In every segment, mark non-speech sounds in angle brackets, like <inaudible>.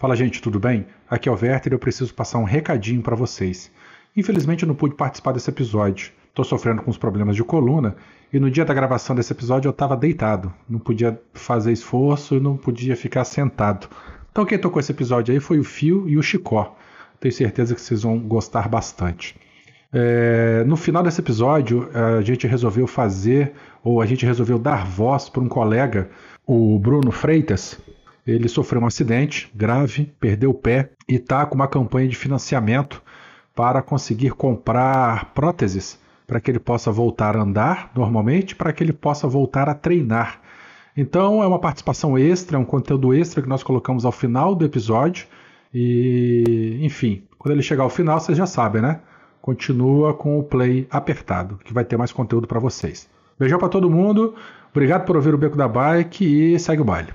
Fala gente, tudo bem? Aqui é o Werther e eu preciso passar um recadinho para vocês. Infelizmente eu não pude participar desse episódio. Estou sofrendo com os problemas de coluna e no dia da gravação desse episódio eu estava deitado. Não podia fazer esforço e não podia ficar sentado. Então quem tocou esse episódio aí foi o Fio e o Chicó. Tenho certeza que vocês vão gostar bastante. É, no final desse episódio, a gente resolveu fazer, ou a gente resolveu dar voz para um colega, o Bruno Freitas, ele sofreu um acidente grave, perdeu o pé e está com uma campanha de financiamento para conseguir comprar próteses para que ele possa voltar a andar normalmente, para que ele possa voltar a treinar. Então é uma participação extra, é um conteúdo extra que nós colocamos ao final do episódio. E, enfim, quando ele chegar ao final, vocês já sabem, né? Continua com o play apertado, que vai ter mais conteúdo para vocês. Beijão para todo mundo, obrigado por ouvir o Beco da Bike e segue o baile.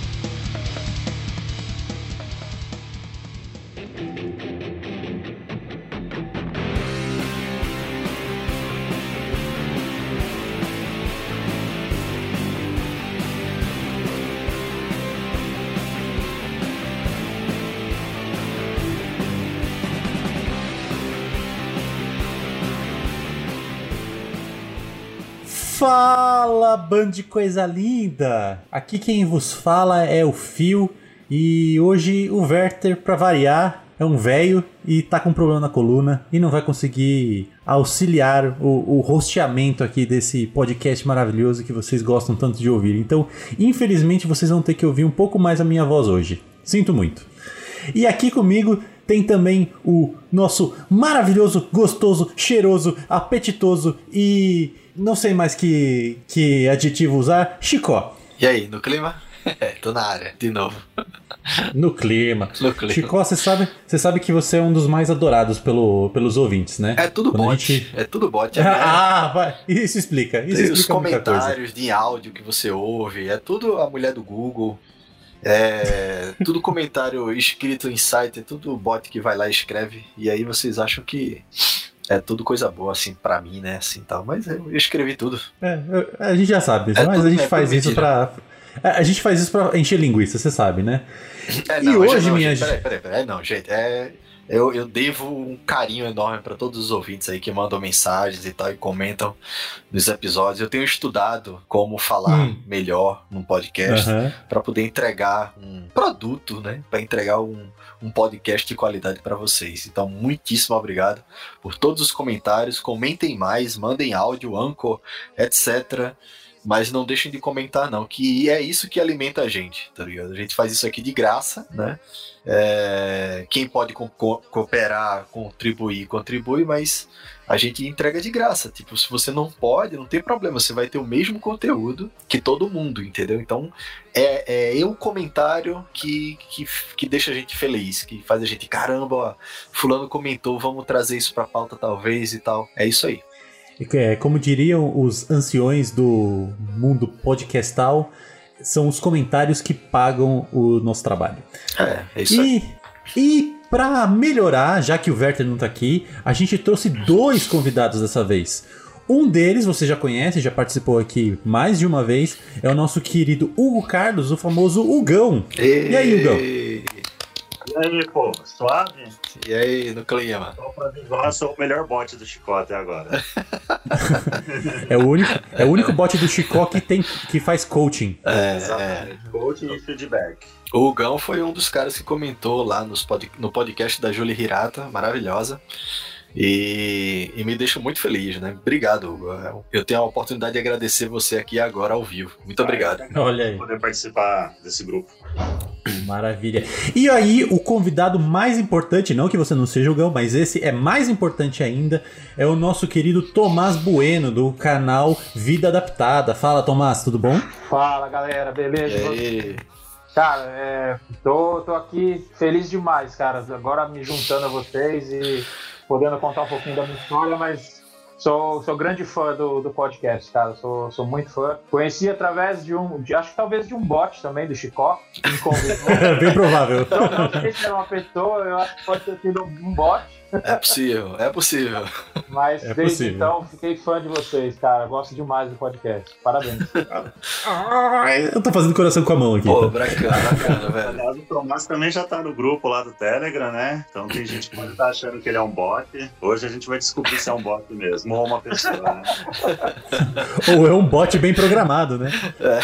Fala, bando de coisa linda! Aqui quem vos fala é o Fio e hoje o Werther, pra variar, é um velho e tá com problema na coluna e não vai conseguir auxiliar o, o rosteamento aqui desse podcast maravilhoso que vocês gostam tanto de ouvir. Então, infelizmente, vocês vão ter que ouvir um pouco mais a minha voz hoje. Sinto muito. E aqui comigo tem também o nosso maravilhoso, gostoso, cheiroso, apetitoso e não sei mais que, que adjetivo usar, Chicó. E aí, no clima? <laughs> Tô na área, de novo. No clima. No clima. Chicó, você sabe, você sabe que você é um dos mais adorados pelo, pelos ouvintes, né? É tudo Quando bot. gente- É tudo bot. É, <laughs> Ah, vai. Isso explica. Isso Tem explica os comentários de áudio que você ouve, é tudo a mulher do Google. É tudo comentário escrito em site, é tudo bot que vai lá e escreve. E aí vocês acham que é tudo coisa boa, assim, pra mim, né? Assim tal. Mas eu escrevi tudo. É, eu- a gente já sabe, É mas a gente faz isso mentira. pra. é, A gente faz isso pra encher linguiça, você sabe, né? É, E não, hoje, não, minha gente, peraí, peraí, peraí. Não, gente, é. Eu, eu devo um carinho enorme para todos os ouvintes aí que mandam mensagens e tal e comentam nos episódios. Eu tenho estudado como falar Hum. melhor num podcast Aham. para poder entregar um produto, né? Para entregar um, um podcast de qualidade para vocês. Então, muitíssimo obrigado por todos os comentários. Comentem mais, mandem áudio, Anchor, etc. Mas não deixem de comentar, não, que é isso que alimenta a gente, tá ligado? A gente faz isso aqui de graça, né? É, quem pode co- co- cooperar, contribuir, contribui, mas a gente entrega de graça. Tipo, se você não pode, não tem problema, você vai ter o mesmo conteúdo que todo mundo, entendeu? Então, é, é o comentário que, que, que deixa a gente feliz, que faz a gente, caramba, ó, fulano comentou, vamos trazer isso pra pauta talvez e tal. É isso aí. É, como diriam os anciões do mundo podcastal, são os comentários que pagam o nosso trabalho. É, é isso aí. E, e para melhorar, já que o Werther não tá aqui, a gente trouxe dois convidados dessa vez. Um deles você já conhece, já participou aqui mais de uma vez, é o nosso querido Hugo Carlos, o famoso Hugão. E aí, Hugão? E aí, pô, suave? E aí, no clima? Só pra sou o melhor bot do Chico até agora. <laughs> É o único, é o único bot do Chicó que, tem, que faz coaching. É, é. Exatamente. Coaching e feedback. O Hugão foi um dos caras que comentou lá nos pod- no podcast da Julie Hirata, maravilhosa. E, e me deixa muito feliz, né? Obrigado, Hugo. Eu tenho a oportunidade de agradecer você aqui agora ao vivo. Muito obrigado. Olha aí. Poder participar desse grupo. Maravilha. E aí, o convidado mais importante, não que você não seja o Gão, mas esse é mais importante ainda, é o nosso querido Tomás Bueno, do canal Vida Adaptada. Fala, Tomás, tudo bom? Fala galera, E beleza? aí? Cara, é, tô, tô aqui feliz demais, cara. Agora me juntando a vocês e podendo contar um pouquinho da minha história, mas sou, sou grande fã do, do podcast, cara. Sou, sou muito fã. Conheci através de um, de- acho que talvez de um bot também, do Chicó, que me convidou. <laughs> Bem provável. Então, não sei se era uma pessoa, eu acho que pode ter sido um bot. É possível, é possível. Mas É desde possível. então, fiquei fã de vocês, cara. Gosto demais do podcast. Parabéns. Eu tô fazendo coração com a mão aqui. Pô, tá? bacana, bacana, velho. <laughs> O Tomás também já tá no grupo lá do Telegram, né? Então tem gente que pode estar achando que ele é um bot. Hoje a gente vai descobrir se é um bot mesmo ou uma pessoa, né? <laughs> Ou é um bot bem programado, né? É.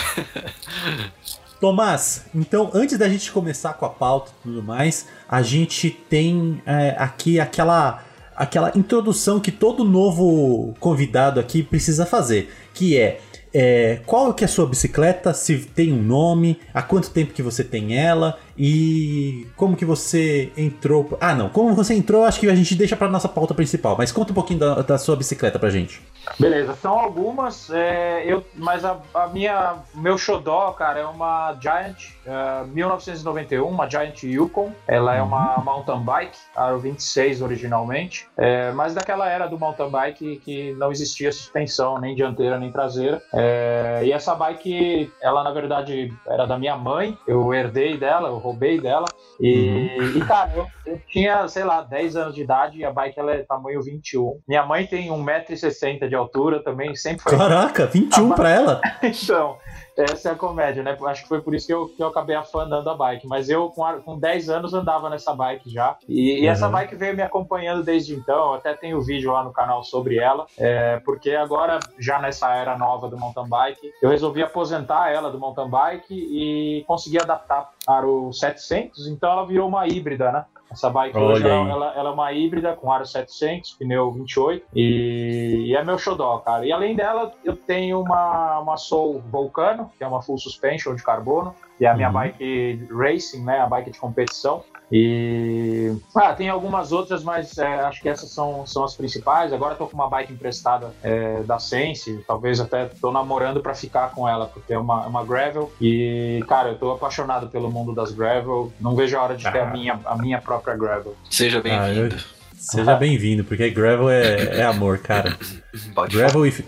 Tomás, então antes da gente começar com a pauta e tudo mais, a gente tem é, aqui aquela, aquela introdução que todo novo convidado aqui precisa fazer, que é, é, qual que é a sua bicicleta, se tem um nome, há quanto tempo que você tem ela e como que você entrou... Ah não, como você entrou acho que a gente deixa pra nossa pauta principal, mas conta um pouquinho da, da sua bicicleta pra gente. Beleza, são algumas, é, eu, mas a, a minha, meu xodó, cara, é uma Giant é, 1991, uma Giant Yukon. Ela é uma mountain bike, aro 26 originalmente, é, mas daquela era do mountain bike que não existia suspensão, nem dianteira nem traseira. É, e essa bike, ela na verdade era da minha mãe, eu herdei dela, eu roubei dela. E, e, cara, eu, eu tinha, sei lá, 10 anos de idade e a bike ela é tamanho 21. Minha mãe tem 1,60m de altura também, sempre foi. Caraca, 21 pra ela? <laughs> Então, essa é a comédia, né? Acho que foi por isso que eu, que eu acabei afanando a bike. Mas eu, com, a- com 10 anos, andava nessa bike já. E, e essa Uhum. bike veio me acompanhando desde então. Até tenho vídeo lá no canal sobre ela. é, porque agora, já nessa era nova do mountain bike, eu resolvi aposentar ela do mountain bike e consegui adaptar para o 700. Então ela virou uma híbrida, né? Essa bike hoje Olha ela, aí. ela- ela é uma híbrida com aro 700, pneu 28 e, e é meu xodó, cara. E além dela, eu tenho uma, uma Soul Volcano, que é uma full suspension de carbono, que é a minha Uhum. bike racing, né, a bike de competição. E ah, tem algumas outras, mas é, acho que essas são, são as principais. Agora eu tô com uma bike emprestada é, da Sense, talvez até tô namorando para ficar com ela, porque é uma, uma gravel. E cara, eu tô apaixonado pelo mundo das gravel. Não vejo a hora de ter a Ah. minha, a minha própria gravel. Seja bem-vindo. Seja bem-vindo, porque gravel é, é amor, cara. <laughs> Pode falar. Gravel e,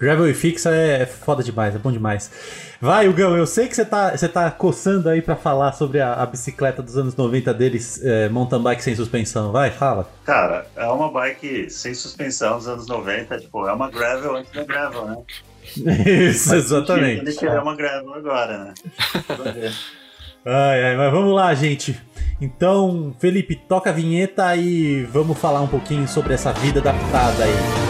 e fixa é, foda demais, é bom demais. Vai, Hugão, eu sei que você tá, você tá coçando aí pra falar sobre a, a bicicleta dos anos 90 deles, é, mountain bike sem suspensão. Vai, fala. Cara, é uma bike sem suspensão dos anos 90, tipo, é uma gravel antes da gravel, né? <laughs> Isso, Ele exatamente. querer uma gravel agora, né? <laughs> Ai, ai, mas vamos lá, gente. Então, Felipe, toca a vinheta e vamos falar um pouquinho sobre essa vida adaptada aí.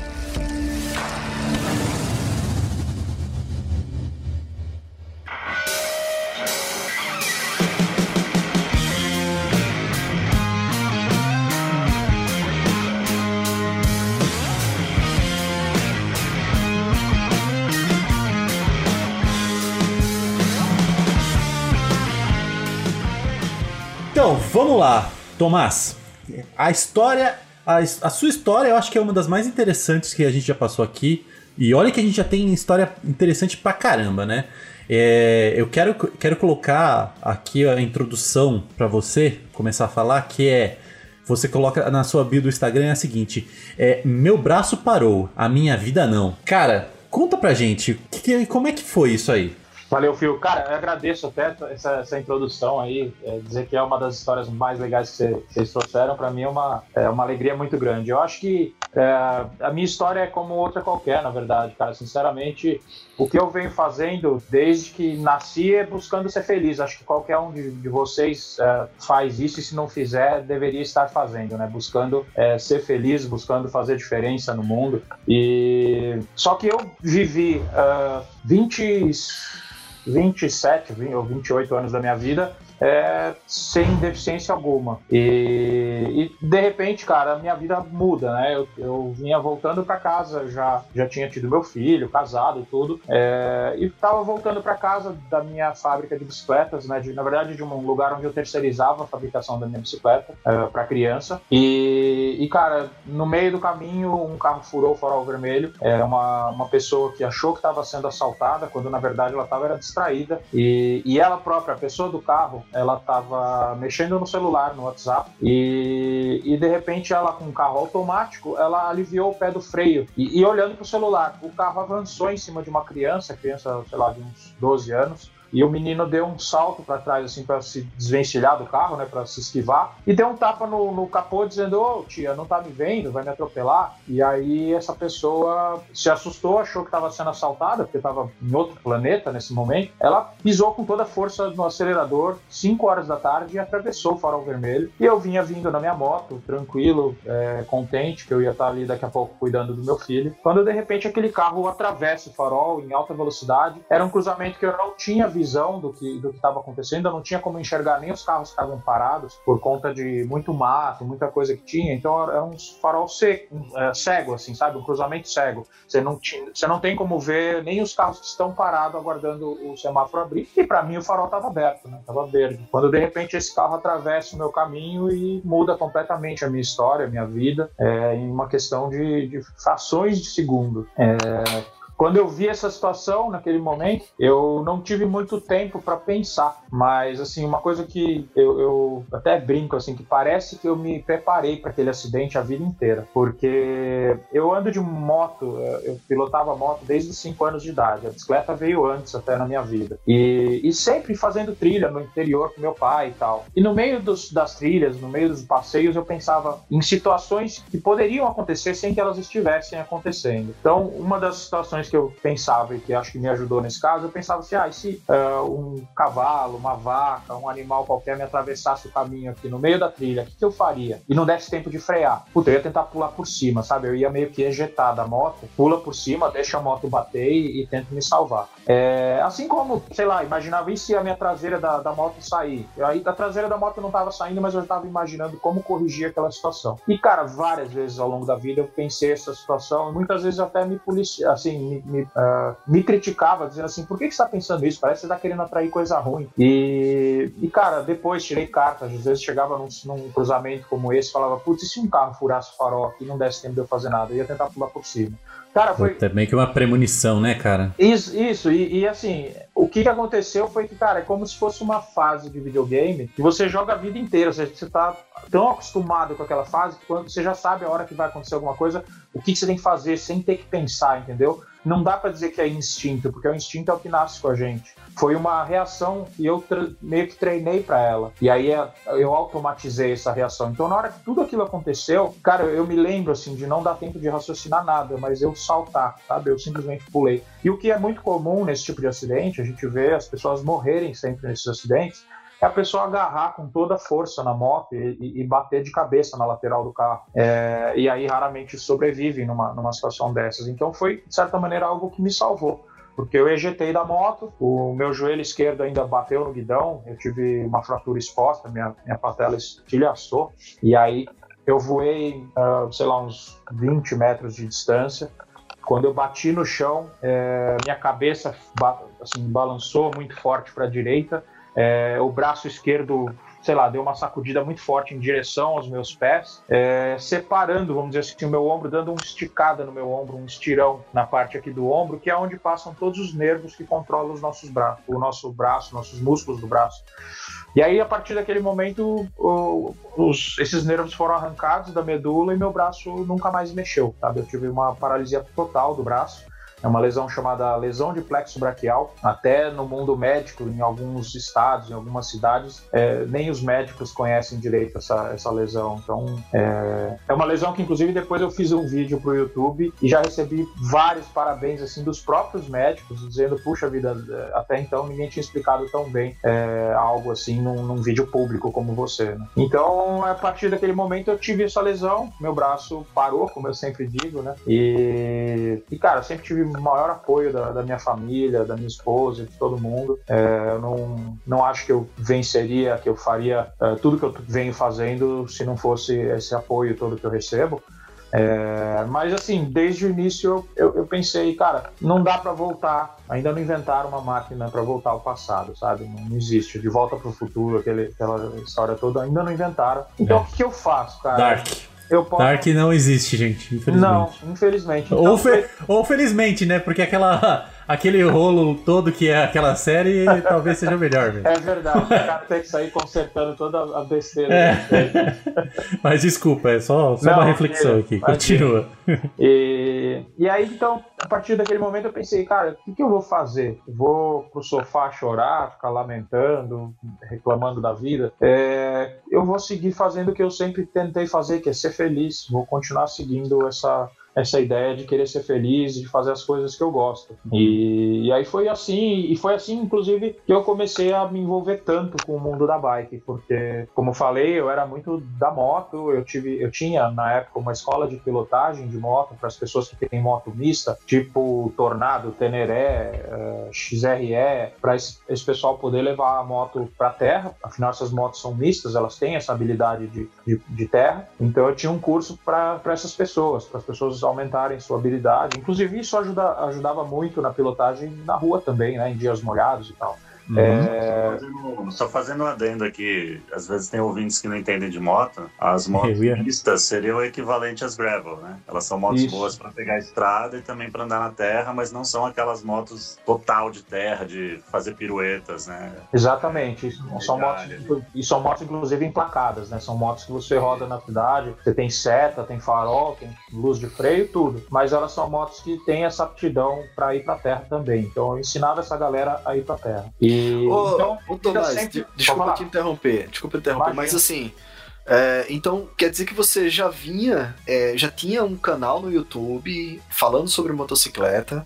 Então, vamos lá, Tomás. A história, a, a sua história, eu acho que é uma das mais interessantes que a gente já passou aqui. E olha que a gente já tem história interessante pra caramba, né? É, eu quero, quero colocar aqui a introdução pra você começar a falar, que é você coloca na sua bio do Instagram é a seguinte: é, meu braço parou, a minha vida não. Cara, conta pra gente, que- como é que foi isso aí? Valeu, Fio. Cara, eu agradeço até essa, essa introdução aí. é, dizer que é uma das histórias mais legais que cê- vocês trouxeram, para mim é uma, é uma alegria muito grande. Eu acho que é, a minha história é como outra qualquer, na verdade, cara. Sinceramente, o que eu venho fazendo desde que nasci é buscando ser feliz. Acho que qualquer um de, de vocês é, faz isso e se não fizer, deveria estar fazendo, né? Buscando é, ser feliz, buscando fazer diferença no mundo. E só que eu vivi ah, 20 27 20 ou 28 anos da minha vida é, sem deficiência alguma. E, e, de repente, cara, a minha vida muda, né? Eu, eu vinha voltando para casa, já, já tinha tido meu filho, casado e tudo, é, e tava voltando para casa da minha fábrica de bicicletas, né? De, na verdade, de um lugar onde eu terceirizava a fabricação da minha bicicleta é, para criança. E, e, cara, no meio do caminho, um carro furou o farol vermelho. É uma, uma pessoa que achou que estava sendo assaltada, quando na verdade ela estava era distraída. E, e ela própria, a pessoa do carro, ela estava mexendo no celular, no WhatsApp, e, e de repente ela, com um carro automático, ela aliviou o pé do freio. E, e olhando para o celular, o carro avançou em cima de uma criança, criança, sei lá, de uns 12 anos, e o menino deu um salto para trás, assim, para se desvencilhar do carro, né, para se esquivar, e deu um tapa no, no capô dizendo: Ô oh, tia, não tá me vendo, vai me atropelar. E aí essa pessoa se assustou, achou que estava sendo assaltada, porque estava em outro planeta nesse momento. Ela pisou com toda a força no acelerador, 5 horas da tarde, e atravessou o farol vermelho. E eu vinha vindo na minha moto, tranquilo, é, contente, que eu ia estar ali daqui a pouco cuidando do meu filho. Quando de repente aquele carro atravessa o farol em alta velocidade, era um cruzamento que eu não tinha visto visão do que do estava acontecendo, eu não tinha como enxergar nem os carros que estavam parados por conta de muito mato, muita coisa que tinha, então era um farol seco, é, cego, assim, sabe? Um cruzamento cego. Você não, tinha, você não tem como ver nem os carros que estão parados aguardando o semáforo abrir, e para mim o farol estava aberto, né? Verde. Quando de repente esse carro atravessa o meu caminho e muda completamente a minha história, a minha vida, é, em uma questão de, de frações de segundo. É, quando eu vi essa situação naquele momento, eu não tive muito tempo para pensar, mas assim uma coisa que eu, eu, até brinco assim que parece que eu me preparei para aquele acidente a vida inteira, porque eu ando de moto, eu pilotava moto desde os 5 anos de idade. A bicicleta veio antes até na minha vida e, e sempre fazendo trilha no interior com meu pai e tal. E no meio dos, das trilhas, no meio dos passeios, eu pensava em situações que poderiam acontecer sem que elas estivessem acontecendo. Então, uma das situações que eu pensava e que acho que me ajudou nesse caso, eu pensava assim, ah, e se uh, um cavalo, uma vaca, um animal qualquer me atravessasse o caminho aqui no meio da trilha, o que, que eu faria? E não desse tempo de frear. Puta, eu ia tentar pular por cima, sabe? Eu ia meio que ejetar da moto, pula por cima, deixa a moto bater e, e tento me salvar. É, assim como, sei lá, imaginava e se a minha traseira da, da moto sair? Eu, aí a traseira da moto não estava saindo, mas eu estava imaginando como corrigir aquela situação. E, cara, várias vezes ao longo da vida eu pensei essa situação muitas vezes até me polici assim, me, me, uh, me criticava, dizendo assim, por que, que você está pensando isso? Parece que você está querendo atrair coisa ruim. E, e, cara, depois tirei cartas, às vezes chegava num, num cruzamento como esse, falava, putz, e se um carro furasse o farol aqui e não desse tempo de eu fazer nada? Eu ia tentar pular por cima. Cara, foi. Também que uma premonição, né, cara? Isso, isso. E, e, assim, o que, que aconteceu foi que, cara, é como se fosse uma fase de videogame que você joga a vida inteira. Ou seja, você tá tão acostumado com aquela fase que quando você já sabe a hora que vai acontecer alguma coisa, o que, que você tem que fazer sem ter que pensar, entendeu? Não dá para dizer que é instinto, porque o instinto é o que nasce com a gente foi uma reação que eu meio que treinei para ela. E aí é, eu automatizei essa reação. Então, na hora que tudo aquilo aconteceu, cara, eu me lembro assim de não dar tempo de raciocinar nada, mas eu saltar, sabe? Eu simplesmente pulei. E o que é muito comum nesse tipo de acidente, a gente vê as pessoas morrerem sempre nesses acidentes, é a pessoa agarrar com toda a força na moto e, e, bater de cabeça na lateral do carro. É, e aí raramente sobrevive numa, numa situação dessas. Então foi, de certa maneira, algo que me salvou porque eu ejetei da moto, o meu joelho esquerdo ainda bateu no guidão, eu tive uma fratura exposta, minha, minha patela estilhaçou, e aí eu voei, uh, sei lá, uns 20 metros de distância. Quando eu bati no chão, é, minha cabeça assim, balançou muito forte para a direita, é, o braço esquerdo sei lá, deu uma sacudida muito forte em direção aos meus pés, é, separando, vamos dizer assim, o meu ombro, dando uma esticada no meu ombro, um estirão na parte aqui do ombro, que é onde passam todos os nervos que controlam os nossos braços, o nosso braço, nossos músculos do braço. E aí, a partir daquele momento, os, esses nervos foram arrancados da medula e meu braço nunca mais mexeu, sabe? Eu tive uma paralisia total do braço. É uma lesão chamada lesão de plexo braquial. Até no mundo médico, em alguns estados, em algumas cidades, é, nem os médicos conhecem direito essa, essa lesão. Então, é, é uma lesão que, inclusive, depois eu fiz um vídeo para o YouTube e já recebi vários parabéns assim dos próprios médicos, dizendo: puxa vida, até então ninguém tinha explicado tão bem é, algo assim num, num, vídeo público como você. Né? Então, a partir daquele momento, eu tive essa lesão, meu braço parou, como eu sempre digo, né? E, e cara, eu sempre tive maior apoio da, da, minha família, da minha esposa, de todo mundo. É, eu não, não acho que eu venceria, que eu faria é, tudo que eu venho fazendo se não fosse esse apoio todo que eu recebo. É, mas assim, desde o início eu, eu pensei, cara, não dá para voltar. Ainda não inventaram uma máquina para voltar ao passado, sabe? Não, existe. De volta para o futuro, aquele, aquela história toda, ainda não inventaram. Então é. o que, que eu faço, cara? Dark. Eu posso... Dark não existe, gente, infelizmente. Não, infelizmente. Então, ou, fe... ou felizmente, né? Porque aquela aquele rolo todo que é aquela série, <laughs> talvez seja melhor mesmo. É verdade, o cara tem que sair consertando toda a besteira. É. <laughs> Mas desculpa, é só, só Não, uma reflexão aqui. imagina. Continua. E, e aí, então, a partir daquele momento eu pensei, cara, o que, que eu vou fazer? Vou pro sofá chorar, ficar lamentando, reclamando da vida? É, eu vou seguir fazendo o que eu sempre tentei fazer, que é ser feliz. Vou continuar seguindo essa, essa ideia de querer ser feliz de fazer as coisas que eu gosto. E, e aí foi assim, e foi assim, inclusive, que eu comecei a me envolver tanto com o mundo da bike, porque, como falei, eu era muito da moto, eu tive, eu tinha na época uma escola de pilotagem de moto para as pessoas que têm moto mista, tipo Tornado, Teneré, eh, XRE, para esse, esse pessoal poder levar a moto para terra. Afinal, essas motos são mistas, elas têm essa habilidade de, de, de terra. Então, eu tinha um curso para essas pessoas, para as pessoas aumentarem sua habilidade. Inclusive, isso ajuda, ajudava muito na pilotagem na rua também, né, em dias molhados e tal. É, Fazendo- Só fazendo um adendo aqui, às vezes tem ouvintes que não entendem de moto. As <laughs> motos pistas seriam o equivalente às gravel, né? Elas são motos Isso. boas para pegar a estrada e também para andar na terra, mas não são aquelas motos total de terra, de fazer piruetas, né? Exatamente. Isso são, motos, e são motos, inclusive, emplacadas, né? São motos que você roda na cidade, você tem seta, tem farol, tem luz de freio, tudo. Mas elas são motos que têm essa aptidão para ir para terra também. Então eu ensinava essa galera a ir para terra. E Ô, então, ô, Tomás, sempre- desculpa te interromper, desculpa interromper, Imagina. mas assim, é, então quer dizer que você já vinha, é, já tinha um canal no YouTube falando sobre motocicleta,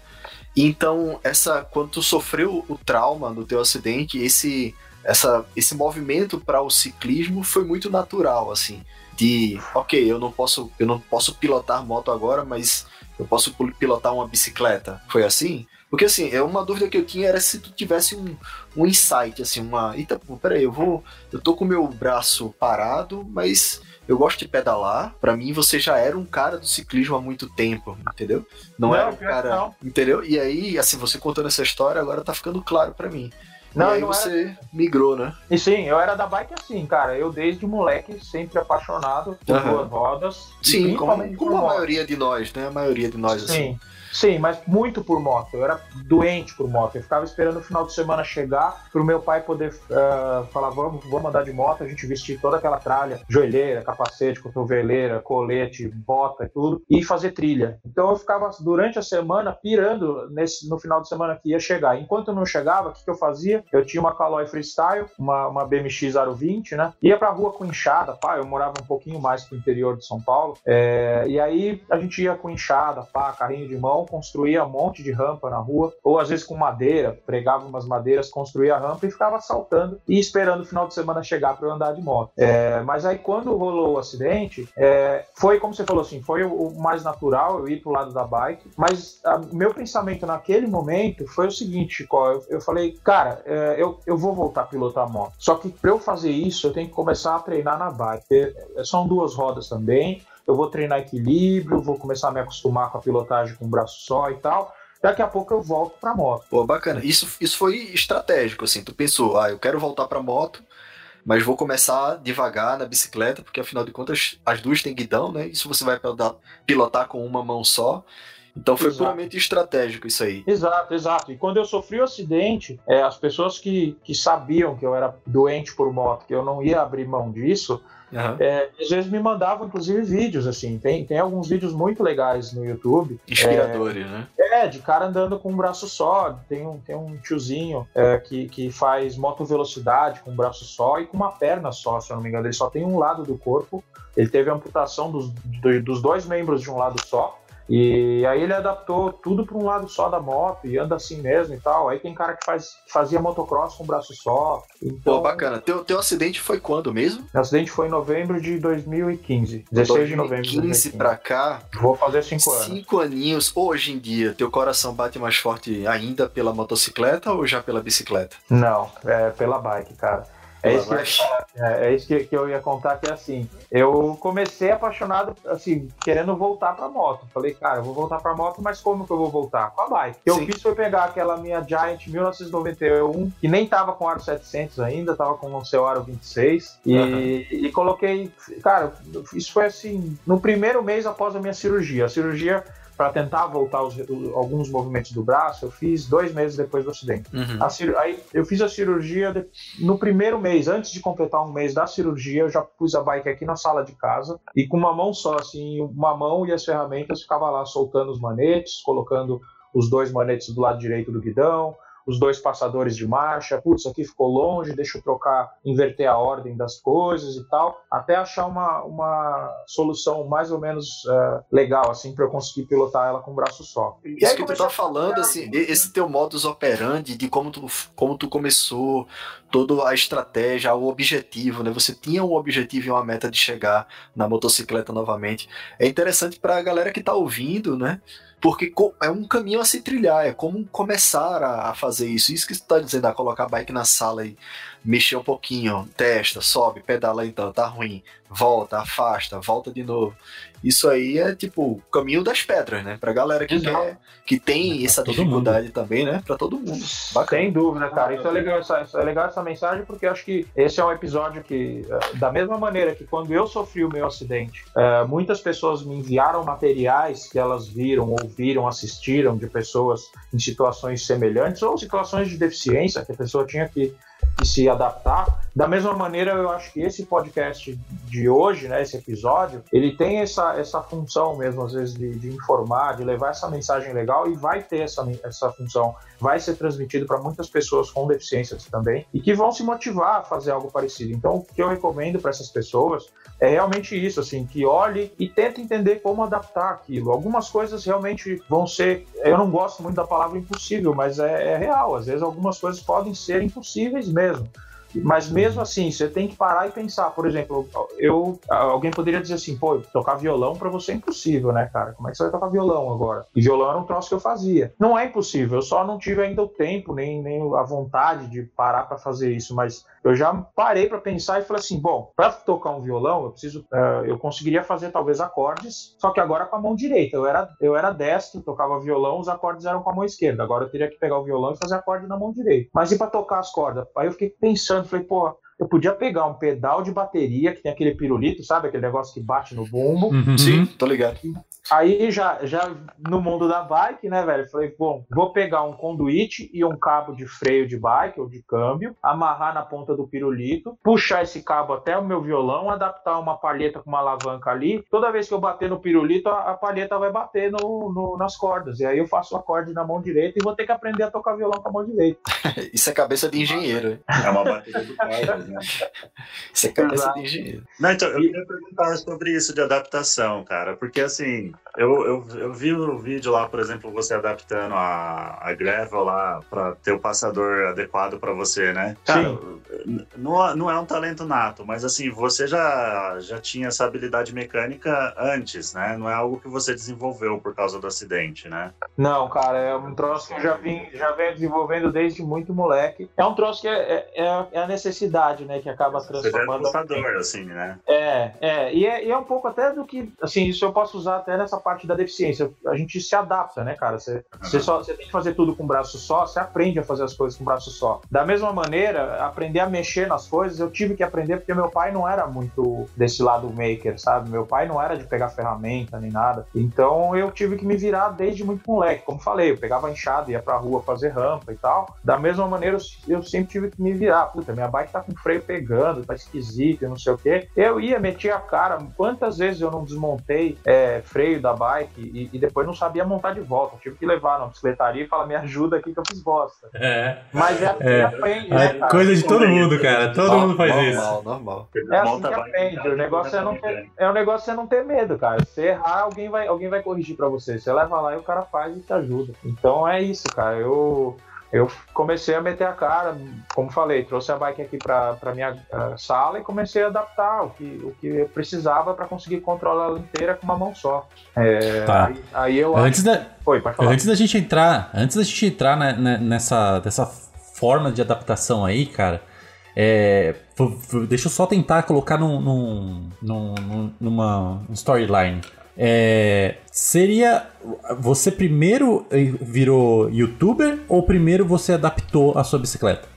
e então essa, quando tu sofreu o trauma do teu acidente, esse, essa, esse movimento para o ciclismo foi muito natural, assim, de, ok, eu não posso, eu não posso pilotar moto agora, mas eu posso pil- pilotar uma bicicleta, foi assim? Porque assim, é uma dúvida que eu tinha era se tu tivesse um, um insight, assim, uma. Eita, pô, peraí, eu vou. Eu tô com o meu braço parado, mas eu gosto de pedalar. Pra mim, você já era um cara do ciclismo há muito tempo, entendeu? Não, Não, era um cara. não. Entendeu? E aí, assim, você contando essa história, agora tá ficando claro pra mim. Não, e aí não era- você migrou, né? E sim, eu era da bike assim, cara. Eu desde moleque, sempre apaixonado por Aham. duas rodas. Sim, como, como a moto. maioria de nós, né? A maioria de nós, assim. Sim, mas muito por moto. Eu era doente por moto. Eu ficava esperando o final de semana chegar pro meu pai poder ah, falar: vamos, vamos andar de moto. A gente vestir toda aquela tralha, joelheira, capacete, cotoveleira, colete, bota e tudo, e fazer trilha. Então eu ficava durante a semana pirando nesse, no final de semana que ia chegar. Enquanto não chegava, o que, que eu fazia? Eu tinha uma Caloi Freestyle, uma, uma BMX 020, né? Ia pra rua com enxada, pá. Eu morava um pouquinho mais pro interior de São Paulo. É, e aí a gente ia com enxada, pá, carrinho de mão, construía um monte de rampa na rua, ou às vezes com madeira, pregava umas madeiras, construía a rampa e ficava saltando e esperando o final de semana chegar para eu andar de moto. É, mas aí quando rolou o acidente, é, foi como você falou assim, foi o, mais natural eu ir pro lado da bike, mas a- meu pensamento naquele momento foi o seguinte, Chico, eu, eu falei, cara, é, eu, eu vou voltar a pilotar moto. Só que para eu fazer isso, eu tenho que começar a treinar na bike. É, São duas rodas também, eu vou treinar equilíbrio, vou começar a me acostumar com a pilotagem com um braço só e tal. Daqui a pouco eu volto pra moto. Pô, bacana. Isso, isso foi estratégico, assim. Tu pensou, ah, eu quero voltar pra moto, mas vou começar devagar na bicicleta, porque afinal de contas as duas têm guidão, né? Isso você vai pilotar, pilotar com uma mão só. Então foi Exato. puramente estratégico isso aí. Exato, exato. E quando eu sofri o acidente, é, as pessoas que, que sabiam que eu era doente por moto, que eu não ia abrir mão disso, Aham. é, às vezes me mandavam inclusive vídeos, assim. Tem, tem alguns vídeos muito legais no YouTube. Inspiradores, né? É, de cara andando com um braço só. Tem um, tem um tiozinho é, que, que faz moto velocidade com um braço só e com uma perna só, se eu não me engano. Ele só tem um lado do corpo. Ele teve a amputação dos, do- dos dois membros de um lado só. E aí ele adaptou tudo para um lado só da moto e anda assim mesmo e tal. Aí tem cara que faz, fazia motocross com um braço só. Então, Pô, bacana. Teu, teu acidente foi quando mesmo? o acidente foi em novembro de 2015. 16 de novembro de 2015 2015. pra cá, Vou fazer cinco anos. cinco aninhos. Hoje em dia, teu coração bate mais forte ainda pela motocicleta ou já pela bicicleta? Não, é pela bike, cara. É isso, que é, é isso que, que eu ia contar, que é assim, eu comecei apaixonado, assim, querendo voltar pra moto. Falei, cara, eu vou voltar pra moto, mas como que eu vou voltar? Com a bike. O que eu fiz foi pegar aquela minha Giant 1991, que nem tava com aro 700 ainda, tava com o seu aro 26, e, Aham. e coloquei, cara, isso foi assim, no primeiro mês após a minha cirurgia. A cirurgia para tentar voltar os, alguns movimentos do braço, eu fiz dois meses depois do acidente. Uhum. A aí eu fiz a cirurgia de, no primeiro mês, antes de completar um mês da cirurgia, eu já pus a bike aqui na sala de casa e com uma mão só, assim, uma mão e as ferramentas, ficava lá soltando os manetes, colocando os dois manetes do lado direito do guidão, os dois passadores de marcha, putz, aqui ficou longe, deixa eu trocar, inverter a ordem das coisas e tal, até achar uma, uma solução mais ou menos uh, legal, assim, para eu conseguir pilotar ela com o braço só. E Isso que tu tá falando, assim, esse teu modus operandi de como tu, como tu começou, toda a estratégia, o objetivo, né? Você tinha um objetivo e uma meta de chegar na motocicleta novamente. É interessante para a galera que tá ouvindo, né? Porque é um caminho a se trilhar, é como começar a, fazer isso. Isso que você está dizendo, a colocar a bike na sala e mexer um pouquinho, testa, sobe, pedala então, tá ruim, volta, afasta, volta de novo. Isso aí é tipo o caminho das pedras, né? Pra galera que, quer, que tem essa dificuldade mundo. também, né? Pra todo mundo. Bacana. Sem dúvida, cara. Isso é legal essa, é legal essa mensagem porque acho que esse é um episódio que, eh, da mesma maneira que quando eu sofri o meu acidente, eh, muitas pessoas me enviaram materiais que elas viram, ouviram, assistiram de pessoas em situações semelhantes ou situações de deficiência que a pessoa tinha que e se adaptar. Da mesma maneira, eu acho que esse podcast de hoje, né, esse episódio, ele tem essa, essa função mesmo, às vezes, de, de informar, de levar essa mensagem legal e vai ter essa, essa função, vai ser transmitido para muitas pessoas com deficiências também e que vão se motivar a fazer algo parecido. Então, o que eu recomendo para essas pessoas é realmente isso, assim, que olhe e tente entender como adaptar aquilo. Algumas coisas realmente vão ser, eu não gosto muito da palavra impossível, mas é, é real. Às vezes algumas coisas podem ser impossíveis mesmo. Mas mesmo assim, você tem que parar e pensar. Por exemplo, eu alguém poderia dizer assim, pô, tocar violão para você é impossível, né, cara? Como é que você vai tocar violão agora? E violão era um troço que eu fazia. Não é impossível, eu só não tive ainda o tempo nem, nem a vontade de parar para fazer isso, mas eu já parei para pensar e falei assim, bom, para tocar um violão, eu preciso, uh, eu conseguiria fazer talvez acordes, só que agora com a mão direita. Eu era, eu era destro, tocava violão, os acordes eram com a mão esquerda. Agora eu teria que pegar o violão e fazer acorde na mão direita. Mas e para tocar as cordas? Aí eu fiquei pensando, falei, pô, eu podia pegar um pedal de bateria que tem aquele pirulito, sabe? Aquele negócio que bate no bumbo. Uhum. Sim, tô ligado. Aí já, já no mundo da bike, né, velho? Falei, bom, vou pegar um conduíte e um cabo de freio de bike ou de câmbio, amarrar na ponta do pirulito, puxar esse cabo até o meu violão, adaptar uma palheta com uma alavanca ali. Toda vez que eu bater no pirulito, a, a palheta vai bater no, no, nas cordas. E aí eu faço o acorde na mão direita e vou ter que aprender a tocar violão com a mão direita. <laughs> Isso é cabeça de engenheiro. É uma bateria do cara, é cabeça de engenheiro. Não, então, eu queria perguntar sobre isso de adaptação, cara, porque assim, eu, eu, eu vi o vídeo lá, por exemplo, você adaptando a, a gravel lá para ter o passador adequado para você, né? Cara, Sim. Não, não é um talento nato, mas assim, você já, já tinha essa habilidade mecânica antes, né? Não é algo que você desenvolveu por causa do acidente, né? Não, cara, é um troço que eu já vim, já venho desenvolvendo desde muito moleque. É um troço que é, é, é a necessidade, né? Que acaba transformando. Você é passador, assim, né? É, é. E, é. e é um pouco até do que, assim, isso eu posso usar até nessa parte da deficiência. A gente se adapta, né, cara? Você, uhum. você, só, você tem que fazer tudo com o braço só, você aprende a fazer as coisas com o braço só. Da mesma maneira, aprender a mexer nas coisas, eu tive que aprender porque meu pai não era muito desse lado maker, sabe? Meu pai não era de pegar ferramenta nem nada. Então eu tive que me virar desde muito moleque. Como falei, eu pegava enxada, ia pra rua fazer rampa e tal. Da mesma maneira, eu sempre tive que me virar. Puta, minha bike tá com freio pegando, tá esquisito e não sei o quê. Eu ia, metia a cara. Quantas vezes eu não desmontei é, freio da bike e, e, depois não sabia montar de volta. Eu tive que levar na bicicletaria e falar, me ajuda aqui que eu fiz bosta. É. Mas é assim é. que aprende, né, cara? Coisa de todo mundo, cara. Todo normal, mundo faz normal, isso. Normal, normal. É assim que aprende. O negócio é não ter, é um negócio é não ter medo, cara. Se errar, alguém vai, alguém vai corrigir pra você. Você leva lá e o cara faz e te ajuda. Então é isso, cara. Eu eu comecei a meter a cara, como falei, trouxe a bike aqui para minha uh, sala e comecei a adaptar o que, o que eu precisava para conseguir controlar ela inteira com uma mão só. É, tá. aí, aí, eu antes acho... da Oi. Antes da gente entrar, antes da gente entrar na, na, nessa dessa forma de adaptação aí, cara, é, deixa eu só tentar colocar num, num, num, numa storyline. É, seria você primeiro virou youtuber ou primeiro você adaptou a sua bicicleta?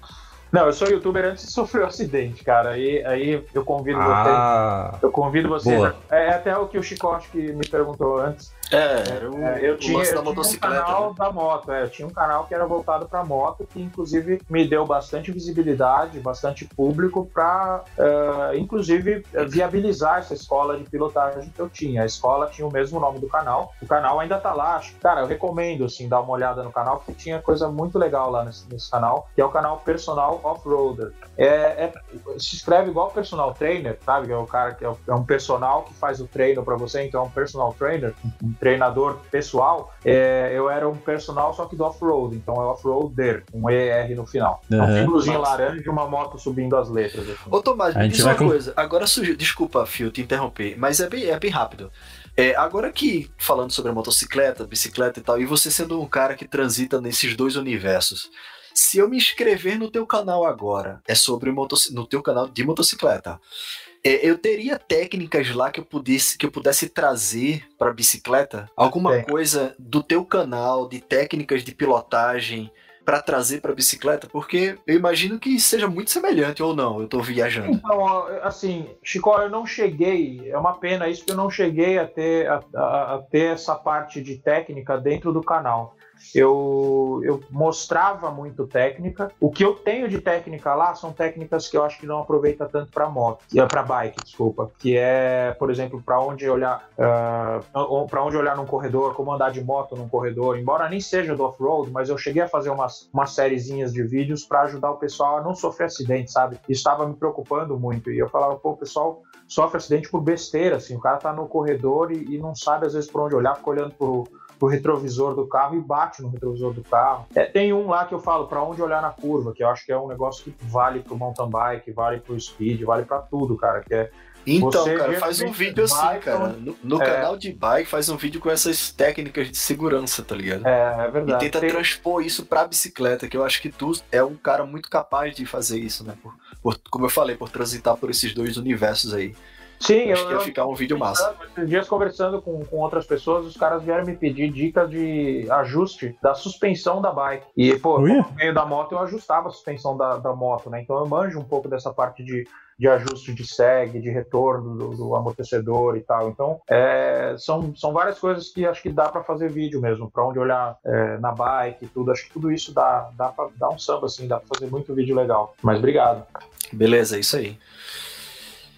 Não, eu sou youtuber antes de <laughs> sofrer o um acidente, cara. Aí, aí eu convido ah, você. Eu convido você. É, é até o que o Chicote que me perguntou antes. É, era o, É, eu o tinha, lance eu da tinha motocicleta. um canal né? da moto, é, eu tinha um canal que era voltado para moto, que inclusive me deu bastante visibilidade, bastante público para, inclusive, eh, viabilizar essa escola de pilotagem que eu tinha. A escola tinha o mesmo nome do canal, o canal ainda tá lá. Acho, cara, eu recomendo assim dar uma olhada no canal porque tinha coisa muito legal lá nesse, nesse canal, que é o canal Personal Off-Roader. É, é- se escreve igual personal trainer, sabe? Que é o cara que é, é um personal que faz o treino para você, então é um personal trainer, treinador pessoal. É, eu era um personal só que do off-road, então é off-roader, um ER no final. É um símbolozinho laranja e uma moto subindo as letras. assim. Ô Tomás, me diz uma com- coisa. Agora surgiu. Desculpa, Fio, te interromper, mas é bem, é bem rápido. É, agora que falando sobre a motocicleta, bicicleta e tal, e você sendo um cara que transita nesses dois universos, se eu me inscrever no teu canal agora, é sobre motoci- no teu canal de motocicleta. É, eu teria técnicas lá que eu pudesse, que eu pudesse trazer para bicicleta? Alguma coisa do teu canal, de técnicas de pilotagem para trazer para bicicleta? Porque eu imagino que seja muito semelhante ou não, eu tô viajando. Então, assim, Chico, eu não cheguei, é uma pena isso que eu não cheguei a ter, a, a- a ter essa parte de técnica dentro do canal. Eu, eu mostrava muito técnica. O que eu tenho de técnica lá são técnicas que eu acho que não aproveita tanto para moto, para bike, desculpa, que é, por exemplo, para onde olhar, para onde olhar num corredor, como andar de moto num corredor. Embora nem seja do off-road, mas eu cheguei a fazer umas, umas sériezinhas de vídeos para ajudar o pessoal a não sofrer acidente, sabe? Isso estava me preocupando muito. E eu falava, pô, o pessoal sofre acidente por besteira, assim. O cara tá no corredor e, e não sabe às vezes por onde olhar, fica olhando pro, pro retrovisor do carro e bate no retrovisor do carro. É, tem um lá que eu falo para onde olhar na curva, que eu acho que é um negócio que vale pro mountain bike, vale pro speed, vale para tudo, cara, que é Então, Você cara, faz um vídeo assim, cara. No, no É. canal de bike, faz um vídeo com essas técnicas de segurança, tá ligado? é, é E verdade. tenta Tem- transpor isso pra bicicleta, que eu acho que tu é um cara muito capaz de fazer isso, né? Por, por- como eu falei, por transitar por esses dois universos aí. Sim, acho eu, que ia ficar um vídeo massa. Esses dias conversando com, com outras pessoas, os caras vieram me pedir dicas de ajuste da suspensão da bike. E, pô, Ui. no meio da moto eu ajustava a suspensão da, da moto, né? Então eu manjo um pouco dessa parte de, de ajuste de seg, de retorno do, do amortecedor e tal. Então, é, são, são várias coisas que acho que dá pra fazer vídeo mesmo, pra onde olhar é, na bike e tudo. Acho que tudo isso dá, dá pra dar um samba, assim, dá pra fazer muito vídeo legal. Mas obrigado. Beleza, é isso aí.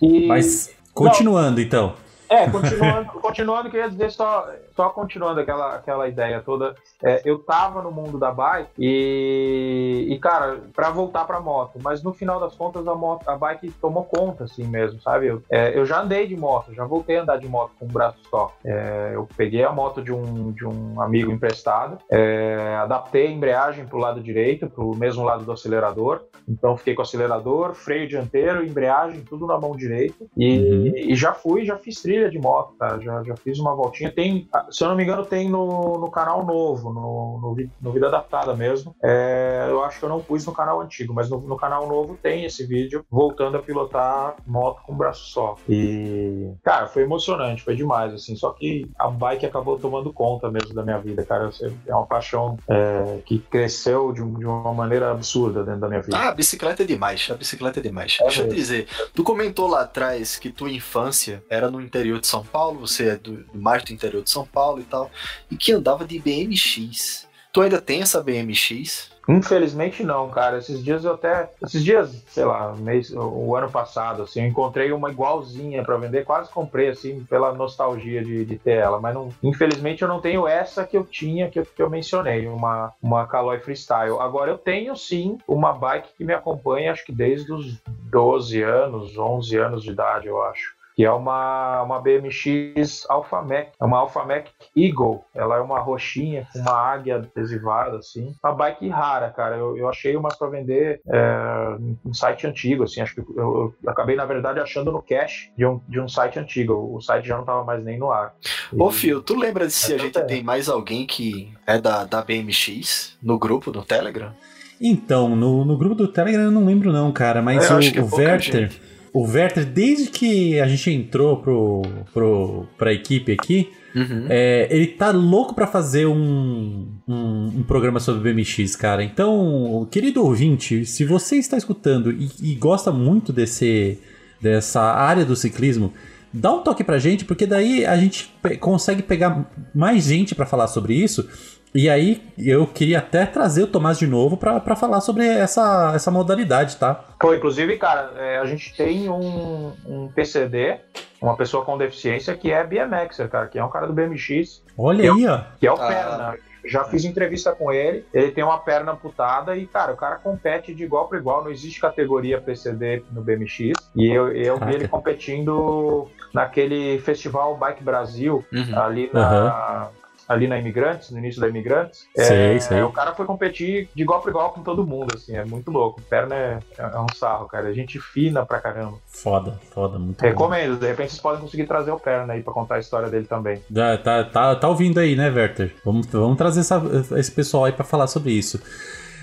E... Mas, continuando então. É, continuando, continuando, queria dizer só, só continuando aquela, aquela ideia toda. é, eu tava no mundo da bike e, e cara, pra voltar pra moto, mas no final das contas a, moto, a bike tomou conta, assim mesmo, sabe? Eu, é, eu já andei de moto, já voltei a andar de moto com um braço só. É, eu peguei a moto de um, de um amigo emprestado, é, adaptei a embreagem pro lado direito, pro mesmo lado do acelerador. Então fiquei com o acelerador, freio dianteiro, embreagem, tudo na mão direita. E, Uhum. e já fui, já fiz trilha de moto, cara. Já, já fiz uma voltinha. Tem, se eu não me engano, tem no, no canal novo, no, no, no Vida Adaptada mesmo. É, eu acho que eu não pus no canal antigo, mas no, no canal novo tem esse vídeo voltando a pilotar moto com um braço só. E, cara, foi emocionante, foi demais, assim. Só que a bike acabou tomando conta mesmo da minha vida, cara. Eu É uma paixão é, que cresceu de, de uma maneira absurda dentro da minha vida. Ah, a bicicleta é demais, a bicicleta é demais. Deixa eu mesmo. dizer, tu comentou lá atrás que tua infância era no interior de São Paulo, você é do, mais do interior de São Paulo e tal, e que andava de BMX. Tu ainda tem essa BMX? Infelizmente não, cara. Esses dias eu até. Esses dias, sei lá, mês, o ano passado, assim, eu encontrei uma igualzinha pra vender, quase comprei, assim, pela nostalgia de, de ter ela. Mas não, infelizmente eu não tenho essa que eu tinha, que eu, que eu mencionei, uma, uma Caloi Freestyle. Agora eu tenho sim uma bike que me acompanha, acho que desde os 12 anos, 11 anos de idade, eu acho. Que é uma, uma BMX Alpha Mac, é uma Alpha Mac Eagle. Ela é uma roxinha com uma águia adesivada, assim. Uma bike rara, cara. Eu, eu achei umas pra vender é, em site antigo, assim. Acho que eu, eu acabei, na verdade, achando no cache de um, de um site antigo. O site já não tava mais nem no ar. Ô, E- Fio, tu lembra de se a Eu gente tem mais alguém que é da, da BMX no grupo, no Telegram? Então, no, no grupo do Telegram eu não lembro não, cara, mas Eu o, acho que é o pouca Werther, gente. O Werther, desde que a gente entrou pro, pro, pra equipe aqui, Uhum. é, ele tá louco pra fazer um, um, um programa sobre BMX, cara. Então, querido ouvinte, se você está escutando e, e gosta muito desse, dessa área do ciclismo, dá um toque pra gente, porque daí a gente pe- consegue pegar mais gente pra falar sobre isso. E aí eu queria até trazer o Tomás de novo pra pra falar sobre essa, essa modalidade, tá? Pô, inclusive, cara, é, a gente tem um, um PCD, uma pessoa com deficiência, que é BMXer, cara, que é um cara do BMX, Olha Eu- aí, ó. que é o Ah. perna. Já fiz entrevista com ele, ele tem uma perna amputada e, cara, o cara compete de igual para igual, não existe categoria PCD no BMX. E eu, eu vi ele competindo naquele festival Bike Brasil, Uhum. ali na. Ali na Imigrantes, no início da Imigrantes. Sei, É, sei. O cara foi competir de igual para igual com todo mundo, assim, é muito louco. Perna é, é um sarro, cara. É gente fina pra caramba. Foda, foda, muito bom. Recomendo, de repente vocês podem conseguir trazer o Perna aí pra contar a história dele também. Já tá, tá, tá ouvindo aí, né, Werther? Vamos, vamos trazer essa- esse pessoal aí pra falar sobre isso.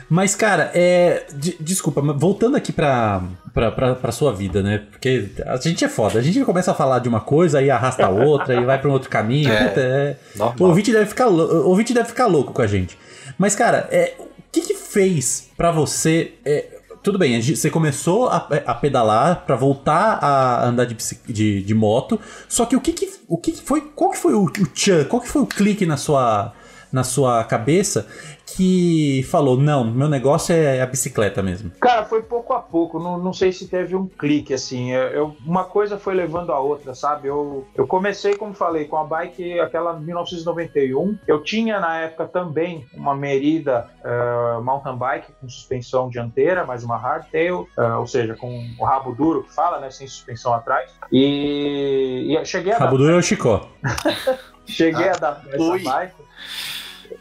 Mas, cara, é. de- desculpa, voltando aqui pra, pra, pra, pra sua vida, né? Porque a gente é foda. A gente começa a falar de uma coisa, aí arrasta a outra, e vai pra um outro caminho. <laughs> É. Puta, é- O ouvinte deve ficar, o ouvinte deve ficar louco com a gente. Mas, cara, é, o que que fez pra você. é, tudo bem, você começou a, a pedalar pra voltar a andar de, de, de moto. Só que o que que, o que que foi. Qual que foi o, o tchan? Qual que foi o clique na sua, na sua cabeça que falou: não, meu negócio é a bicicleta mesmo? Cara, foi pouco a pouco, não, não sei se teve um clique, assim, eu, eu- uma coisa foi levando a outra, sabe? Eu, eu comecei, como falei, com a bike, aquela 1991, eu tinha na época também uma Merida eh, mountain bike com suspensão dianteira, mais uma hardtail, eh, ou seja, com o rabo duro que fala, né, sem suspensão atrás, e, e cheguei a Rabo duro é o Chicó. <laughs> Cheguei Ah, a adaptar essa bike.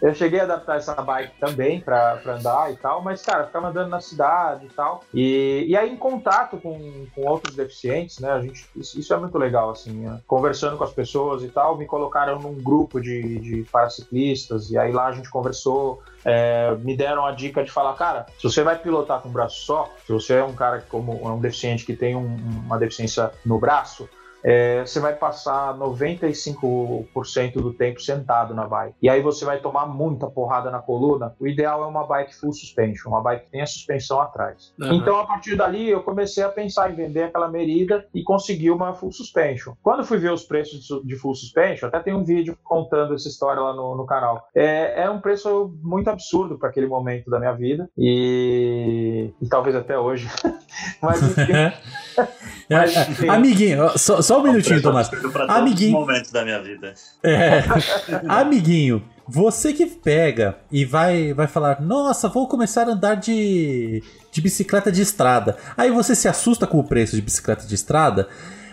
Eu cheguei a adaptar essa bike também pra andar e tal, mas, cara, ficava andando na cidade e tal. E, e aí, em contato com, com outros deficientes, né? A gente, isso, isso é muito legal, assim, né, conversando com as pessoas e tal. Me colocaram num grupo de, de paraciclistas, e aí lá a gente conversou. é, me deram a dica de falar, cara, se você vai pilotar com um braço só, se você é um cara como um deficiente que tem um- uma deficiência no braço, é, você vai passar 95% do tempo sentado na bike. E aí você vai tomar muita porrada na coluna. O ideal é uma bike full suspension, uma bike que tenha suspensão atrás. Uhum. Então, a partir dali, eu comecei a pensar em vender aquela Merida e conseguir uma full suspension. Quando fui ver os preços de full suspension, até tem um vídeo contando essa história lá no, no canal. É, é um preço muito absurdo para aquele momento da minha vida e, e talvez até hoje. <laughs> Mas enfim, <laughs> <laughs> Mas. Amiguinho, só, só um minutinho, Tomás. Amiguinho. momentos da minha vida. É. <laughs> Amiguinho, você que pega e vai, vai falar, nossa, vou começar a andar de, de bicicleta de estrada. Aí você se assusta com o preço de bicicleta de estrada.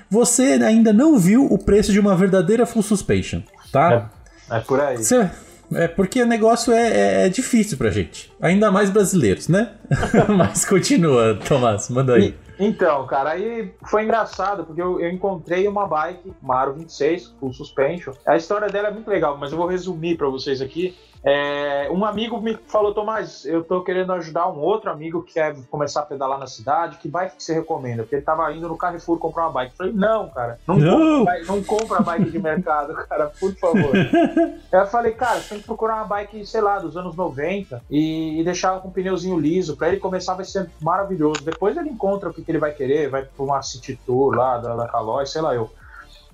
Você ainda não viu o preço de uma verdadeira full suspension, tá? é por aí. Você- é porque o negócio é, é- é difícil pra gente. Ainda mais brasileiros, né? <laughs> Mas continua, Tomás, manda aí. Então, cara, aí foi engraçado, porque eu, eu encontrei uma bike, uma Aro 26, full suspension. A história dela é muito legal, mas eu vou resumir pra vocês aqui. É, um amigo me falou, Tomás, eu tô querendo ajudar um outro amigo que quer começar a pedalar na cidade, que bike que você recomenda? Porque ele tava indo no Carrefour comprar uma bike. Eu falei, não, cara, não, Não. Compra, bike- não compra bike de mercado, <laughs> cara, por favor. <laughs> Eu falei, cara, você tem que procurar uma bike, sei lá, dos anos 90 e, e deixar com um pneuzinho liso. Pra ele começar vai ser maravilhoso. Depois ele encontra o que, que ele vai querer, vai pra uma City Tour lá da, da Calói, sei lá eu.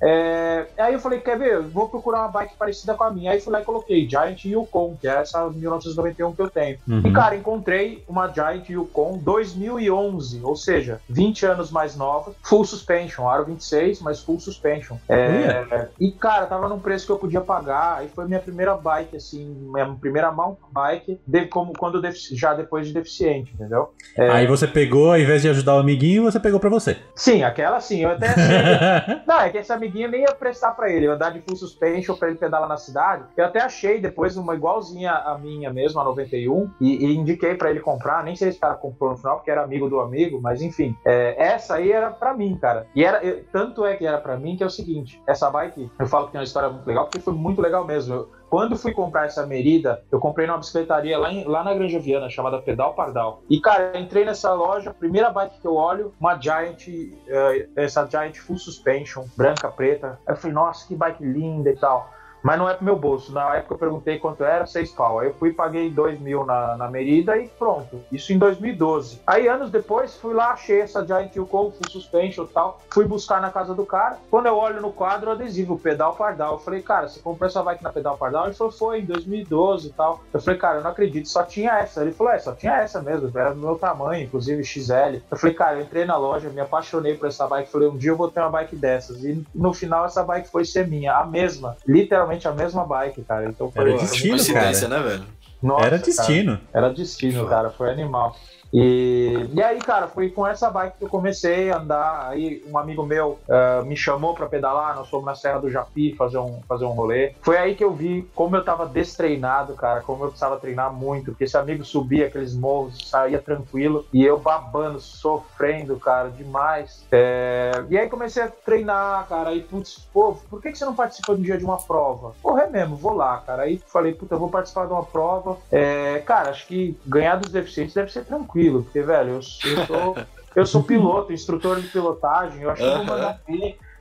É, aí eu falei, quer ver? Vou procurar uma bike parecida com a minha. Aí fui lá e coloquei Giant Yukon, que é essa 1991 que eu tenho. Uhum. E, cara, encontrei uma Giant Yukon 2011, ou seja, 20 anos mais nova, full suspension, aro 26, mas full suspension. É, e, cara, tava num preço que eu podia pagar, e foi minha primeira bike, assim, minha primeira mountain bike, de, como, quando já depois de deficiente, entendeu? É, Aí você pegou, ao invés de ajudar o amiguinho, você pegou pra você. Sim, aquela sim, eu até <laughs> Não, é que esse amiguinho nem ia prestar pra ele, andar de full suspension pra ele pedalar na cidade. Eu até achei depois uma igualzinha a minha mesmo, a 91, e, e indiquei pra ele comprar. Nem sei se o cara comprou no final, porque era amigo do amigo, mas enfim. é, essa aí era pra mim, cara. E era, eu- tanto é que era pra mim que é o seguinte: essa bike, eu falo que tem uma história muito legal, porque foi muito legal mesmo. Eu- quando fui comprar essa Merida, eu comprei numa bicicletaria lá, em- lá na Granja Viana, chamada Pedal Pardal. E, cara, entrei nessa loja, primeira bike que eu olho, uma Giant, eh, essa Giant Full Suspension, branca, preta. Aí eu falei, nossa, que bike linda e tal. Mas não é pro meu bolso. Na época eu perguntei quanto era, seis pau. Aí eu fui paguei dois mil na, na Merida e pronto. Isso em 2012. Aí anos depois fui lá, achei essa Giant Yukon full suspension e tal. Fui buscar na casa do cara. Quando eu olho no quadro, adesivo, pedal pardal. Eu falei, cara, você comprou essa bike na pedal pardal? Ele falou, foi, em 2012 e tal. Eu falei, cara, eu não acredito, só tinha essa. Ele falou, é, só tinha essa mesmo, era do meu tamanho, inclusive XL. Eu falei, cara, eu entrei na loja, me apaixonei por essa bike. Falei, um dia eu vou ter uma bike dessas. E no final essa bike foi ser minha, a mesma. Literalmente a mesma bike, cara. Então foi. Era destino, Coincidência, cara. né, velho? Nossa, Era cara, destino. era destino, cara. Foi animal. E, e aí, cara, foi com essa bike que eu comecei a andar. Aí um amigo meu eh, me chamou pra pedalar, nós fomos na Serra do Japi fazer um, fazer um rolê. Foi aí que eu vi como eu tava destreinado, cara, como eu precisava treinar muito, porque esse amigo subia aqueles morros, saía tranquilo, e eu babando, sofrendo, cara, demais. É, E aí comecei a treinar, cara, aí, putz, pô, por que, que você não participa um dia de uma prova? Porra, é mesmo, vou lá, cara. Aí falei, puta, eu vou participar de uma prova. É, cara, acho que ganhar dos deficientes deve ser tranquilo, porque, velho, eu, eu sou. Eu sou piloto, instrutor de pilotagem, eu acho que eu vou mandar.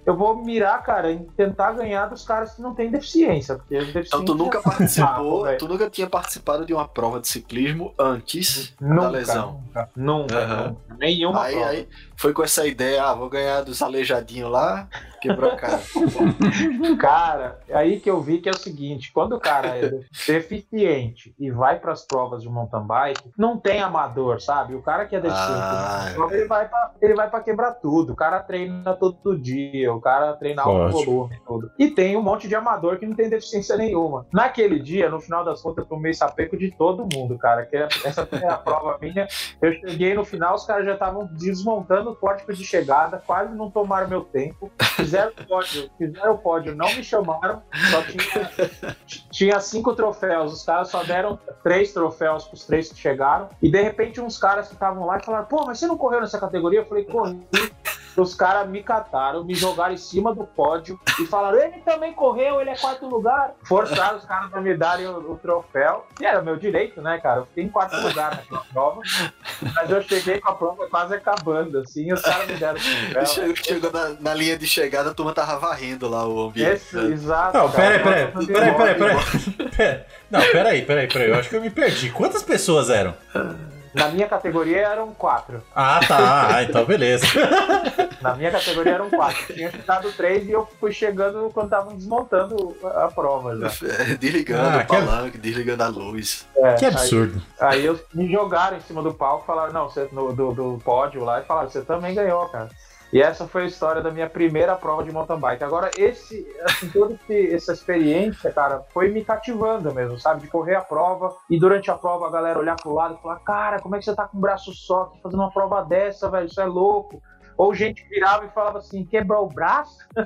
Eu vou mirar, cara, em tentar ganhar dos caras que não têm deficiência. Porque os Então tu nunca é participou, tu nunca tinha participado de uma prova de ciclismo antes da Nunca, lesão. nunca, nunca, Aham. nunca. Nenhuma Aí, prova. aí foi com essa ideia, ah, vou ganhar dos aleijadinhos lá, quebrou a cara. <laughs> Cara, é aí que eu vi que é o seguinte: quando o cara é deficiente e vai para as provas de mountain bike, não tem amador, sabe? O cara que é deficiente, Ah, ele vai pra, ele vai para quebrar tudo. O cara treina todo dia, o cara treina alto volume e tudo. E tem um monte de amador que não tem deficiência nenhuma. Naquele dia, no final das contas, eu tomei sapeco de todo mundo, cara. Que essa primeira prova minha, eu cheguei no final, os caras já estavam desmontando o pórtico de chegada, quase não tomaram meu tempo. Fizeram pódio, fizeram pódio, não me chamaram, só tinha, tinha cinco troféus. Os caras só deram três troféus pros três que chegaram. E de repente, uns caras que estavam lá falaram: pô, mas você não correu nessa categoria? Eu falei: corri. Os caras me cataram, me jogaram em cima do pódio e falaram: ele também correu, ele é quarto lugar. Forçaram os caras pra me darem o, o troféu. E era meu direito, né, cara? Eu fiquei em quarto lugar naquela prova. Mas eu cheguei com a prova quase acabando, assim, e os caras me deram o troféu. chegou, chegou na, na linha de chegada, a turma tava varrendo lá o ambiente. Esse, né? exato. Não, peraí, peraí, peraí, peraí, peraí. <laughs> Pera- Não, peraí, peraí, peraí. Eu acho que eu me perdi. Quantas pessoas eram? <laughs> Na minha categoria eram quatro. Ah, tá. Ah, então beleza. <laughs> Na minha categoria eram quatro. Tinha ficado três e eu fui chegando quando estavam desmontando a prova já. Desligando Ah, o que palanque, desligando a luz. É, Que absurdo. Aí, aí eu me jogaram em cima do palco, falaram, não, você, no, do, do pódio lá, e falaram, você também ganhou, cara. E essa foi a história da minha primeira prova de mountain bike. Agora, esse, assim, toda essa experiência, cara, foi me cativando mesmo, sabe? De correr a prova e durante a prova a galera olhar pro lado e falar, cara, como é que você tá com o braço só fazendo uma prova dessa, velho? Isso é louco. Ou gente virava e falava assim, quebrou o braço? <laughs>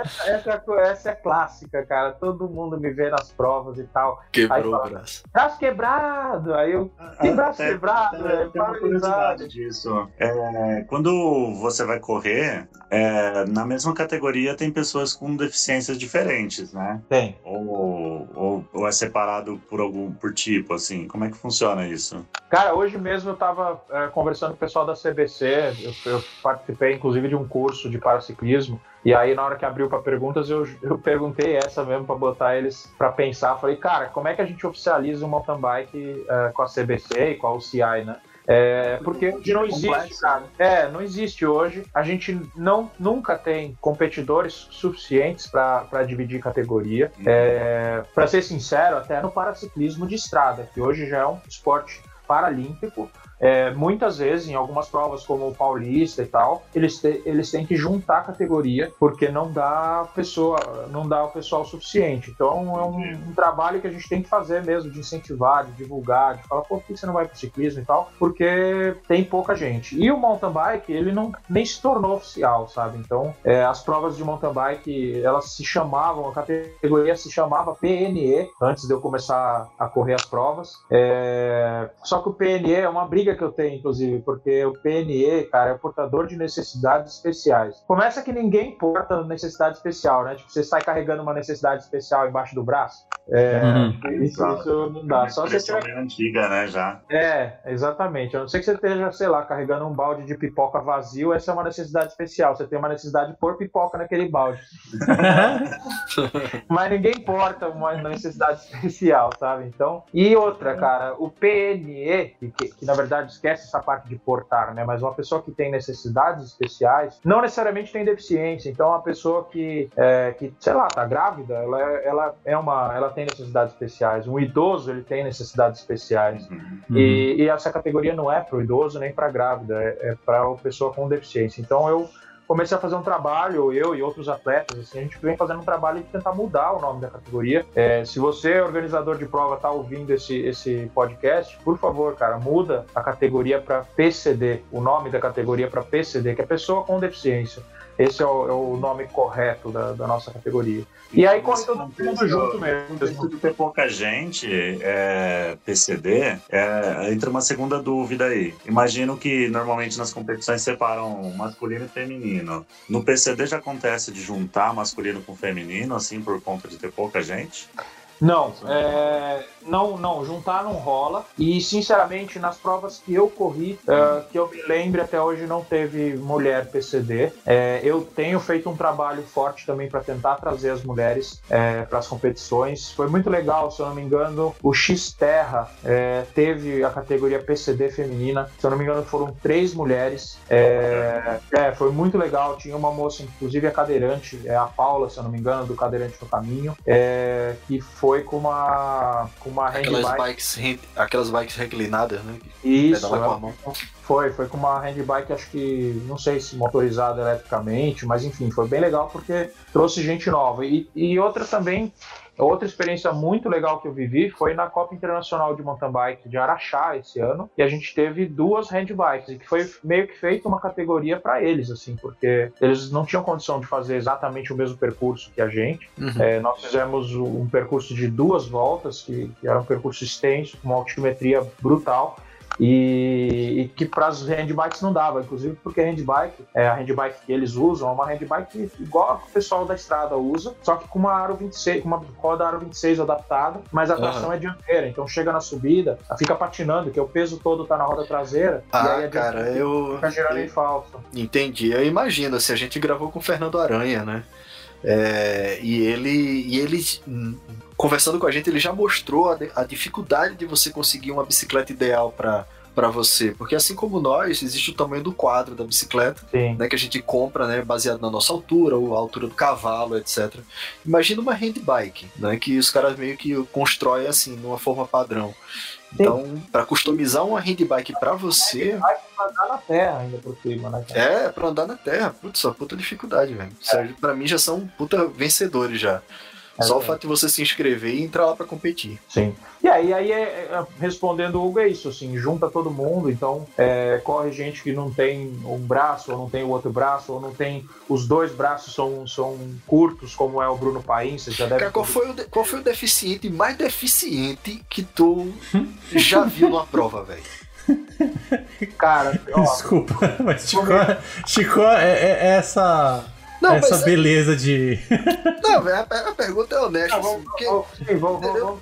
essa, essa, essa é clássica, cara. Todo mundo me vê nas provas e tal. Aí Quebrou fala, o braço. Braço quebrado! Aí eu. Que braço Até- quebrado, até-? Tem uma curiosidade disso. É, quando você vai correr, é, na mesma categoria tem pessoas com deficiências diferentes, né? Tem. Ou, ou, ou é separado por algum por tipo, assim? Como é que funciona isso? Cara, hoje mesmo eu tava é, conversando com o pessoal da CBC, eu, eu participei inclusive de um curso de paraciclismo, e aí na hora que abriu para perguntas eu, eu perguntei essa mesmo para botar eles para pensar, falei, cara, como é que a gente oficializa o mountain bike é, com a CBC e com a UCI, né? É, porque hoje não existe, cara. É, não existe hoje. A gente não, nunca tem competidores suficientes para dividir categoria. É, para ser sincero, até no paraciclismo de estrada, que hoje já é um esporte paralímpico. É, muitas vezes, em algumas provas como o Paulista e tal, eles, te- eles têm que juntar a categoria porque não dá pessoa, não dá o pessoal suficiente. Então é um, um trabalho que a gente tem que fazer mesmo de incentivar, de divulgar, de falar, por que você não vai pro ciclismo e tal? Porque tem pouca gente. E o mountain bike, ele não nem se tornou oficial, sabe? Então é, as provas de mountain bike, elas se chamavam, a categoria se chamava PNE antes de eu começar a correr as provas. É, só que o PNE é uma briga briga que eu tenho, inclusive, porque o PNE, cara, é portador de necessidades especiais. Começa que ninguém porta necessidade especial, né? Tipo, você sai carregando uma necessidade especial embaixo do braço. É, Uhum. isso, isso não dá. Só se você antiga, né, já. é, exatamente. A não ser que você esteja, sei lá, carregando um balde de pipoca vazio, essa é uma necessidade especial. Você tem uma necessidade de pôr pipoca naquele balde. <laughs> Mas ninguém importa uma necessidade especial, sabe? Então, e outra, cara, o PNE, que, que, que, na verdade esquece essa parte de portar, né? Mas uma pessoa que tem necessidades especiais, não necessariamente tem deficiência. Então, uma pessoa que, é, que sei lá, tá grávida, ela, é- ela é uma, ela tem necessidades especiais. Um idoso, ele tem necessidades especiais. Uhum. E, e essa categoria não é para o idoso nem para grávida, é, é para a pessoa com deficiência. Então eu comecei a fazer um trabalho, eu e outros atletas, assim, a gente vem fazendo um trabalho de tentar mudar o nome da categoria. É, se você, organizador de prova, tá ouvindo esse, esse podcast, por favor, cara, muda a categoria para PCD, o nome da categoria para PCD, que é pessoa com deficiência. Esse é o, é o nome correto da, da nossa categoria. E aí corre todo mundo junto mesmo. De ter pouca gente, é, PCD, é, entra uma segunda dúvida aí. Imagino que normalmente nas competições separam masculino e feminino. No PCD já acontece de juntar masculino com feminino, assim, por conta de ter pouca gente? Não, é, não, não, juntar não rola. E sinceramente, nas provas que eu corri, é, que eu me lembre até hoje não teve mulher PCD. É, eu tenho feito um trabalho forte também para tentar trazer as mulheres para as competições. Foi muito legal, se eu não me engano, o X Terra é, teve a categoria PCD feminina. Se eu não me engano, foram três mulheres. É, é, foi muito legal. Tinha uma moça, inclusive a cadeirante, é a Paula, se eu não me engano, do Cadeirante no Caminho, é, que foi com uma, com uma Aquelas handbike. bikes, re- aquelas bikes reclinadas, né? Isso, Pedala com a mão. foi, foi com uma handbike, acho que, não sei se motorizada eletricamente, mas enfim, foi bem legal porque trouxe gente nova. E, e outra também, outra experiência muito legal que eu vivi foi na Copa Internacional de Mountain Bike de Araxá esse ano, e a gente teve duas handbikes, e que foi meio que feito uma categoria para eles, assim, porque eles não tinham condição de fazer exatamente o mesmo percurso que a gente. Uhum. É, nós fizemos um percurso de duas voltas, que, que era um percurso extenso, com uma altimetria brutal, e, e que para as handbikes não dava, inclusive porque a handbike, é, a handbike que eles usam é uma handbike igual a que o pessoal da estrada usa, só que com uma aro 26, com uma roda aro 26 adaptada, mas a tração é dianteira, então chega na subida, fica patinando, que o peso todo tá na roda traseira, e aí Ah, cara, eu. fica girando em falso. Entendi. Eu imagino, assim, a gente gravou com o Fernando Aranha, né? É, e ele, e ele conversando com a gente, ele já mostrou a, a dificuldade de você conseguir uma bicicleta ideal para para você, porque assim como nós, existe o tamanho do quadro da bicicleta, Sim. né, que a gente compra, né, baseado na nossa altura, ou a altura do cavalo, etc. Imagina uma handbike, né, que os caras meio que constroem assim, numa forma padrão. Então, para customizar uma handbike para você, Vai andar na terra ainda por cima, né? cara? é, pra andar na terra. Putz, uma puta dificuldade, velho. Sério, pra mim já são puta vencedores já. É Só o verdade. fato de você se inscrever e entrar lá pra competir. Sim. E aí, aí é, é, respondendo o Hugo, é isso, assim, junta todo mundo, então é, corre gente que não tem um braço, ou não tem o outro braço, ou não tem. Os dois braços são, são curtos, como é o Bruno Paim, você já deve Cara, qual foi, o de- qual foi o deficiente mais deficiente que tu já viu numa prova, velho? Cara, ó, <laughs> Desculpa, mas Chico, Chico é, é- é essa, Não, essa mas beleza de. não, a, a pergunta é honesta. Ah, assim, vamos- porque- vamos- sim, vamos- vamos-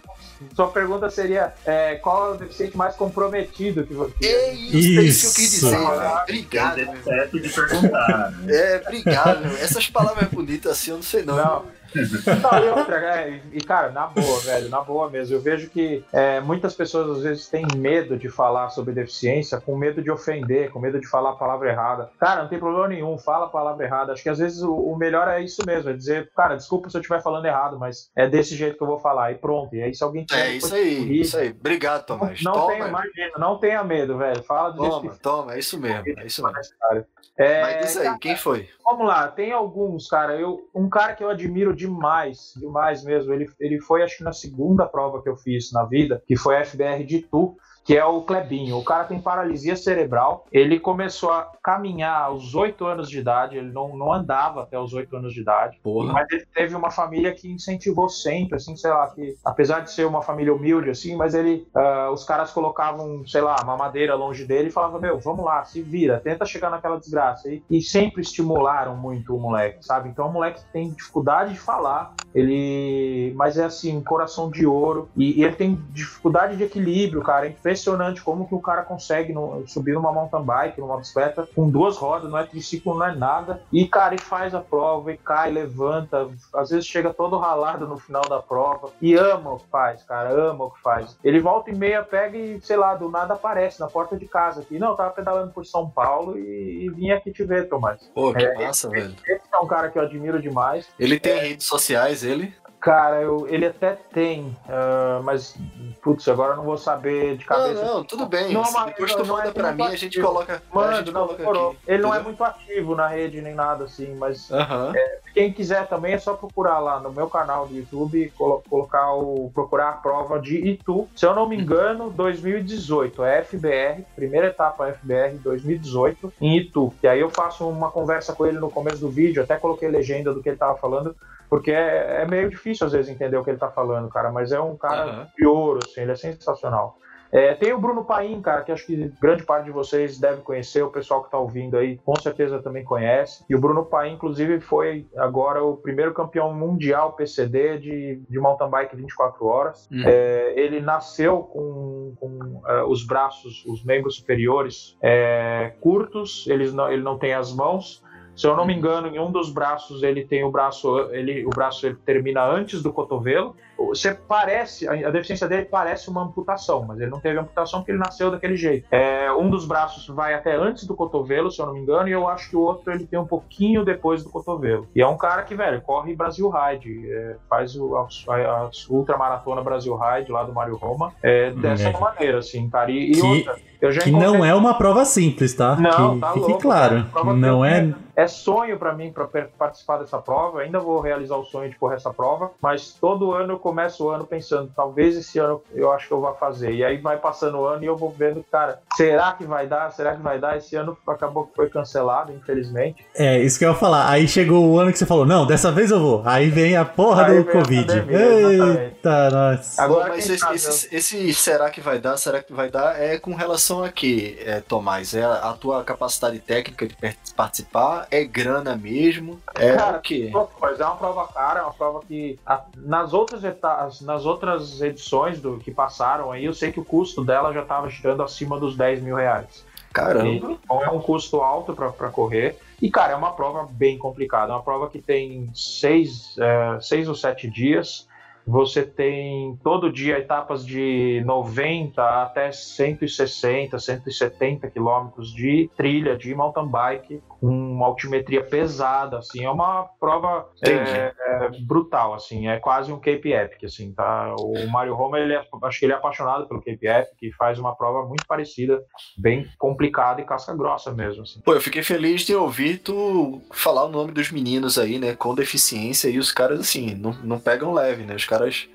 Sua pergunta seria: é, qual é o deficiente mais comprometido que você. É isso, é isso que eu quis dizer, velho. Obrigado, certo de perguntar. né? É, obrigado. meu. Essas palavras bonitas assim, eu não sei não. Não. <laughs> Não, e outra, é, e cara, na boa, velho, na boa mesmo. Eu vejo que é, muitas pessoas às vezes têm medo de falar sobre deficiência, com medo de ofender, com medo de falar a palavra errada. Cara, não tem problema nenhum, fala a palavra errada. Acho que às vezes o, o melhor é isso mesmo, é dizer, cara, desculpa se eu estiver falando errado, mas é desse jeito que eu vou falar, e pronto. E aí, se alguém É isso aí, corrigir, isso aí. Obrigado, Tomás. Não, toma, tenha, imagina, não tenha medo, velho. Fala do jeito toma, que toma, é isso mesmo, é isso mesmo. É, Mas diz aí, quem foi? Vamos lá, tem alguns, cara. Eu, um cara que eu admiro demais, demais mesmo. Ele, ele foi, acho que na segunda prova que eu fiz na vida, que foi a FBR de Tu. Que é o Clebinho. O cara tem paralisia cerebral. Ele começou a caminhar aos 8 anos de idade, ele não, não andava até os 8 anos de idade. Porra. Mas ele teve uma família que incentivou sempre, assim, sei lá, que apesar de ser uma família humilde, assim, mas ele, ah, os caras colocavam, sei lá, uma madeira longe dele e falavam, meu, vamos lá, se vira, tenta chegar naquela desgraça. E, e sempre estimularam muito o moleque, sabe? Então o moleque tem dificuldade de falar, ele. Mas é assim, um coração de ouro. E, e ele tem dificuldade de equilíbrio, cara. É impressionante como que o cara consegue no- subir numa mountain bike, numa bicicleta, com duas rodas, não é triciclo, não é nada. E, cara, ele faz a prova, e cai, levanta, às vezes chega todo ralado no final da prova. E ama o que faz, cara, ama o que faz. Ele volta e meia, pega e, sei lá, do nada aparece na porta de casa aqui. Não, eu tava pedalando por São Paulo e, e vim aqui te ver, Tomás. Pô, que É, massa, velho. Esse é um cara que eu admiro demais. Ele tem redes sociais, ele? Cara, eu- ele até tem, ah, mas, putz, agora eu não vou saber de Não, cabeça. não, tudo bem. Não, mas Depois não- tu não é manda pra mim, a gente ativo. coloca. Mano, gente não, coloca aqui. Ele não é entendeu? muito ativo na rede nem nada assim, mas Aham. quem quiser também é só procurar lá no meu canal do YouTube, colo- colocar o procurar a prova de Itu. Se eu não me engano, 2018, é FBR, primeira etapa FBR 2018 em Itu. E aí eu faço uma conversa com ele no começo do vídeo, até coloquei legenda do que ele tava falando, porque é, é meio difícil às vezes entender o que ele tá falando, cara, mas é um cara Aham. de ouro, assim, ele é sensacional. É, tem o Bruno Paim, cara, que acho que grande parte de vocês deve conhecer, o pessoal que está ouvindo aí com certeza também conhece. E o Bruno Paim, inclusive, foi agora o primeiro campeão mundial PCD de, de mountain bike 24 horas. Uhum. É, ele nasceu com, com, é, os braços, os membros superiores é, curtos, eles não, ele não tem as mãos. Se eu não me engano, em um dos braços ele tem o braço, ele, o braço ele termina antes do cotovelo. Você parece, a deficiência dele parece uma amputação, mas ele não teve amputação porque ele nasceu daquele jeito. É, um dos braços vai até antes do cotovelo, se eu não me engano, e eu acho que o outro ele tem um pouquinho depois do cotovelo. E é um cara que, velho, corre Brasil Ride, é, faz o, a, a, a ultramaratona Brasil Ride lá do Mário Roma, é, dessa É. maneira, assim, cara. E, Que- outra, eu já Que não é uma prova simples, tá? Não, que tá fique louco, claro. cara. Não é. É sonho pra mim per- participar dessa prova. Ainda vou realizar o sonho de correr essa prova, mas todo ano eu começo o ano pensando, talvez esse ano eu acho que eu vá fazer. E aí vai passando o ano e eu vou vendo, cara, será que vai dar? Será que vai dar? Esse ano acabou que foi cancelado, infelizmente. É, isso que eu ia falar. Aí chegou o ano que você falou, não, dessa vez eu vou. Aí vem a porra Aí do Covid. pandemia, exatamente. Eita, nossa. Agora, Mas esse, sabe, esse- esse será que vai dar, será que vai dar, é com relação a quê, é, Tomás? É a, a tua capacidade técnica de participar? É grana mesmo? É Cara, o quê? Mas é uma prova cara, é uma prova que a- nas outras etapas, nas outras edições do que passaram aí, eu sei que o custo dela já estava girando acima dos 10 mil reais. Caramba. Então é um custo alto para correr. E, cara, é uma prova bem complicada. É uma prova que tem seis, é, seis ou sete dias. Você tem todo dia etapas de 90 até 160, 170 quilômetros de trilha, de mountain bike, uma altimetria pesada, assim. É uma prova é, é, brutal, assim. É quase um Cape Epic, assim, tá? O Mário Roma, ele é, acho que ele é apaixonado pelo Cape Epic e faz uma prova muito parecida, bem complicada e casca grossa mesmo, assim. Pô, eu fiquei feliz de ouvir tu falar o nome dos meninos aí, né, com deficiência, e os caras, assim, não, não pegam leve, né? Os caras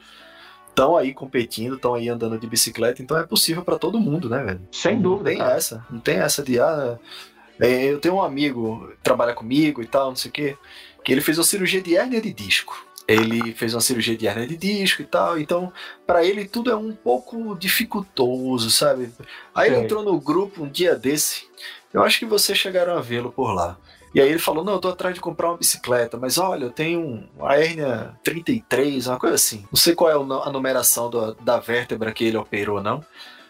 estão aí competindo, estão aí andando de bicicleta, então é possível pra todo mundo, né, velho? Sem Não dúvida, tem cara. essa, não tem essa de, ah, eu tenho um amigo que trabalha comigo e tal, não sei o quê, que ele fez uma cirurgia de hérnia de disco. Ele fez uma cirurgia de hérnia de disco e tal, então pra ele tudo é um pouco dificultoso, sabe? Aí ele entrou no grupo um dia desse, eu acho que vocês chegaram a vê-lo por lá. E aí ele falou: Não, eu tô atrás de comprar uma bicicleta, mas olha, eu tenho um- uma hérnia 33, uma coisa assim. Não sei qual é a numeração do- da vértebra que ele operou, não.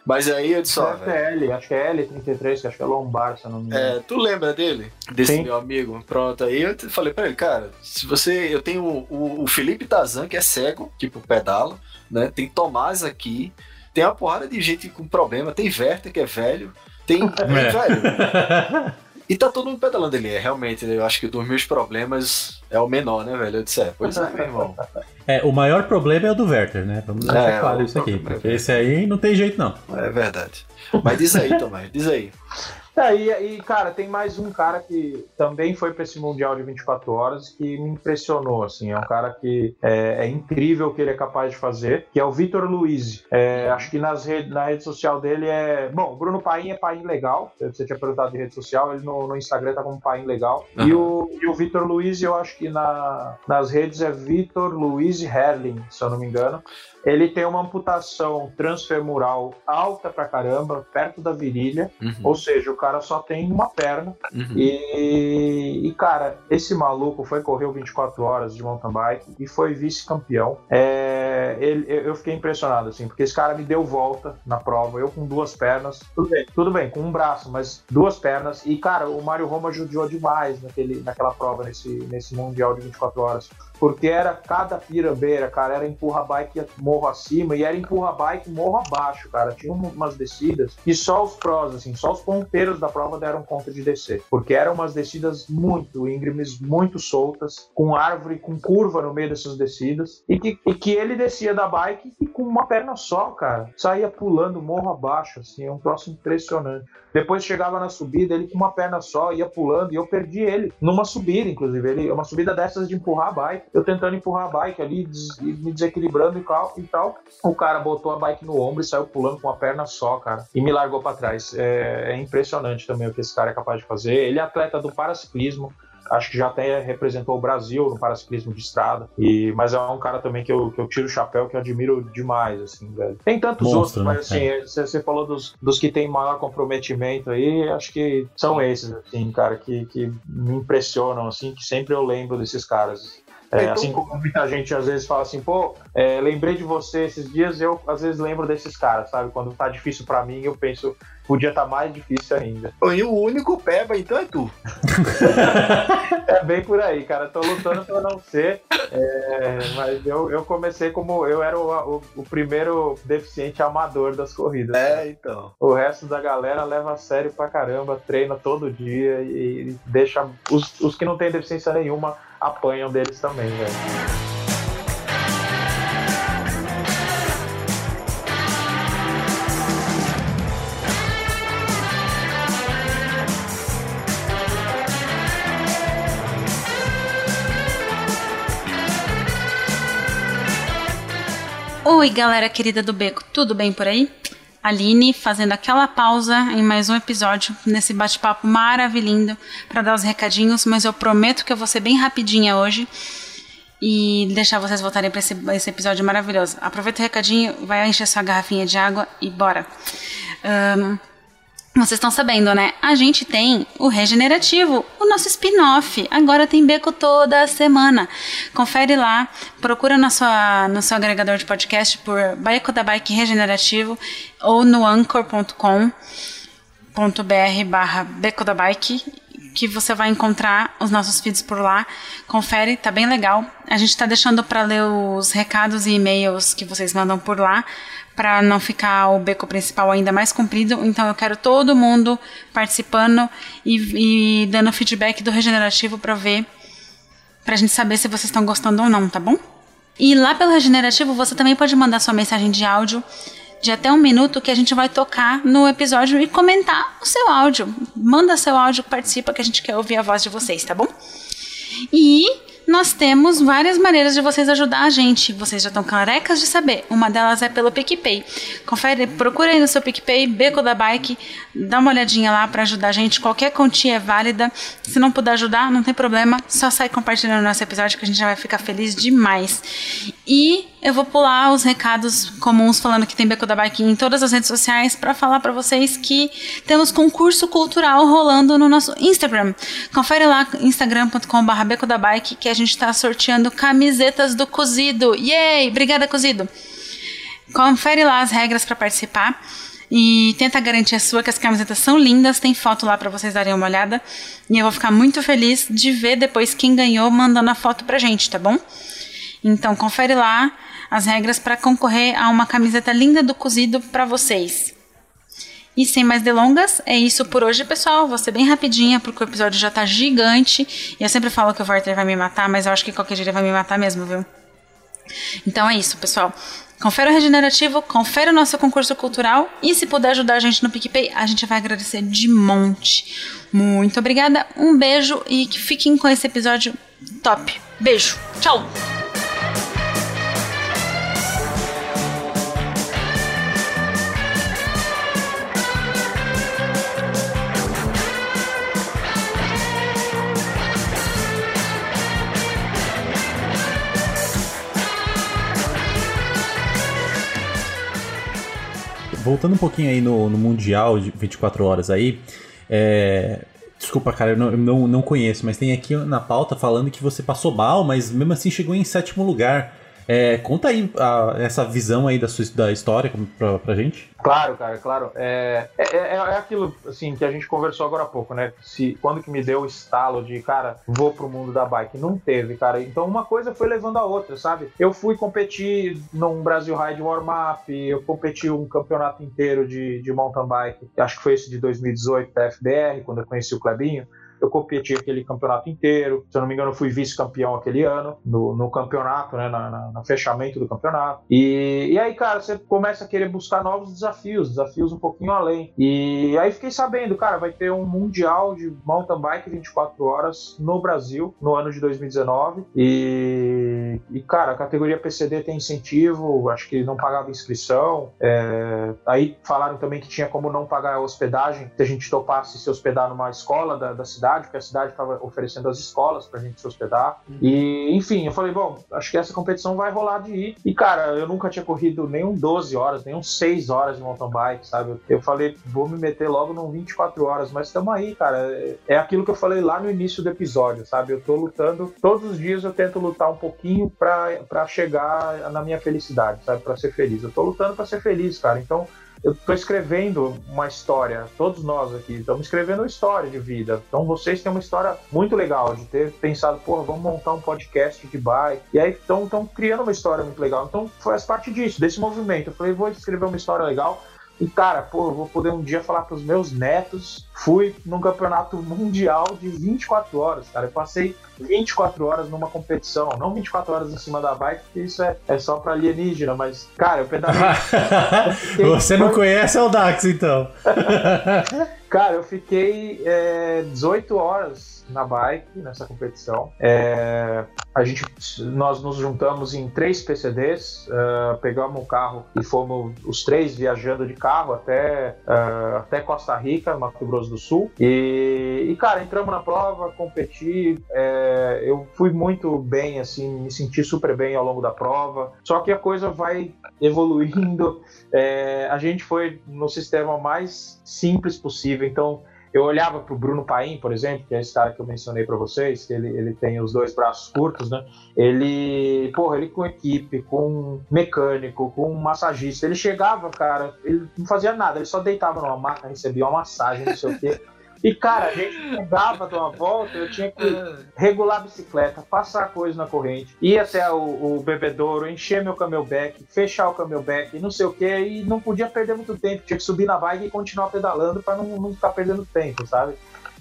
Mas aí eu disse: Ó, L, acho que é L33, que acho que é lombar, se eu não me engano. É, tu lembra dele? Desse Sim. meu amigo? Pronto, aí eu te- falei pra ele, cara, se você. Eu tenho o, o- o Felipe Tazan, que é cego, tipo, pedala, né? Tem Tomás aqui, tem uma porrada de gente com problema, tem Werther, que é velho, tem. <laughs> É. Velho. E tá todo mundo pedalando ali, é realmente, eu acho que dos meus problemas é o menor, né, velho? Eu disse, é, pois é, meu irmão. <laughs> É, o maior problema é o do Werther, né? Vamos deixar É, claro isso aqui. é Porque esse aí não tem jeito, não. É verdade. Mas diz aí, Tomás, diz aí. <laughs> É, e, e, cara, tem mais um cara que também foi para esse Mundial de 24 horas que me impressionou, assim, é um cara que é, é incrível o que ele é capaz de fazer, que é o Vitor Luiz. É, acho que nas rede, na rede social dele é... Bom, o Bruno Paim é Paim Legal, você tinha perguntado de rede social, ele no, no Instagram tá como Paim Legal. Uhum. E o, e o Vitor Luiz, eu acho que na, nas redes é Vitor Luiz Herling, se eu não me engano. Ele tem uma amputação transfemoral alta pra caramba, perto da virilha, uhum. ou seja, o cara só tem uma perna. Uhum. E, e, cara, esse maluco foi correr 24 horas de mountain bike e foi vice-campeão. É, ele, eu fiquei impressionado, assim, porque esse cara me deu volta na prova, eu com duas pernas, tudo bem, tudo bem com um braço, mas duas pernas. E, cara, o Mário Roma judiou demais naquele, naquela prova, nesse, nesse Mundial de 24 horas porque era cada pirambeira, cara, era empurra bike morro acima e era empurra bike morro abaixo, cara. Tinha umas descidas e só os prós, assim, só os ponteiros da prova deram conta de descer, porque eram umas descidas muito íngremes, muito soltas, com árvore, com curva no meio dessas descidas e que, e que ele descia da bike e com uma perna só, cara, saía pulando morro abaixo, assim, é um troço impressionante. Depois chegava na subida, ele com uma perna só ia pulando e eu perdi ele numa subida, inclusive. Ele, uma subida dessas de empurrar a bike. Eu tentando empurrar a bike ali, des, me desequilibrando e tal, e tal. O cara botou a bike no ombro e saiu pulando com uma perna só, cara. E me largou para trás. É, é impressionante também o que esse cara é capaz de fazer. Ele é atleta do paraciclismo acho que já até representou o Brasil no paraciclismo de estrada. E, mas é um cara também que eu, que eu tiro o chapéu, que eu admiro demais, assim, velho. Tem tantos Monstro, outros, né? mas assim, é. você, falou dos, dos que tem maior comprometimento aí, acho que são esses, assim, cara, que, que me impressionam, assim, que sempre eu lembro desses caras. É, então... Assim como muita gente às vezes fala assim, pô, é, lembrei de você esses dias, eu às vezes lembro desses caras, sabe? Quando tá difícil para mim, eu penso, podia estar tá mais difícil ainda. E o único peba, então, é tu. <laughs> é bem por aí, cara. Tô lutando pra não ser. É, mas eu, eu comecei como. Eu era o, o, o, primeiro deficiente amador das corridas. É, cara. então. O resto da galera leva a sério pra caramba, treina todo dia e deixa. Os, os que não têm deficiência nenhuma apanham deles também, velho. Oi, galera querida do Beco, tudo bem por aí? Aline fazendo aquela pausa em mais um episódio nesse bate-papo maravilhoso para dar os recadinhos, mas eu prometo que eu vou ser bem rapidinha hoje e deixar vocês voltarem para esse, esse, episódio maravilhoso. Aproveita o recadinho, vai encher sua garrafinha de água e bora. Um, vocês estão sabendo, né? A gente tem o Regenerativo, o nosso spin-off. Agora tem beco toda semana. Confere lá, procura no, sua, no seu agregador de podcast por Beco da Bike Regenerativo ou no anchor.com.br barra Beco da Bike que você vai encontrar os nossos feeds por lá. Confere, tá bem legal. A gente tá deixando para ler os recados e e-mails que vocês mandam por lá para não ficar o beco principal ainda mais comprido. Então eu quero todo mundo participando e, e dando feedback do regenerativo para ver, para a gente saber se vocês estão gostando ou não, tá bom? E lá pelo regenerativo você também pode mandar sua mensagem de áudio de até um minuto que a gente vai tocar no episódio e comentar o seu áudio. Manda seu áudio, participa que a gente quer ouvir a voz de vocês, tá bom? E nós temos várias maneiras de vocês ajudar a gente. Vocês já estão carecas de saber. Uma delas é pelo PicPay. Confere, procura aí no seu PicPay, Beco da Bike, dá uma olhadinha lá para ajudar a gente. Qualquer quantia é válida. Se não puder ajudar, não tem problema. Só sai compartilhando nosso episódio que a gente já vai ficar feliz demais. E eu vou pular os recados comuns falando que tem Beco da Bike em todas as redes sociais para falar para vocês que temos concurso cultural rolando no nosso Instagram. Confere lá instagram.com/beco da bike que a gente está sorteando camisetas do Cozido. Yay! Obrigada, Cozido! Confere lá as regras para participar e tenta garantir a sua que as camisetas são lindas, tem foto lá para vocês darem uma olhada. E eu vou ficar muito feliz de ver depois quem ganhou mandando a foto pra gente, tá bom? Então confere lá as regras para concorrer a uma camiseta linda do cozido para vocês. E sem mais delongas, é isso por hoje, pessoal. Vou ser bem rapidinha, porque o episódio já tá gigante. E eu sempre falo que o Walter vai me matar, mas eu acho que qualquer dia ele vai me matar mesmo, viu? Então é isso, pessoal. Confere o Regenerativo, confere o nosso concurso cultural e se puder ajudar a gente no PicPay, a gente vai agradecer de monte. Muito obrigada, um beijo e que fiquem com esse episódio top. Beijo, tchau! Voltando um pouquinho aí no, no Mundial de 24 horas aí, é, Desculpa, cara, eu não, eu não, não conheço, mas tem aqui na pauta falando que você passou mal, mas mesmo assim chegou em sétimo lugar. É, conta aí a, essa visão aí da, sua, da história pra, pra gente. Claro, cara, claro. É, é, é, é, aquilo assim que a gente conversou agora há pouco, né? Se, quando que me deu o estalo de, cara, vou pro mundo da bike. Não teve, cara. Então uma coisa foi levando a outra, sabe? Eu fui competir num Brasil Ride Warm-Up, eu competi um campeonato inteiro de, de mountain bike, acho que foi esse de 2018 da FBR, quando eu conheci o Clebinho eu competi aquele campeonato inteiro. Se eu não me engano, fui vice-campeão aquele ano, no, no campeonato, né, na, na, no fechamento do campeonato. E, e aí, cara, você começa a querer buscar novos desafios, desafios um pouquinho além. E aí fiquei sabendo, cara, vai ter um mundial de mountain bike 24 horas no Brasil, no ano de 2019. E, e cara, a categoria PCD tem incentivo, acho que não pagava inscrição. É, aí falaram também que tinha como não pagar a hospedagem, se a gente topasse se hospedar numa escola da, da cidade cidade, porque a cidade estava oferecendo as escolas para a gente se hospedar. Uhum. E, enfim, eu falei, bom, acho que essa competição vai rolar de ir. E, cara, eu nunca tinha corrido nem um 12 horas, nem um 6 horas de mountain bike, sabe? Eu falei, vou me meter logo num 24 horas, mas estamos aí, cara. É aquilo que eu falei lá no início do episódio, sabe? Eu tô lutando, todos os dias eu tento lutar um pouquinho para chegar na minha felicidade, sabe? Para ser feliz. Eu tô lutando para ser feliz, cara. Então, eu estou escrevendo uma história, todos nós aqui estamos escrevendo uma história de vida. Então vocês têm uma história muito legal de ter pensado, porra, vamos montar um podcast de bike. E aí estão criando uma história muito legal. Então faz parte disso, desse movimento. Eu falei, vou escrever uma história legal. E cara, pô, eu vou poder um dia falar para os meus netos. Fui num campeonato mundial de 24 horas, cara. Eu passei 24 horas numa competição, não 24 horas em cima da bike, porque isso é, é só para alienígena, mas, cara, eu pedalei. <laughs> Você não conhece o Dax, então. <laughs> cara, eu fiquei é, 18 horas na bike nessa competição. É, a gente, nós nos juntamos em três PCDs, uh, é, pegamos um carro e fomos os três viajando de carro até, uh, até Costa Rica, Mato Grosso do Sul. E, e cara, entramos na prova, competi. É, eu fui muito bem, assim, me senti super bem ao longo da prova. Só que a coisa vai evoluindo. É, a gente foi no sistema mais simples possível. Então, eu olhava para o Bruno Paim, por exemplo, que é esse cara que eu mencionei para vocês, que ele, ele tem os dois braços curtos, né? Ele, porra, ele com equipe, com mecânico, com massagista, ele chegava, cara, ele não fazia nada, ele só deitava numa maca, recebia uma massagem, não sei o quê. <laughs> E, cara, a gente pegava de uma volta, eu tinha que regular a bicicleta, passar coisa na corrente, ir até o, o bebedouro, encher meu camelback, fechar o camelback, não sei o que, e não podia perder muito tempo. Tinha que subir na bike e continuar pedalando para não, não ficar perdendo tempo, sabe?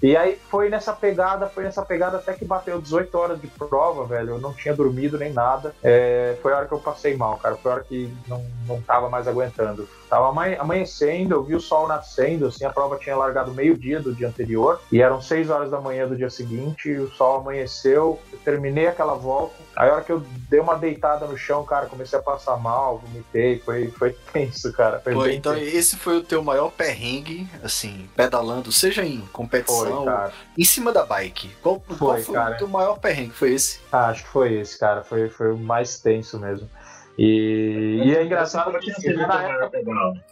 E aí foi nessa pegada, foi nessa pegada até que bateu 18 horas de prova, velho. Eu não tinha dormido nem nada. É, foi a hora que eu passei mal, cara. Foi a hora que não, não tava mais aguentando. Tava amanhecendo, eu vi o sol nascendo, assim, a prova tinha largado meio-dia do dia anterior, e eram 6 horas da manhã do dia seguinte, o sol amanheceu, eu terminei aquela volta, aí a hora que eu dei uma deitada no chão, cara, comecei a passar mal, vomitei, foi, foi <laughs> tenso, cara. Foi Pô, então tenso. esse foi o teu maior perrengue, assim, pedalando, seja em competição, foi, em cima da bike. Qual foi, qual foi o teu maior perrengue? Foi esse? Ah, acho que foi esse, cara, foi, foi o mais tenso mesmo. E, e é engraçado que assim, na época.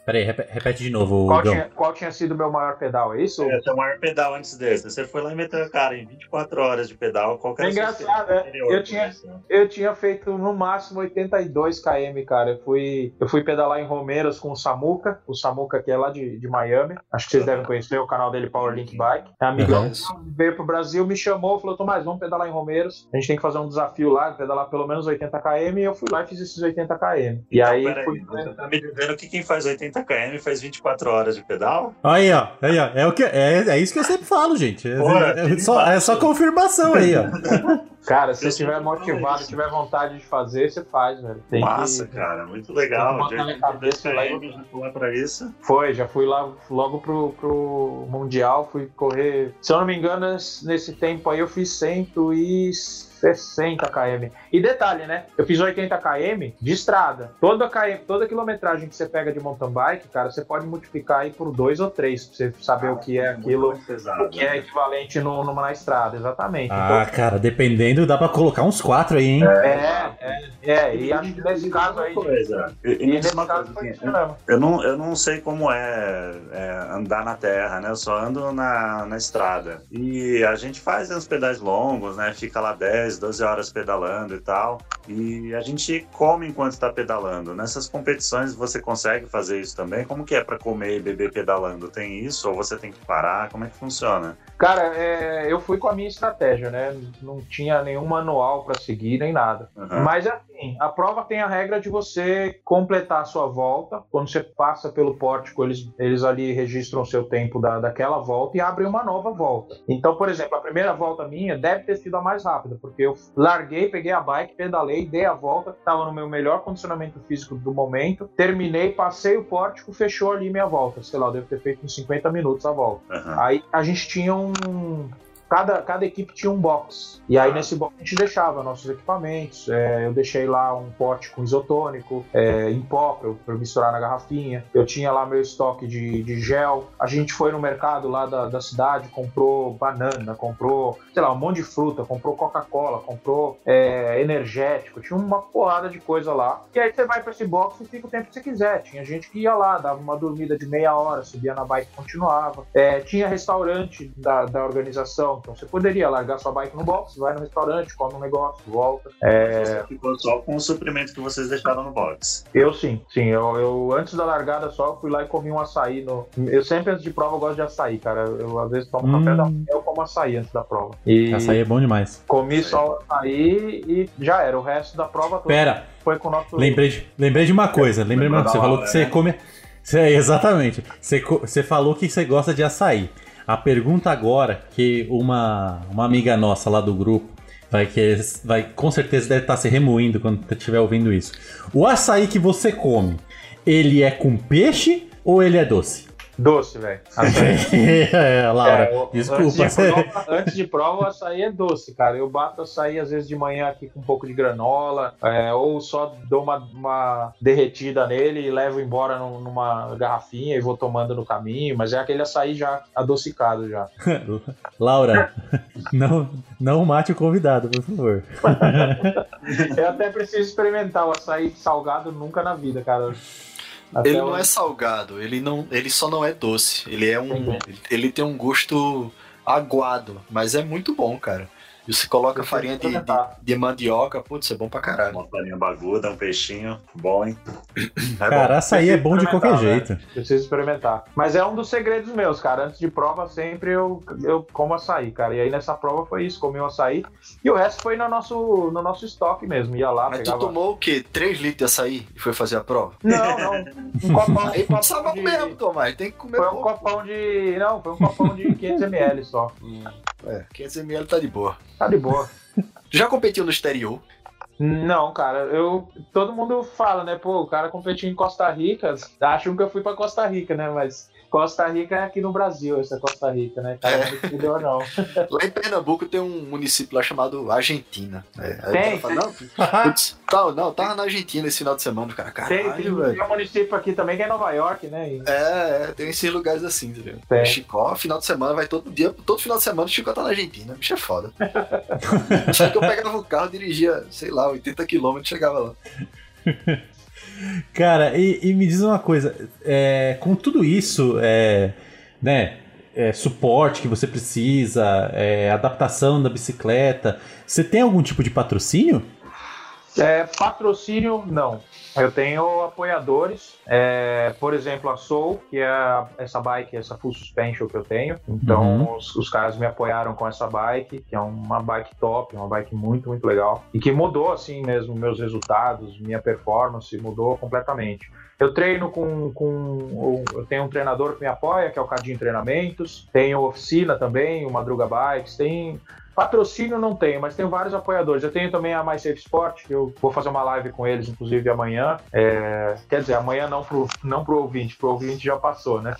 Peraí, repete de novo. Qual tinha, qual tinha, sido o meu maior pedal? É isso? É, seu maior pedal antes desse. Você foi lá e meteu a cara em 24 horas de pedal. Qual é engraçado, é. Eu tinha, eu tinha feito no máximo 82 km, cara. Eu fui, eu fui pedalar em Romeiros com o Samuca, o Samuca que é lá de, de Miami. Acho que vocês devem conhecer o canal dele, Powerlink Bike. É amigão. Uhum. Veio pro Brasil, me chamou, falou: Tomás, vamos pedalar em Romeiros. A gente tem que fazer um desafio lá, pedalar pelo menos 80 km. E eu fui lá e fiz esses 80 km. E E aí, aí peraí, fui- você tá me dizendo que quem faz 80 km faz 24 horas de pedal? Aí, ó. Aí, ó. É, o que, é, é isso que eu sempre falo, gente. É, Porra, é que só, é só confirmação aí, ó. <laughs> Cara, se estiver motivado, tiver vontade de fazer, você faz, velho. Tem Massa, que... cara, muito legal. tem que De botar na 82 cabeça lá e- pular pra isso. Foi, já fui lá logo pro, pro Mundial, fui correr. Se eu não me engano, nesse nesse tempo aí eu fiz 160 km. E detalhe, né? Eu fiz 80 km de estrada. Toda, km, toda quilometragem que você pega de mountain bike, cara, você pode multiplicar aí por dois ou três, pra você saber o que é aquilo, pesado. o que é equivalente no, numa na estrada, exatamente. Ah, cara, dependendo, dá pra colocar uns quatro aí, hein? Então, é, é, é, e acho que nesse caso aí. Coisa. E, e E nesse caso foi assim. Eu não, eu não sei como é, é, andar na terra, né? Eu só ando na, na estrada. E a gente faz uns pedais longos, né? Fica lá 10, 12 horas pedalando e tal. E a gente come enquanto está pedalando. Nessas competições você consegue fazer isso também? Como que é para comer e beber pedalando? Tem isso? Ou você tem que parar? Como é que funciona? Cara, é, eu fui com a minha estratégia, né? Não tinha nenhum manual para seguir nem nada. Uhum. Mas assim, a prova tem a regra de você completar a sua volta. Quando você passa pelo pórtico, eles, eles ali registram o seu tempo da, daquela volta e abrem uma nova volta. Então, por exemplo, a primeira volta minha deve ter sido a mais rápida, porque eu larguei, peguei a bike, pedalei, dei a volta, estava no meu melhor condicionamento físico do momento, terminei, passei o pórtico, fechou ali minha volta. Sei lá, eu devo ter feito em 50 minutos a volta. Uhum. Aí a gente tinha um. Cada, cada equipe tinha um box. E aí nesse box a gente deixava nossos equipamentos. É, eu deixei lá um pote com isotônico, é, em pó, eu misturar na garrafinha. Eu tinha lá meu estoque de, de gel. A gente foi no mercado lá da, da cidade, comprou banana, comprou, sei lá, um monte de fruta, comprou Coca-Cola, comprou é, energético. Tinha uma porrada de coisa lá. E aí você vai pra esse box e fica o tempo que você quiser. Tinha gente que ia lá, dava uma dormida de meia hora, subia na bike e continuava. É, tinha restaurante da, da organização, então você poderia largar sua bike no box, vai no restaurante, come um negócio, volta. É, Você ficou só com o suprimento que vocês deixaram no box. eu sim, sim. Eu, eu antes da largada só fui lá e comi um açaí. No, eu sempre antes de prova eu gosto de açaí, cara. Eu às vezes tomo Hum. café da manhã, eu como açaí antes da prova. E Essa aí é bom demais. comi só o açaí e já era. O resto da prova toda Pera, foi com o nosso. lembrei de, lembrei de uma coisa. Lembrei de uma coisa. Você falou que você come. Você, exatamente. Você, você falou que você gosta de açaí. A pergunta agora, que uma, uma amiga nossa lá do grupo vai, que, vai com certeza deve estar se remoendo quando estiver ouvindo isso. O açaí que você come, ele é com peixe ou ele é doce? Doce, velho. Açaí. <laughs> é, Laura, É, desculpa. Antes de, prova, <laughs> antes de prova, o açaí é doce, cara. Eu bato açaí às vezes de manhã aqui com um pouco de granola, é, ou só dou uma, uma derretida nele e levo embora num- numa garrafinha e vou tomando no caminho, mas é aquele açaí já adocicado já. <laughs> Laura, não, não mate o convidado, por favor. Eu até preciso experimentar o açaí salgado nunca na vida, cara. Até Ele não é salgado, ele, não, ele só não é doce. Ele é um. Ele tem um gosto aguado, mas é muito bom, cara. E você coloca farinha de, de, de mandioca, putz, é bom pra caralho. Uma farinha baguda, um peixinho. Bom, hein? É Cara, bom. açaí é bom de qualquer experimentar, jeito. Preciso experimentar. Mas é um dos segredos meus, cara. Antes de prova, sempre eu, eu como açaí, cara. E aí nessa prova foi isso, comi um açaí. E o resto foi no nosso, no nosso estoque mesmo. Ia lá, Mas tu pegava. tomou o quê? 3 litros de açaí e foi fazer a prova? Não, não. Um <laughs> copão, Aí passava de... mesmo, Tomás. Tem que comer Foi um pouco. copão de. Não, foi um copão de 500ml só. Hum, é, 500ml tá de boa. Tá de boa. Já competiu no exterior? Não, cara, eu. Todo mundo fala, né? Pô, o cara competiu em Costa Rica. Acham que eu fui pra Costa Rica, né? Mas Costa Rica é aqui no Brasil, essa Costa Rica, né? Cara, É. não não. <laughs> Lá em Pernambuco tem um município lá chamado Argentina. É, Tem, fala, não, putz, tá, não, tava na Argentina esse final de semana, o cara, Tem, tem, caralho, velho. tem um município aqui também que é Nova York, né? E- É, é, tem esses lugares assim, entendeu? Tem. Chicó, final de semana, vai todo dia, todo final de semana o Chicó tá na Argentina. Bicho é foda. <laughs> Só que eu pegava o carro, dirigia, sei lá, 80 km e chegava lá. <laughs> Cara, e, e me diz uma coisa, é, com tudo isso, é, né, é, suporte que você precisa, é, adaptação da bicicleta, você tem algum tipo de patrocínio? É, patrocínio, não. Eu tenho apoiadores, é, por exemplo, a Soul, que é essa bike, essa full suspension que eu tenho. Então, Uhum. os, os caras me apoiaram com essa bike, que é uma bike top, uma bike muito, muito legal. E que mudou, assim mesmo, meus resultados, minha performance, mudou completamente. Eu treino com, com. Eu tenho um treinador que me apoia, que é o Cadinho Treinamentos. Tenho oficina também, o Madruga Bikes. Tem. Patrocínio não tenho, mas tenho vários apoiadores. Eu tenho também a Mais Safe Sport, que eu vou fazer uma live com eles, inclusive amanhã. É, quer dizer, amanhã não pro, não pro ouvinte, pro ouvinte já passou, né?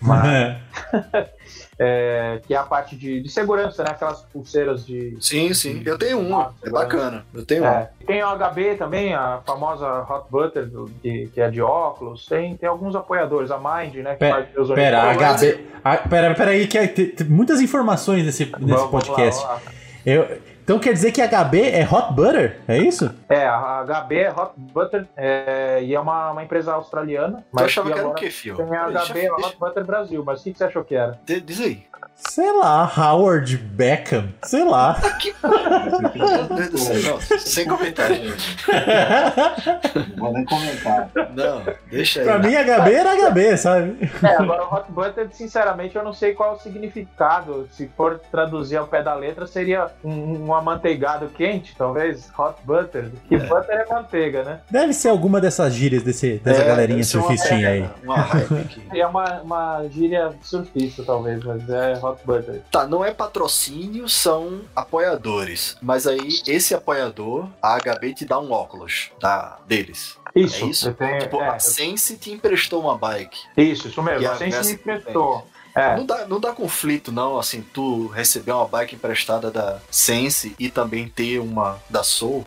Mas, <laughs> é, que é a parte de, de segurança, né? Aquelas pulseiras de. Sim, sim. Eu tenho uma. É bacana. Eu tenho uma. É. Tem o HB também, a famosa Hot Butter, do- que, que é de óculos. Tem, tem alguns apoiadores, a Mind, né? Que Pera- faz meus Pera, uniformes. HB. Ah, pera, pera aí, que é- tem, tem muitas informações nesse, nesse Vamos- vamos lá, podcast. vamos lá. Eu- então quer dizer que HB é Hot Butter? É isso? É, a HB é Hot Butter é, e é uma, uma empresa australiana. Tu Mas achava que era o quê, Fio? Tem a Deixa- HB, deixa- Hot Butter Brasil. Mas o que, que você achou que era? de- Diz aí. Sei lá, Howard Beckham. Sei lá. Não, sem comentário. Não vou nem comentar. Não, deixa aí. pra mim, HB era HB, sabe? É, agora o Hot Butter, sinceramente, eu não sei qual é o significado. Se for traduzir ao pé da letra, seria um, um amanteigado quente, talvez. Hot Butter. Que butter é manteiga, né? Deve ser alguma dessas gírias desse, dessa É, galerinha uma- surfistinha aí. Uma hype aqui. É uma, uma gíria surfista, talvez, mas é Hot Butter. Tá, não é patrocínio, são apoiadores. Mas aí, esse apoiador, a HB te dá um óculos da, deles. Isso, É isso? tenho- Tipo, é, a Sense te emprestou uma bike. isso, isso mesmo. A A Sense me emprestou. É, Não, dá, não dá conflito, não, assim, tu receber uma bike emprestada da Sense e também ter uma da Soul.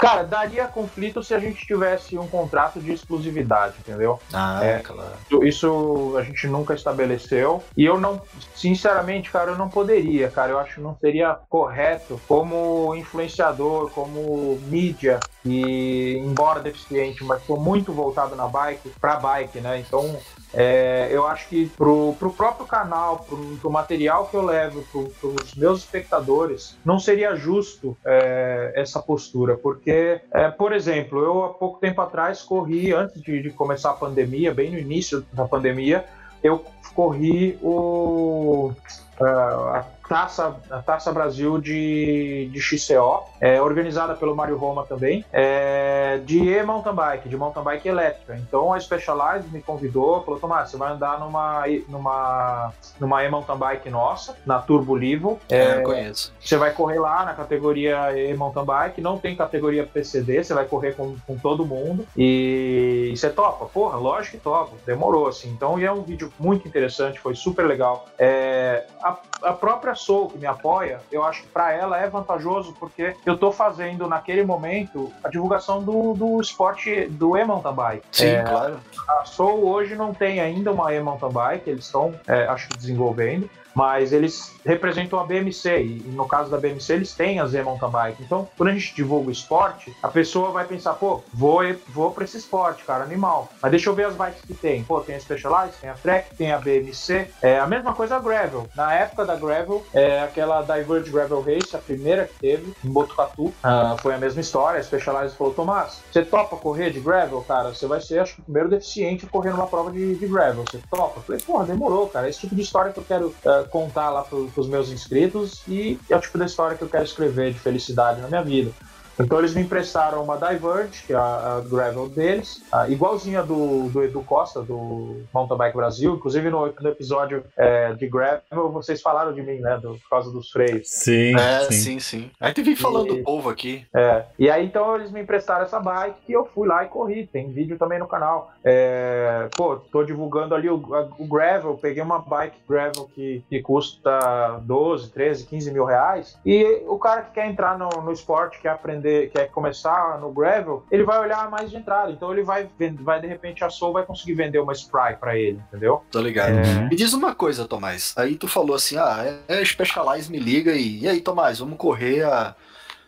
Cara, daria conflito se a gente tivesse um contrato de exclusividade, entendeu? Ah, É. claro. Isso- a gente nunca estabeleceu. E eu não, sinceramente, cara, eu não poderia, cara. Eu acho que não seria correto como influenciador, como mídia, e embora deficiente, mas sou muito voltado na bike, pra bike, né? Então. É, eu acho que pro, pro próprio canal, pro, pro material que eu levo pro, pros meus espectadores, não seria justo é, essa postura, porque, é, por exemplo, eu há pouco tempo atrás corri, antes de, de começar a pandemia, bem no início da pandemia, eu corri o ah, a Taça, a Taça Brasil de, de XCO, é, organizada pelo Mário Roma também, é, de e-mountain bike, de mountain bike elétrica. Então a Specialized me convidou, falou, Tomás, você vai andar numa, numa, numa e-mountain bike nossa, na Turbo Livo. É, eu conheço. Você vai correr lá na categoria e-mountain bike, não tem categoria PCD, você vai correr com, com todo mundo. E você topa? Porra, lógico que topa. Demorou, assim. Então, e é um vídeo muito interessante, foi super legal. É, a, a própria Soul, que me apoia, eu acho que pra ela é vantajoso, porque eu tô fazendo, naquele momento, a divulgação do, do esporte do e-mountain bike. Sim, É, claro. a Soul hoje não tem ainda uma e-mountain bike, eles estão, é, acho que, desenvolvendo, mas eles representam a BMC, e, no caso da BMC eles têm as e-mountain bike. Então, quando a gente divulga o esporte, a pessoa vai pensar, pô, vou, vou pra esse esporte, cara, animal. Mas deixa eu ver as bikes que tem. Pô, tem a Specialized, tem a Trek, tem a BMC. É a mesma coisa a Gravel. Na época da Gravel, é aquela Diverge Gravel Race, a primeira que teve, em Botucatu, ah, foi a mesma história. A Specialized falou, Tomás, você topa correr de Gravel, cara? Você vai ser, acho que, o primeiro deficiente a correr numa prova de, de Gravel. Você topa? Eu falei, porra, demorou, cara. Esse tipo de história que eu quero ah, contar lá pro, pros meus inscritos e é o tipo de história que eu quero escrever de felicidade na minha vida. Então eles me emprestaram uma Diverge, que é a, a gravel deles, ah, igualzinha do, do Edu Costa, do Mountain Bike Brasil. Inclusive no, no episódio é, de gravel, vocês falaram de mim, né? do- por causa dos freios. Sim, É, sim. sim, sim. Aí tu vem falando E- do povo aqui. É, e aí então eles me emprestaram essa bike e eu fui lá e corri. Tem vídeo também no canal. É, pô, tô divulgando ali o, a- o gravel. Peguei uma bike gravel que, que custa 12, 13, 15 mil reais. E o cara que quer entrar no, no esporte, quer aprender, quer começar no gravel, ele vai olhar mais de entrada. Então ele vai, vai de repente a Soul vai conseguir vender uma spray pra ele, entendeu? Tô ligado. Uhum. Me diz uma coisa, Tomás. Aí tu falou assim: ah, é, é Specialized, me liga e. E aí, Tomás, vamos correr a.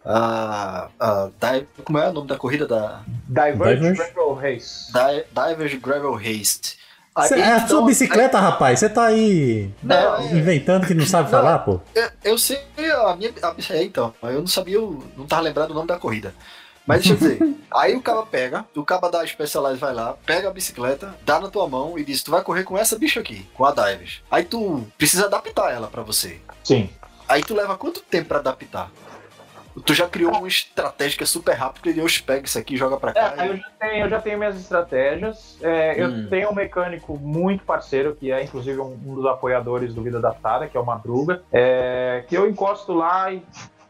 a, a Di- como é o nome da corrida da Diverge, Diverge? Gravel Race. Di- Diverge Gravel Race? Aí, Cê- é a então, sua bicicleta, rapaz. Você tá aí Não, é- inventando que não sabe Não, falar, pô. Eu, eu sei a minha. A, é, então, eu não sabia, o- não tava lembrado o nome da corrida. Mas deixa eu dizer, <laughs> aí o cara pega, o cara da Specialized vai lá, pega a bicicleta, dá na tua mão e diz: Tu vai correr com essa bicha aqui, com a Divers. Aí tu precisa adaptar ela pra você. Sim. Aí tu leva quanto tempo pra adaptar? Tu já criou uma estratégia que é super rápida e Deus pega isso aqui e joga pra cá. É, eu, já tenho, eu já tenho minhas estratégias. É, Hum. Eu tenho um mecânico muito parceiro, que é inclusive um, um dos apoiadores do Vida Adaptada, que é o Madruga, é, que eu encosto lá e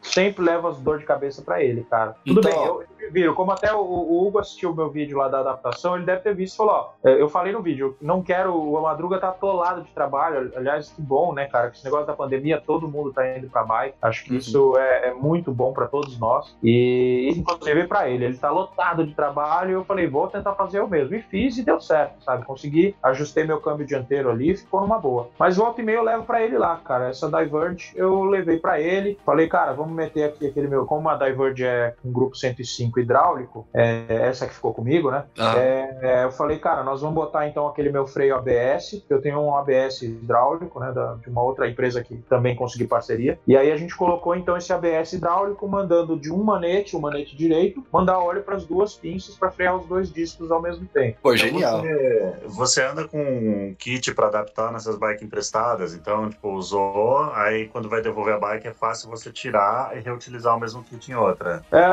sempre levo as dor de cabeça pra ele, cara. Tudo Então, bem, eu, viro, como até o, o Hugo assistiu o meu vídeo lá da adaptação, ele deve ter visto e falou, ó, é, eu falei no vídeo, não quero, o Madruga tá atolado de trabalho, aliás, que bom, né, cara, que esse negócio da pandemia, todo mundo tá indo pra bike, acho que Uhum. isso é, é muito bom pra todos nós, e inclusive pra ele, ele tá lotado de trabalho, eu falei, vou tentar fazer eu mesmo, e fiz e deu certo, sabe, consegui, ajustei meu câmbio dianteiro ali, ficou numa boa. Mas volta e meia eu levo pra ele lá, cara, essa Diverge eu levei pra ele, falei, cara, vamos meter aqui aquele meu, como a Diverge é um grupo 105 hidráulico, é, essa que ficou comigo, né, Ah, é, é, eu falei, cara, nós vamos botar então aquele meu freio ABS, eu tenho um ABS hidráulico, né, da- de uma outra empresa que também consegui parceria. E aí a gente colocou então esse ABS hidráulico, mandando de um manete, um manete direito, mandar óleo para as duas pinças para frear os dois discos ao mesmo tempo. Pô, genial. Você, você anda com um kit pra adaptar nessas bikes emprestadas, então, tipo, usou, aí quando vai devolver a bike é fácil você tirar e reutilizar o mesmo kit em outra. É,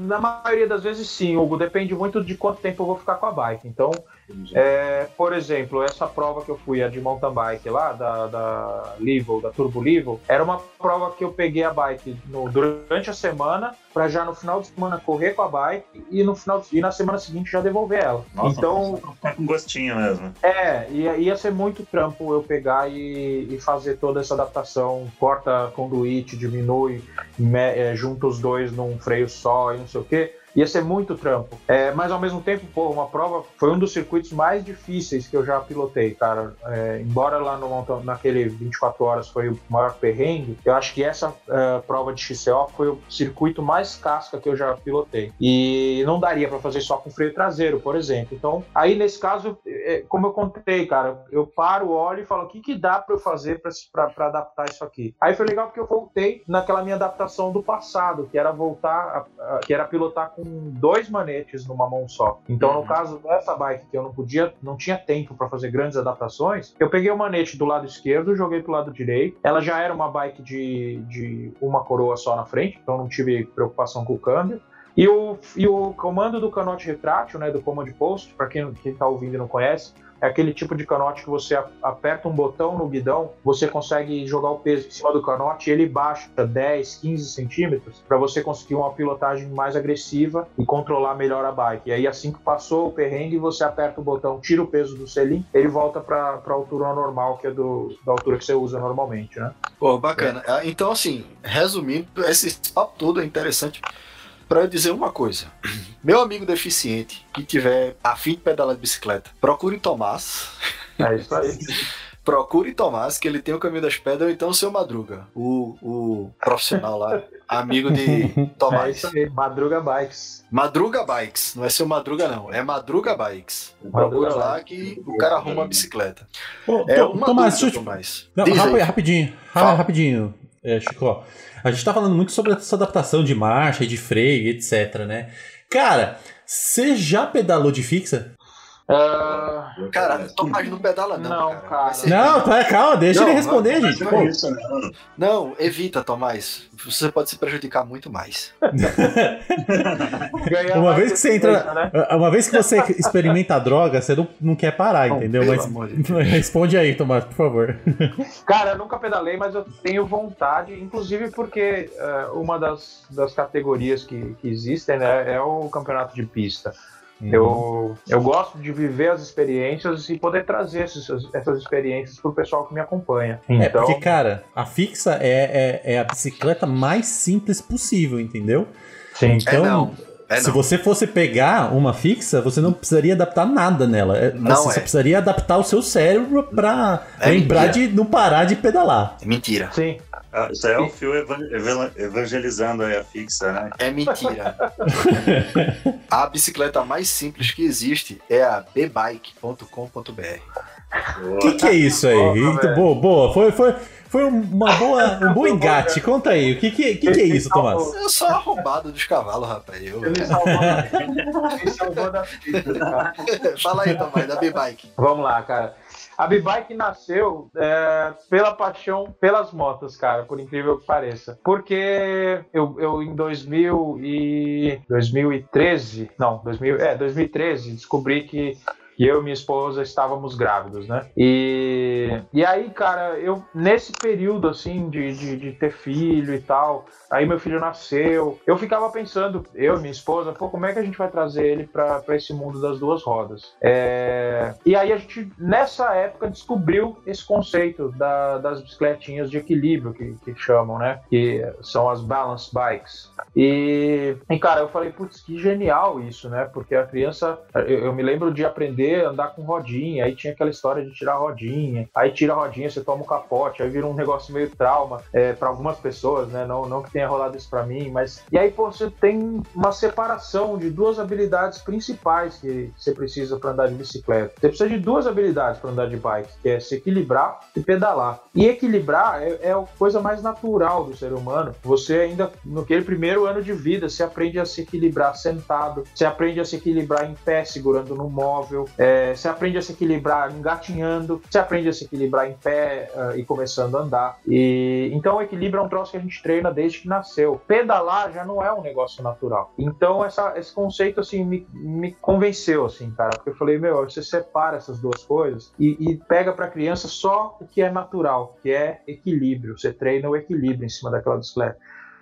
na maioria das vezes sim, Hugo, depende muito de quanto tempo eu vou ficar com a bike. Então, É, por exemplo, essa prova que eu fui, a de mountain bike lá, da, da Level, da Turbo Level, era uma prova que eu peguei a bike no- durante a semana para já no final de semana correr com a bike e no final de- e na semana seguinte já devolver ela. Nossa, então, Tá com gostinho mesmo. é, ia, ia ser muito trampo eu pegar e, e fazer toda essa adaptação, corta conduíte, diminui, me, é, junta os dois num freio só e não sei o quê. Ia ser muito trampo. É, mas ao mesmo tempo, pô, uma prova foi um dos circuitos mais difíceis que eu já pilotei, cara. É, embora lá no, naquele 24 horas foi o maior perrengue, eu acho que essa é, prova de XCO foi o circuito mais casca que eu já pilotei. E não daria para fazer só com freio traseiro, por exemplo. Então, aí nesse caso, é, como eu contei, cara, eu paro, olho e falo o que, que dá para eu fazer para adaptar isso aqui. Aí foi legal porque eu voltei naquela minha adaptação do passado, que era voltar, a- a- que era pilotar com dois manetes numa mão só. Então, no Uhum. caso dessa bike que eu não podia, não tinha tempo para fazer grandes adaptações, eu peguei o manete do lado esquerdo, joguei pro lado direito. Ela já era uma bike de, de uma coroa só na frente, então não tive preocupação com o câmbio. E o, e o comando do canote retrátil, né, do command post, para quem, quem tá ouvindo e não conhece, é aquele tipo de canote que você aperta um botão no guidão, você consegue jogar o peso em cima do canote e ele baixa 10, 15 centímetros para você conseguir uma pilotagem mais agressiva e controlar melhor a bike. E aí, assim que passou o perrengue, você aperta o botão, tira o peso do selim, ele volta para a altura normal, que é do, da altura que você usa normalmente, né? Pô, bacana. Ah, Então, assim, resumindo, esse papo todo é interessante para eu dizer uma coisa. Meu amigo deficiente que tiver afim de pedalar de bicicleta, procure Tomás. É isso aí. <laughs> Procure Tomás, que ele tem o caminho das pedras, ou então o seu Madruga, o, o profissional lá, amigo de <laughs> É Tomás. isso aí, Madruga Bikes. Madruga Bikes, não é seu Madruga, não, é Madruga Bikes. Madruga Procura lá que o cara arruma a bicicleta. Ô, É Tomás, dúvida. Tomás. Não, rapidinho, rapidinho, é, Chico. A gente tá falando muito sobre essa adaptação de marcha e de freio, etc, né? Cara, você já pedalou de fixa? Ah, Cara, Tomás não pedala não, Não, cara. cara. Ser- Não, tá, calma, deixa Não, ele responder, não, gente. Não é isso, não. Não, evita, Tomás. Você pode se prejudicar muito mais. <laughs> ganhar Uma mais vez que você entra- né? Uma vez que você <laughs> experimenta a droga, você não, não quer parar, entendeu? Mas de <laughs> responde aí, Tomás, por favor. Cara, eu nunca pedalei, mas eu tenho vontade, inclusive porque eh, uma das, das categorias que, que existem né, é o campeonato de pista. Eu, eu gosto de viver as experiências e poder trazer essas, essas experiências pro pessoal que me acompanha. É, Então, porque, cara, a fixa é, é, é a bicicleta mais simples possível, entendeu? sim. Então, é não. É se você fosse pegar uma fixa, você não precisaria adaptar nada nela. É, Não você é. precisaria adaptar o seu cérebro pra É lembrar mentira. de não parar de pedalar. É mentira. Sim. Ah, Isso aí é o Fio evan- evan- evangelizando aí a fixa, né? É mentira. <laughs> a bicicleta mais simples que existe é a bbike.com.br. O que, que é isso aí? Boa, boa. Foi, foi, foi uma boa, um bom engate. Conta aí, o que, que, que, que é isso, Tomás? Eu sou arrombado dos cavalos, rapaz. Eu... Ele salvou da Ele salvou da vida, <laughs> cara. Fala aí, Tomás, da B-Bike. Vamos lá, cara. A B-Bike nasceu é, pela paixão pelas motos, cara, por incrível que pareça. Porque eu, eu em 2000 e 2013, não, 2000, é, 2013, descobri que que eu e minha esposa estávamos grávidos, né? E, e aí, cara, eu, nesse período, assim, de, de, de, ter filho e tal, aí meu filho nasceu, eu ficava pensando, eu e minha esposa, pô, como é que a gente vai trazer ele para esse mundo das duas rodas? É, e aí a gente, nessa época, descobriu esse conceito da, das bicicletinhas de equilíbrio, que, que chamam, né? Que são as balance bikes. E, e cara, eu falei, putz, que genial isso, né? Porque a criança, eu, eu me lembro de aprender aprender a andar com rodinha. Aí tinha aquela história de tirar rodinha. Aí tira a rodinha, você toma um capote. Aí vira um negócio meio trauma é, para algumas pessoas, né? Não, não que tenha rolado isso para mim, mas. E aí, pô, você tem uma separação de duas habilidades principais que você precisa para andar de bicicleta. Você precisa de duas habilidades para andar de bike, que é se equilibrar e pedalar. E equilibrar é, é a coisa mais natural do ser humano. Você ainda, naquele primeiro ano de vida, você aprende a se equilibrar sentado, você aprende a se equilibrar em pé, segurando no móvel, é, você aprende a se equilibrar engatinhando, você aprende a se equilibrar em pé uh, e começando a andar. E então o equilíbrio é um troço que a gente treina desde que nasceu. Pedalar já não é um negócio natural. Então essa, esse conceito assim me, me convenceu assim, cara, porque eu falei meu, você separa essas duas coisas e, e pega para criança só o que é natural, que é equilíbrio. Você treina o equilíbrio em cima daquela bicicleta.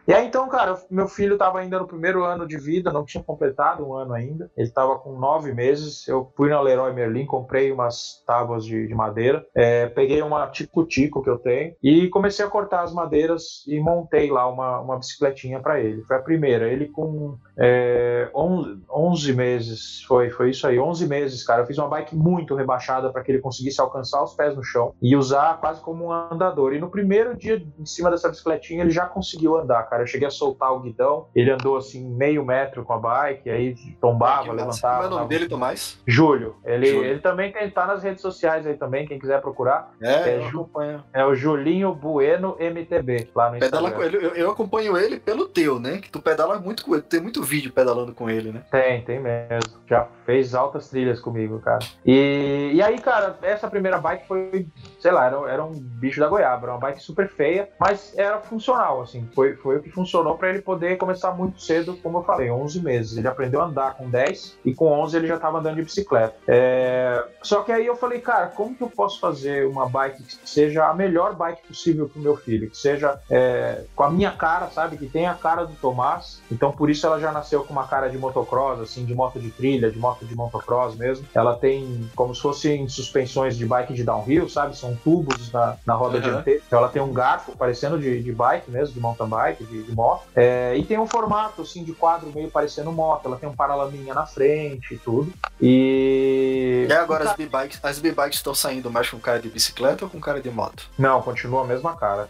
E aí então, cara, meu filho estava ainda no primeiro ano de vida, não tinha completado um ano ainda. Ele estava com nove meses. Eu fui na Leroy Merlin, comprei umas tábuas de, de madeira, é, peguei uma tico-tico que eu tenho e comecei a cortar as madeiras e montei lá uma, uma bicicletinha para ele. Foi a primeira. Ele com é, 11, 11 meses, foi, foi isso aí, 11 meses, cara. Eu fiz uma bike muito rebaixada para que ele conseguisse alcançar os pés no chão e usar quase como um andador. E no primeiro dia em cima dessa bicicletinha ele já conseguiu andar cara. Eu cheguei a soltar o guidão, ele andou assim meio metro com a bike, aí tombava, levantava. Como é o nome dele, Tomás? Júlio. Ele, Júlio. ele também tá nas redes sociais aí também, quem quiser procurar. É, é, acompanho. é o Julinho Bueno MTB, lá no Pedala Instagram. Com ele, eu, eu, acompanho ele pelo teu, né? Que tu pedala muito com ele, tem muito vídeo pedalando com ele, né? Tem, tem mesmo. Já fez altas trilhas comigo, cara. E, e aí, cara, essa primeira bike foi, sei lá, era, era um bicho da goiaba, era uma bike super feia, mas era funcional, assim, foi, foi que funcionou para ele poder começar muito cedo, como eu falei, 11 meses. Ele aprendeu a andar com 10 e com 11 ele já estava andando de bicicleta. É... Só que aí eu falei, cara, como que eu posso fazer uma bike que seja a melhor bike possível para o meu filho? Que seja é, com a minha cara, sabe? Que tenha a cara do Tomás. Então por isso ela já nasceu com uma cara de motocross, assim, de moto de trilha, de moto de motocross mesmo. Ela tem como se fossem suspensões de bike de downhill, sabe? São tubos na, na roda uhum. dianteira. Então ela tem um garfo parecendo de, de bike mesmo, de mountain bike, de, de moto. É, e tem um formato assim de quadro meio parecendo moto. Ela tem um paralaminha na frente e tudo. E. E agora as B-bikes, as B-bikes estão saindo mais com cara de bicicleta ou com cara de moto? Não, continua a mesma cara.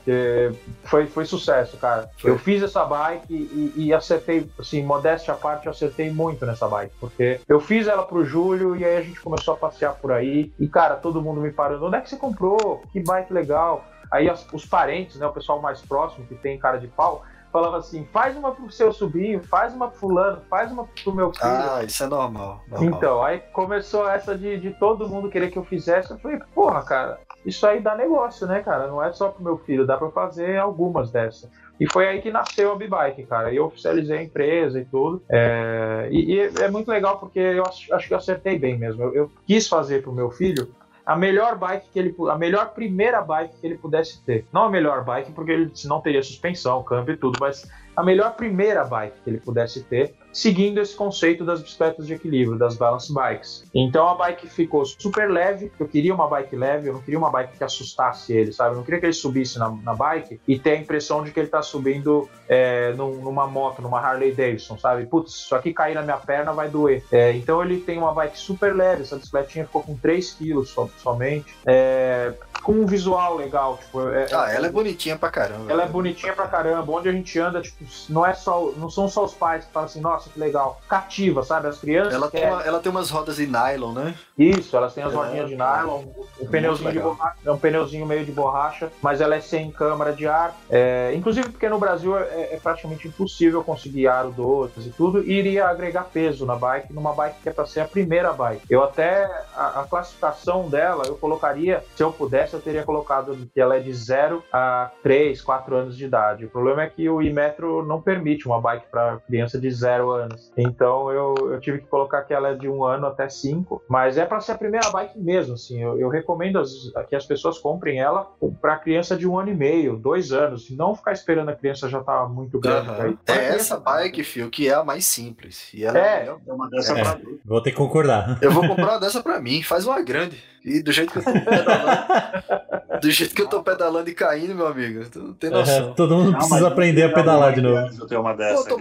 Foi, foi sucesso, cara. Foi. Eu fiz essa bike e, e, acertei, assim, modéstia à parte, eu acertei muito nessa bike. Porque eu fiz ela pro Júlio e aí a gente começou a passear por aí. E, cara, todo mundo me parando. Onde é que você comprou? Que bike legal. Aí as, os parentes, né, o pessoal mais próximo que tem cara de pau, falava assim: faz uma pro seu sobrinho, faz uma pro fulano, faz uma pro meu filho. Ah, isso é normal. normal. Então, aí começou essa de, de todo mundo querer que eu fizesse. Eu falei, porra, cara, isso aí dá negócio, né, cara? Não é só pro meu filho, dá pra fazer algumas dessas. E foi aí que nasceu a B-Bike, cara. Eu oficializei a empresa e tudo. É... E, e, é muito legal porque eu acho, acho que eu acertei bem mesmo. Eu, eu quis fazer pro meu filho a melhor bike que ele a melhor primeira bike que ele pudesse ter. Não a melhor bike porque ele não teria suspensão, câmbio e tudo, mas a melhor primeira bike que ele pudesse ter seguindo esse conceito das bicicletas de equilíbrio, das balance bikes. Então a bike ficou super leve, eu queria uma bike leve, eu não queria uma bike que assustasse ele, sabe? Eu não queria que ele subisse na, na bike e ter a impressão de que ele tá subindo é, num, numa moto, numa Harley Davidson, sabe? Putz, isso aqui cair na minha perna vai doer. É, então ele tem uma bike super leve, essa bicicletinha ficou com 3 quilos so, somente. É, com um visual legal. Tipo, é, ah, ela é bonitinha pra caramba. Ela é bonitinha pra caramba. Onde a gente anda, tipo, não é só. Não são só os pais que falam assim, nossa, que legal. Cativa, sabe? As crianças. Ela, tem, uma, ela tem umas rodas de nylon, né? Isso, elas têm as é, rodinhas de nylon, um pneuzinho de borracha, é um pneuzinho meio de borracha, mas ela é sem câmara de ar. É, inclusive porque no Brasil é, é, praticamente impossível conseguir aro 12 e tudo, e iria agregar peso na bike, numa bike que é para ser a primeira bike. Eu até a, a, classificação dela, eu colocaria, se eu pudesse, eu teria colocado que ela é de 0 a 3, 4 anos de idade. O problema é que o Imetro não permite uma bike para criança de 0 anos. Então eu, eu tive que colocar que ela é de 1 um ano até 5, mas é para ser a primeira bike mesmo, assim. Eu, eu recomendo as, que as pessoas comprem ela para criança de um ano e meio, dois anos, não ficar esperando a criança já tá muito grande. Uhum. É essa bike, Fio, que é a mais simples. E ela é, é uma dessa é. pra... Vou ter que concordar. Eu vou comprar uma dessa pra mim, faz uma grande. E do jeito que eu tô pedalando, do jeito que eu tô pedalando e caindo, meu amigo, tu não tem é, noção. É, todo mundo não, precisa aprender a pedalar de novo. Eu tenho uma dessa Pô,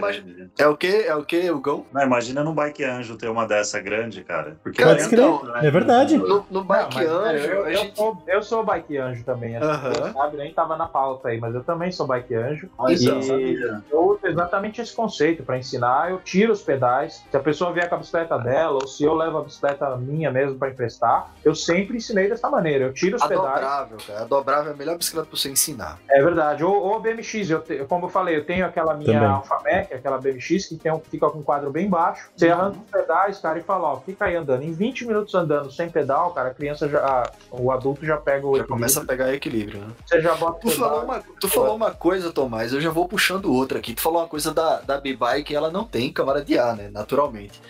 É o que? É o que, o Gão? Não, imagina num bike anjo ter uma dessa grande, cara. Porque Pode então, né? É verdade. No, no bike não, anjo. Eu, eu, gente... sou, eu sou bike anjo também. Uh -huh. sabe, nem tava na pauta aí, mas eu também sou bike anjo. E eu uso exatamente esse conceito para ensinar. Eu tiro os pedais. Se a pessoa vier com a bicicleta dela, ou se eu levo a bicicleta minha mesmo para emprestar, eu sempre ensinei dessa maneira. Eu tiro os a pedais. Dobrável, cara. A dobrável é a melhor bicicleta pra você ensinar. É verdade. Ou, ou BMX, eu te, como eu falei, eu tenho aquela minha Também. Alpha Mac, aquela BMX, que tem um, fica com um quadro bem baixo. Você uhum. arranca os pedais, cara, e fala, ó, fica aí andando. Em 20 minutos andando sem pedal, cara, a criança já. O adulto já pega o já equilíbrio. começa a pegar equilíbrio, né? Você já bota tu falou, uma, tu falou uma coisa, Tomás, eu já vou puxando outra aqui. Tu falou uma coisa da, da B-Bike, ela não tem câmara de ar, né? Naturalmente.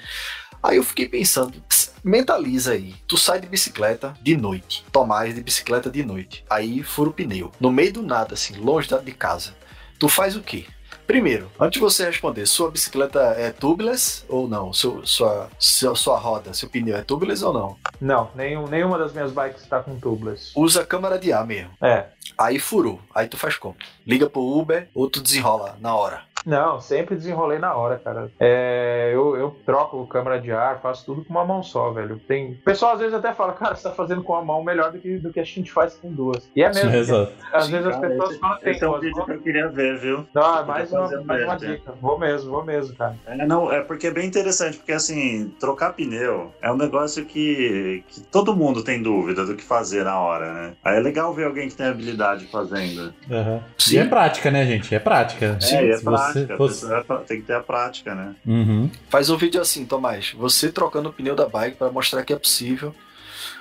Aí eu fiquei pensando, mentaliza aí, tu sai de bicicleta de noite, Tomás de bicicleta de noite, aí fura o pneu, no meio do nada, assim, longe de casa. Tu faz o quê? Primeiro, antes de você responder, sua bicicleta é tubeless ou não? Seu, sua, sua, sua roda, seu pneu é tubeless ou não? Não, nenhum, nenhuma das minhas bikes está com tubeless. Usa câmara de ar mesmo. É. Aí furou. Aí tu faz como? Liga pro Uber ou tu desenrola na hora? Não, sempre desenrolei na hora, cara. É, eu, eu troco câmera de ar, faço tudo com uma mão só, velho. Tem... O pessoal às vezes até fala, <laughs> cara, você tá fazendo com uma mão melhor do que, do que a gente faz com duas. E é mesmo. <laughs> Sim, exato. Às vezes as pessoas esse, falam, tem. Esse é um vídeo que eu queria ver, viu? Não, mais uma, mais uma dica. Vou mesmo, vou mesmo, cara. É, não, é porque é bem interessante, porque assim, trocar pneu é um negócio que, que todo mundo tem dúvida do que fazer na hora, né? Aí é legal ver alguém que tem habilidade fazendo. Uhum. E é prática, né, gente? É prática. É, é prática. Você tem que ter a prática, né? Uhum. Faz um vídeo assim, Tomás. Você trocando o pneu da bike para mostrar que é possível.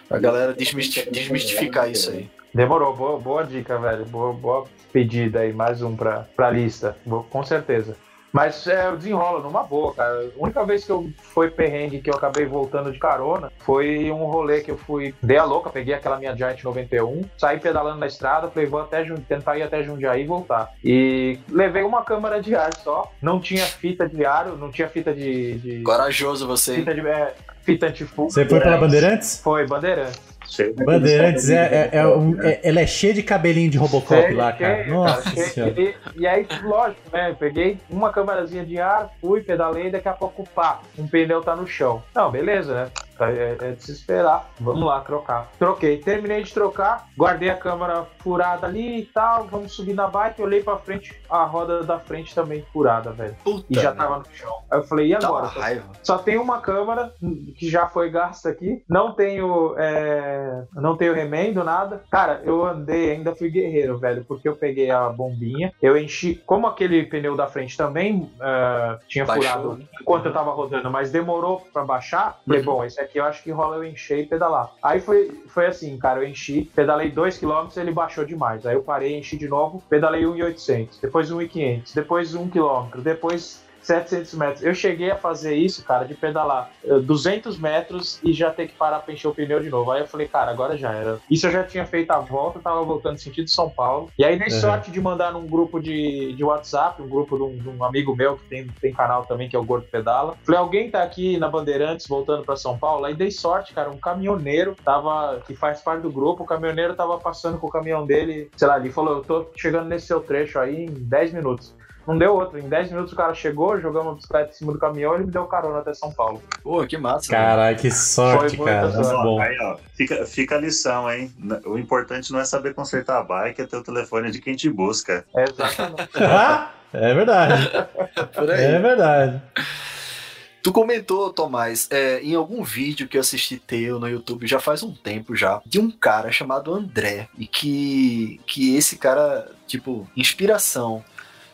Pra galera desmistificar isso aí. Demorou, boa, boa dica, velho. Boa, boa pedida aí, mais um pra, pra lista. Vou, com certeza. Mas é, desenrola numa boa, cara. A única vez que eu foi perrengue que eu acabei voltando de carona foi um rolê que eu fui, dei a louca, peguei aquela minha Giant 91, saí pedalando na estrada, falei, vou até tentar ir até Jundiaí e voltar. E levei uma câmera de ar só, não tinha fita de aro, não tinha fita de. de... Corajoso você. Fita de. É, fita antifuga. Você foi pela Bandeirantes? Foi, Bandeirantes. Bandeirantes, é, é, é, um, é, ela é cheia de cabelinho de Robocop Sei, lá, cara. Nossa cara, e, e, aí, lógico, né? Peguei uma câmerazinha de ar, fui, pedalei, daqui a pouco, pá, um pneu tá no chão. Não, beleza, né? É, é de se esperar. Vamos lá, trocar. Troquei. Terminei de trocar, guardei a câmera furada ali e tal. Vamos subir na bike. Olhei pra frente, a roda da frente também furada, velho. E já tava no chão. Aí eu falei, e agora? Só, tem uma câmera que já foi gasta aqui. Não tenho. É... Não tenho remendo, nada. Cara, eu andei, ainda fui guerreiro, velho, porque eu peguei a bombinha. Eu enchi. Como aquele pneu da frente também uh, tinha Baixou. furado enquanto eu tava rodando, mas demorou pra baixar. Falei, bom, esse aqui que eu acho que rola eu encher e pedalar. Aí foi, foi assim, cara, eu enchi, pedalei 2km ele baixou demais. Aí eu parei, enchi de novo, pedalei 1,800, depois 1,500, depois 1km, depois 700 metros. Eu cheguei a fazer isso, cara, de pedalar 200 eh, metros e já ter que parar pra encher o pneu de novo. Aí eu falei, cara, agora já era. Isso eu já tinha feito a volta, tava voltando sentido São Paulo. E aí dei uhum. sorte de mandar num grupo de, de WhatsApp, um grupo de um, de um, amigo meu que tem, tem canal também, que é o Gordo Pedala. Falei, alguém tá aqui na Bandeirantes voltando pra São Paulo? Aí dei sorte, cara, um caminhoneiro tava, que faz parte do grupo, o caminhoneiro tava passando com o caminhão dele, sei lá, ele falou, eu tô chegando nesse seu trecho aí em 10 minutos. Não deu outro. Em 10 minutos o cara chegou, jogamos a bicicleta em cima do caminhão e ele me deu carona até São Paulo. Pô, que massa. Caralho, que sorte, Foi cara. sorte. bom. Aí, ó, fica, fica a lição, hein? O importante não é saber consertar a bike, é ter o telefone de quem te busca. É exatamente. <laughs> <laughs> é verdade. Por aí. É verdade. Tu comentou, Tomás, é, em algum vídeo que eu assisti teu no YouTube já faz um tempo já, de um cara chamado André, e que, que esse cara, tipo, inspiração.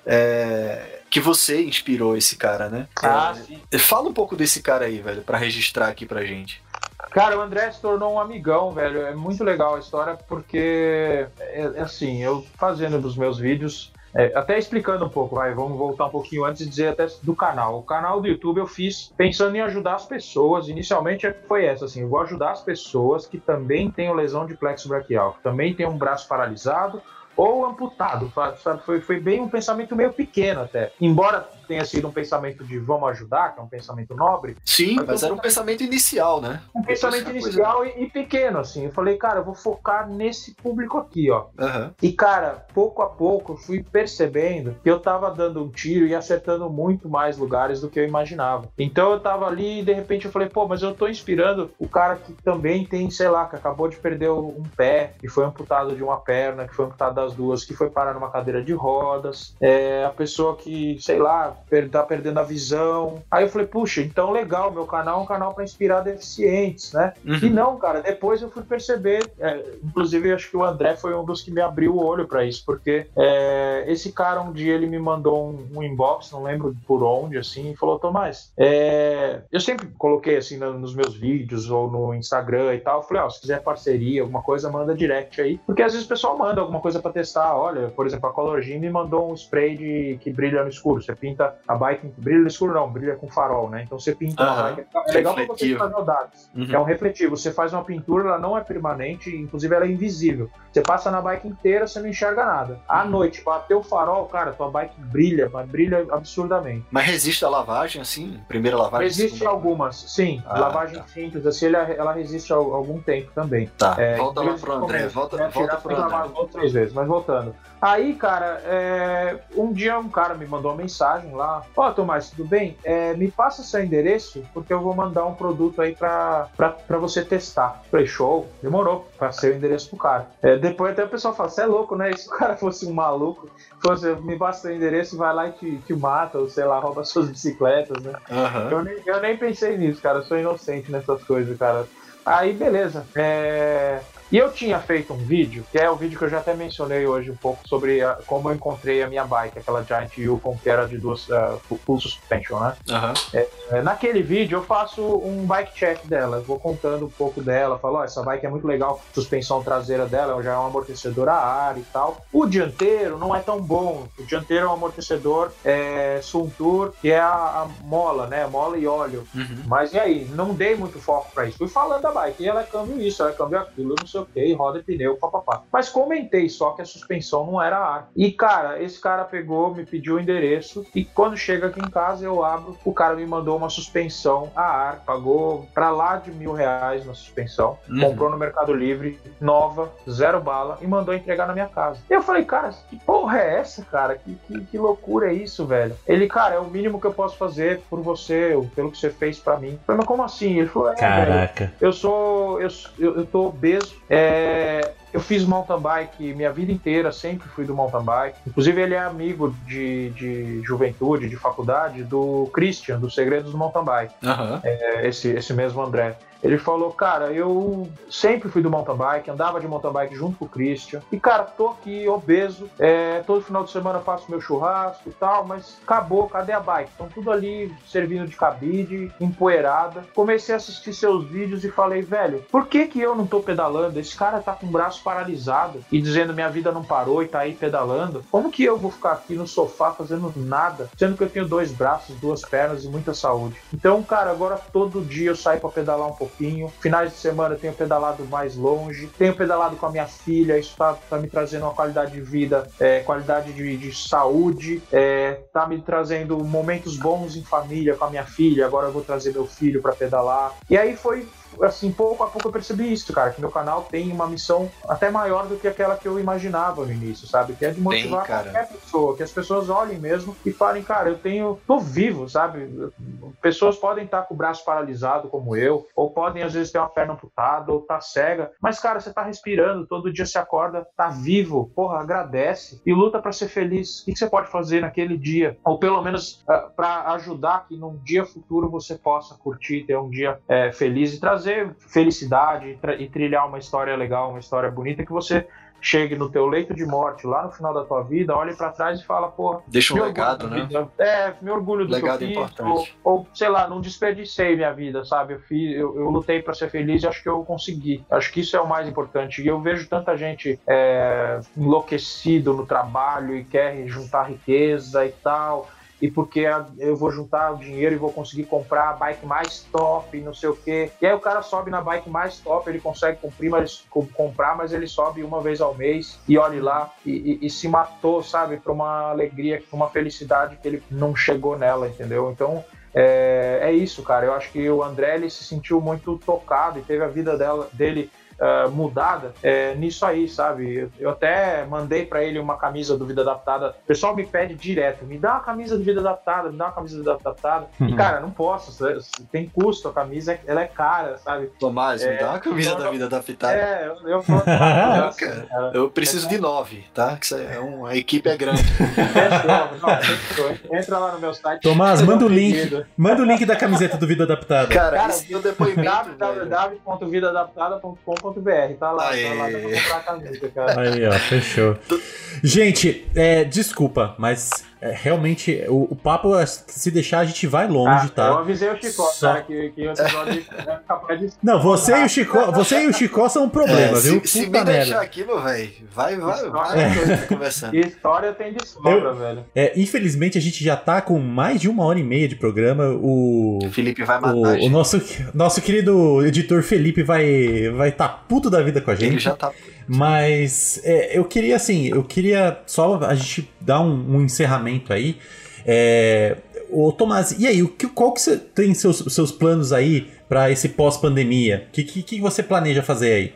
É, que você inspirou esse cara, né? Ah, É, sim. fala um pouco desse cara aí, velho, pra registrar aqui pra gente. Cara, o André se tornou um amigão, velho. É muito legal a história porque, é, é assim, eu fazendo os meus vídeos, é, até explicando um pouco, vai, vamos voltar um pouquinho antes e dizer até do canal. O canal do YouTube eu fiz pensando em ajudar as pessoas. Inicialmente foi essa, assim, eu vou ajudar as pessoas que também têm lesão de plexo braquial, que também têm um braço paralisado ou amputado, sabe? Foi, foi bem um pensamento meio pequeno até. Embora tenha sido um pensamento de vamos ajudar, que é um pensamento nobre, Sim, Mas mas era um pensamento inicial, né? um pensamento inicial e, e pequeno, assim. Eu falei, cara, eu vou focar nesse público aqui, ó. Aham. E, cara, pouco a pouco eu fui percebendo que eu tava dando um tiro e acertando muito mais lugares do que eu imaginava. Então eu tava ali e de repente eu falei, pô, mas eu tô inspirando o cara que também tem, sei lá, que acabou de perder um pé, que foi amputado de uma perna, que foi amputado das duas, que foi parar numa cadeira de rodas, é, a pessoa que, sei lá, per- tá perdendo a visão. Aí eu falei, puxa, então legal, meu canal é um canal para inspirar deficientes, né? Uhum. E não, cara, depois eu fui perceber, é, inclusive acho que o André foi um dos que me abriu o olho pra isso, porque é, esse cara um dia ele me mandou um, um inbox, não lembro por onde, assim, e falou, Tomás, é, eu sempre coloquei assim no- nos meus vídeos ou no Instagram e tal, falei, ó, se quiser parceria, alguma coisa, manda direct aí, porque às vezes o pessoal manda alguma coisa pra testar, olha, por exemplo, a Color Gym me mandou um spray de, que brilha no escuro, você pinta a bike, brilha no escuro não, brilha com farol, né, então você pinta uma Aham. bike, é legal pra você fazer dados. Uhum. É um refletivo. Você faz uma pintura, ela não é permanente, inclusive ela é invisível. Você passa na bike inteira, você não enxerga nada. À Uhum. noite, bateu o farol, cara, tua bike brilha, mas brilha absurdamente. Mas resiste à lavagem, assim? Primeira lavagem? Existem segunda- algumas, sim. Ah, lavagem tá. simples, assim, ela, ela resiste a algum tempo também. Tá, É, volta lá pro o André, começo, volta, né? volta pro que André. três vezes, mas voltando. Aí, cara, é, um dia um cara me mandou uma mensagem lá. Ó, Tomás, tudo bem? É, me passa seu endereço, porque eu vou mandar um produto aí pra, pra, pra você testar. Falei, show, demorou. Passei o endereço pro cara. É, depois até o pessoal fala, você é louco, né? E se o cara <laughs> fosse um maluco, fosse, me passa seu endereço e vai lá e te, te mata, ou sei lá, rouba <laughs> suas bicicletas, né? Aham. Eu nem, eu nem pensei nisso, cara. Eu sou inocente nessas coisas, cara. Aí, beleza. É, E eu tinha feito um vídeo, que é o vídeo que eu já até mencionei hoje um pouco sobre a- como eu encontrei a minha bike, aquela Giant Yukon que era de duas uh, full suspension, né? Aham. É, naquele vídeo eu faço um bike check dela, vou contando um pouco dela, falo, ó, essa bike é muito legal, suspensão traseira dela já é um amortecedor a ar e tal. O dianteiro não é tão bom, o dianteiro é um amortecedor é, Suntour, que é a, a mola, né, mola e óleo. Uhum. Mas e aí, não dei muito foco pra isso. Fui falando da bike, e ela é câmbio isso, ela é câmbio aquilo, não sei o que, roda e pneu, papapá. Mas comentei só que a suspensão não era ar. E cara, esse cara pegou, me pediu o endereço, e quando chega aqui em casa eu abro, o cara me mandou uma suspensão a ar, pagou pra lá de mil reais na suspensão, Uhum. comprou no Mercado Livre, nova, zero bala, e mandou entregar na minha casa. Eu falei, cara, que porra é essa, cara? Que, que, que loucura é isso, velho? Ele, cara, é o mínimo que eu posso fazer por você, pelo que você fez pra mim. Eu falei, mas como assim? Ele falou, é, velho, Caraca. eu sou. Eu, eu, eu tô obeso. É, eu fiz mountain bike minha vida inteira, sempre fui do mountain bike. Inclusive, ele é amigo de, de juventude, de faculdade, do Christian, do Segredos do Mountain Bike, Aham. é, esse, esse mesmo André. Ele falou, cara, eu sempre fui do mountain bike, andava de mountain bike junto com o Christian. E, cara, tô aqui obeso. é, todo final de semana faço meu churrasco e tal, mas acabou, cadê a bike? Estão tudo ali servindo de cabide, empoeirada. Comecei a assistir seus vídeos e falei, velho, por que que eu não tô pedalando? Esse cara tá com o braço paralisado e dizendo minha vida não parou e tá aí pedalando. Como que eu vou ficar aqui no sofá fazendo nada, sendo que eu tenho dois braços, duas pernas e muita saúde? Então, cara, agora todo dia eu saio pra pedalar um Finais de semana eu tenho pedalado mais longe. Tenho pedalado com a minha filha. Isso tá, tá me trazendo uma qualidade de vida, é, qualidade de, de saúde. É, tá me trazendo momentos bons em família com a minha filha. Agora eu vou trazer meu filho pra pedalar. E aí foi assim, pouco a pouco eu percebi isso, cara, que meu canal tem uma missão até maior do que aquela que eu imaginava no início, sabe? Que é de motivar Tem, qualquer pessoa, que as pessoas olhem mesmo e falem, cara, eu tenho, tô vivo, sabe? Pessoas podem estar com o braço paralisado como eu, ou podem às vezes ter uma perna amputada, ou tá cega, mas cara, você tá respirando, todo dia você acorda, tá vivo, porra, agradece e luta pra ser feliz. O que você pode fazer naquele dia? Ou pelo menos ah, pra ajudar que num dia futuro você possa curtir, ter um dia eh, feliz e trazer felicidade e, trilhar uma história legal, uma história bonita que você chegue no teu leito de morte, lá no final da tua vida, olhe pra trás e fala, pô, Deixa um legado, né? vida. É, me orgulho do Legado que eu fiz, importante. ou, ou, sei lá, não desperdicei minha vida, sabe? Eu, fiz, eu, eu lutei pra ser feliz e acho que eu consegui. Acho que isso é o mais importante. E eu vejo tanta gente é, enlouquecido no trabalho e quer juntar riqueza e tal. E porque eu vou juntar o dinheiro e vou conseguir comprar a bike mais top, não sei o quê. E aí o cara sobe na bike mais top, ele consegue cumprir, mas, com- comprar, mas ele sobe uma vez ao mês e olhe lá e, e- e se matou, sabe? Pra uma alegria, pra uma felicidade que ele não chegou nela, entendeu? Então é, é isso, cara. Eu acho que o André ele se sentiu muito tocado e teve a vida dela, dele ah, mudada é, nisso aí, sabe? Eu, eu até mandei pra ele uma camisa do Vida Adaptada. O pessoal me pede direto: me dá uma camisa do Vida Adaptada, me dá uma camisa do Vida Adaptada. E, cara, não posso, tem custo, a camisa ela é cara, sabe? Tomás, me É, dá uma camisa então, da vida adaptada. É, eu, eu. Não, <laughs> cara. Eu preciso de nove, tá? Que isso é um- a equipe é grande. Não, <laughs> fechou. Entra lá no meu site. Tomás, manda o link. Manda o link da camiseta do Vida Adaptada. Cara, Cara, esse é o depoimento, velho. www.vidaadaptada.com.br Tá lá, Aê. tá lá pra comprar a camisa, cara. Aí, ó, fechou. Gente, é, desculpa, mas é, realmente o, o papo, é- se deixar, a gente vai longe, Ah, Eu tá? avisei o Chicó, Só- cara, que, que o episódio <laughs> é capaz de. Não, você e o Chicó, <laughs> você e o Chicó são um problema, É, viu? se, se me deixar merda. aqui, meu velho, vai, vai, É. vai, vai conversando. <laughs> História tem de sobra, velho. É, infelizmente a gente já tá com mais de uma hora e meia de programa. O, O Felipe vai matar o, o nosso, nosso querido editor Felipe vai vai tá puto da vida com a gente. Ele já tá. Mas é, eu queria, assim, eu queria só a gente dar um, um encerramento aí. É, ô Tomás, e aí, o que, qual que você tem seus, seus planos aí pra esse pós-pandemia? O que, que, que você planeja fazer aí?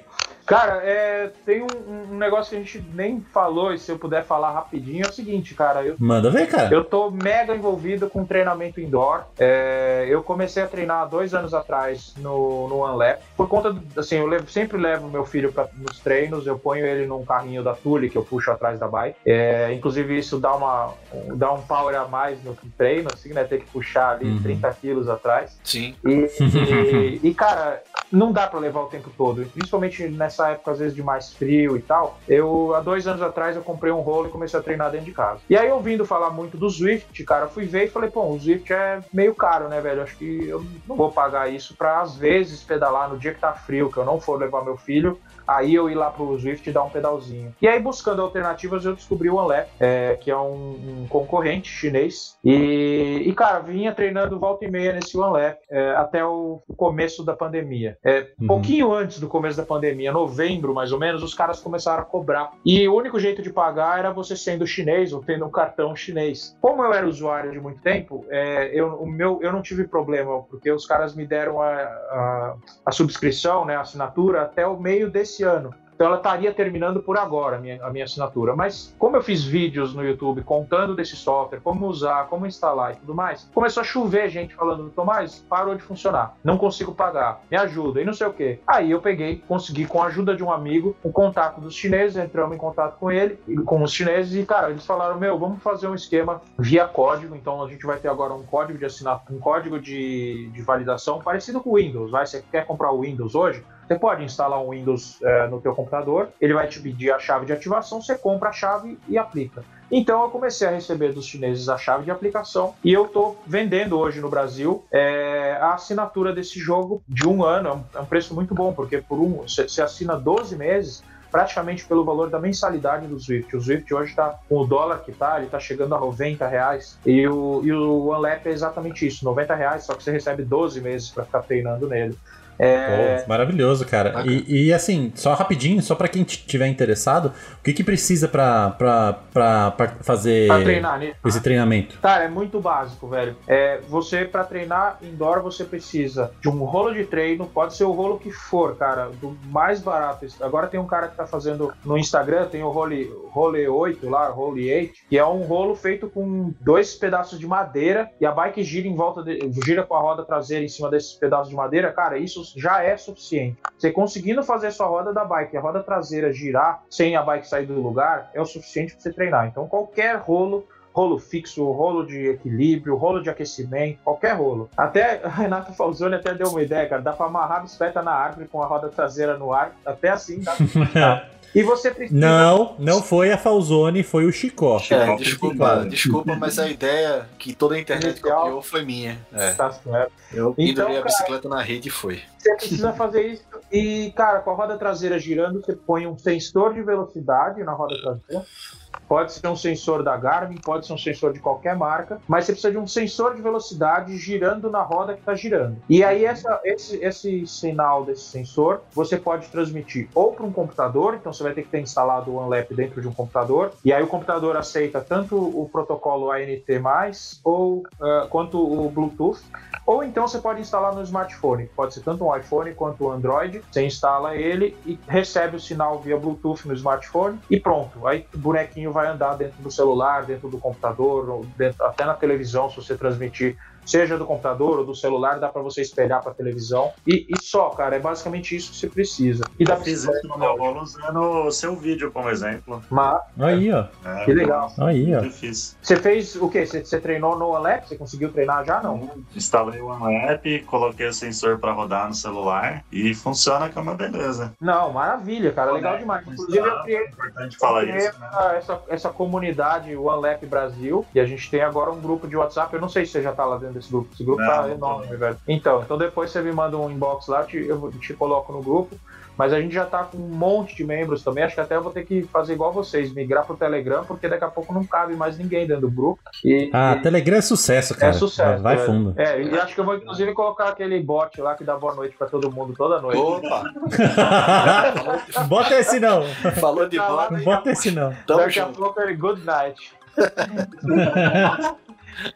Cara, é, tem um, um negócio que a gente nem falou, e se eu puder falar rapidinho, é o seguinte, cara. Eu, Manda ver, cara. eu tô mega envolvido com treinamento indoor. É, eu comecei a treinar há dois anos atrás no, no OneLap. Por conta, do, assim, eu levo- sempre levo meu filho pra, nos treinos, eu ponho ele num carrinho da Tule que eu puxo atrás da bike. É, inclusive, isso dá, uma, um- dá um power a mais no treino, assim, né? Ter que puxar ali Uhum. 30 quilos atrás. Sim. E, e- e, cara, não dá pra levar o tempo todo, principalmente nessa época, às vezes, de mais frio e tal. Eu, há dois anos atrás, eu comprei um rolo e comecei a treinar dentro de casa. E aí, ouvindo falar muito do Swift, cara, fui ver e falei, pô, o Swift é meio caro, né, velho? Acho que eu não vou pagar isso pra, às vezes, pedalar no dia que tá frio, que eu não for levar meu filho. Aí eu ir lá pro Swift e dar um pedalzinho. E aí, buscando alternativas, eu descobri o OneLap, é, que é um, um concorrente chinês. E, e, cara, vinha treinando volta e meia nesse OneLap é, até o começo da pandemia. É, Uhum. Pouquinho antes do começo da pandemia, novembro mais ou menos, os caras começaram a cobrar. E o único jeito de pagar era você sendo chinês ou tendo um cartão chinês. Como eu era usuário de muito tempo, é, eu, o meu, eu não tive problema, porque os caras me deram a, a, a subscrição, né, a assinatura, até o meio desse ano. Então ela estaria terminando por agora, a minha, a minha assinatura. Mas como eu fiz vídeos no YouTube contando desse software, como usar, como instalar e tudo mais, começou a chover gente falando, Tomás, parou de funcionar, não consigo pagar, me ajuda e não sei o quê. Aí eu peguei, consegui com a ajuda de um amigo, o contato dos chineses, entramos em contato com ele, com os chineses e, cara, eles falaram, meu, vamos fazer um esquema via código, então a gente vai ter agora um código de assinatura, um código de, de validação parecido com o Windows, vai? Você quer comprar o Windows hoje? Você pode instalar um Windows eh, no teu computador, ele vai te pedir a chave de ativação, você compra a chave e aplica. Então eu comecei a receber dos chineses a chave de aplicação e eu estou vendendo hoje no Brasil eh, a assinatura desse jogo de um ano. É um, é preço muito bom, porque por um você assina 12 meses praticamente pelo valor da mensalidade do Swift. O Swift hoje está com o dólar que está, ele está chegando a 90 reais. E o, e o OneLap é exatamente isso, 90 reais, só que você recebe 12 meses para ficar treinando nele. É, maravilhoso, cara. E, e, assim, só rapidinho, só pra quem tiver interessado, o que que precisa pra fazer pra treinar, né? esse treinamento? Cara, é muito básico, velho. É, você, pra treinar indoor, você precisa de um rolo de treino, pode ser o rolo que for, cara, do mais barato. Agora tem um cara que tá fazendo no Instagram, tem o Role, role 8 lá, Role 8, que é um rolo feito com dois pedaços de madeira e a bike gira em volta, de, gira com a roda traseira em cima desses pedaços de madeira. Cara, isso já é suficiente. Você conseguindo fazer a sua roda da bike e a roda traseira girar sem a bike sair do lugar, é o suficiente pra você treinar. Então, qualquer rolo rolo fixo, rolo de equilíbrio, rolo de aquecimento, qualquer rolo. Até <laughs> a Renata Falzoni até deu uma ideia, cara. Dá pra amarrar a bicicleta na árvore com a roda traseira no ar. Até assim dá pra. <laughs> E você precisa. Não, não foi a Falzone, foi o Chicó. É, desculpa, claro. desculpa, mas a ideia que toda a internet Inicial. copiou foi minha. É. Tá certo. Eu Então, pendurei a cara- bicicleta na rede e foi. Você precisa fazer isso. E, cara, com a roda traseira girando, você põe um sensor de velocidade na roda traseira. Pode ser um sensor da Garmin, pode ser um sensor de qualquer marca, mas você precisa de um sensor de velocidade girando na roda que está girando. E aí essa- esse, esse sinal desse sensor você pode transmitir ou para um computador, então você vai ter que ter instalado o OneLap dentro de um computador, e aí o computador aceita tanto o protocolo ANT+, ou ah, quanto o Bluetooth, ou então você pode instalar no smartphone, pode ser tanto um iPhone quanto um Android. Você instala ele e recebe o sinal via Bluetooth no smartphone e pronto. Aí o bonequinho vai andar dentro do celular, dentro do computador, dentro- até na televisão, se você transmitir, seja do computador ou do celular, dá para você espelhar para televisão. E, e só, cara, é basicamente isso que você precisa. E dá fiz isso no meu rolo usando o seu vídeo como exemplo. Mas, Aí, ó. É, que legal. Aí, ó. Fiz. Você fez o quê? Você, você treinou no OLED? Você conseguiu treinar já? Não. Instalei o OneApp, coloquei o sensor para rodar no celular e funciona que é uma beleza. Não, maravilha, cara. Legal demais. Inclusive, eu criei, É importante falar Eu criei isso, né? essa, essa, comunidade OneLap Brasil e a gente tem agora um grupo de WhatsApp. Eu não sei se você já tá lá dentro desse grupo. Esse grupo Não, tá não enorme, tô. velho. Então, então depois você me manda um inbox lá, eu te, eu te coloco no grupo. Mas a gente já tá com um monte de membros também. Acho que até eu vou ter que fazer igual vocês, migrar pro Telegram, porque daqui a pouco não cabe mais ninguém dentro do grupo. E, Ah, e- Telegram é sucesso, cara. é sucesso. Vai é. fundo. É, e acho que eu vou inclusive colocar aquele bot lá que dá boa noite pra todo mundo toda noite. Opa, <laughs> Bota esse não. falou de bola. Não bota esse não. Daqui a pouco ele, good night. <laughs>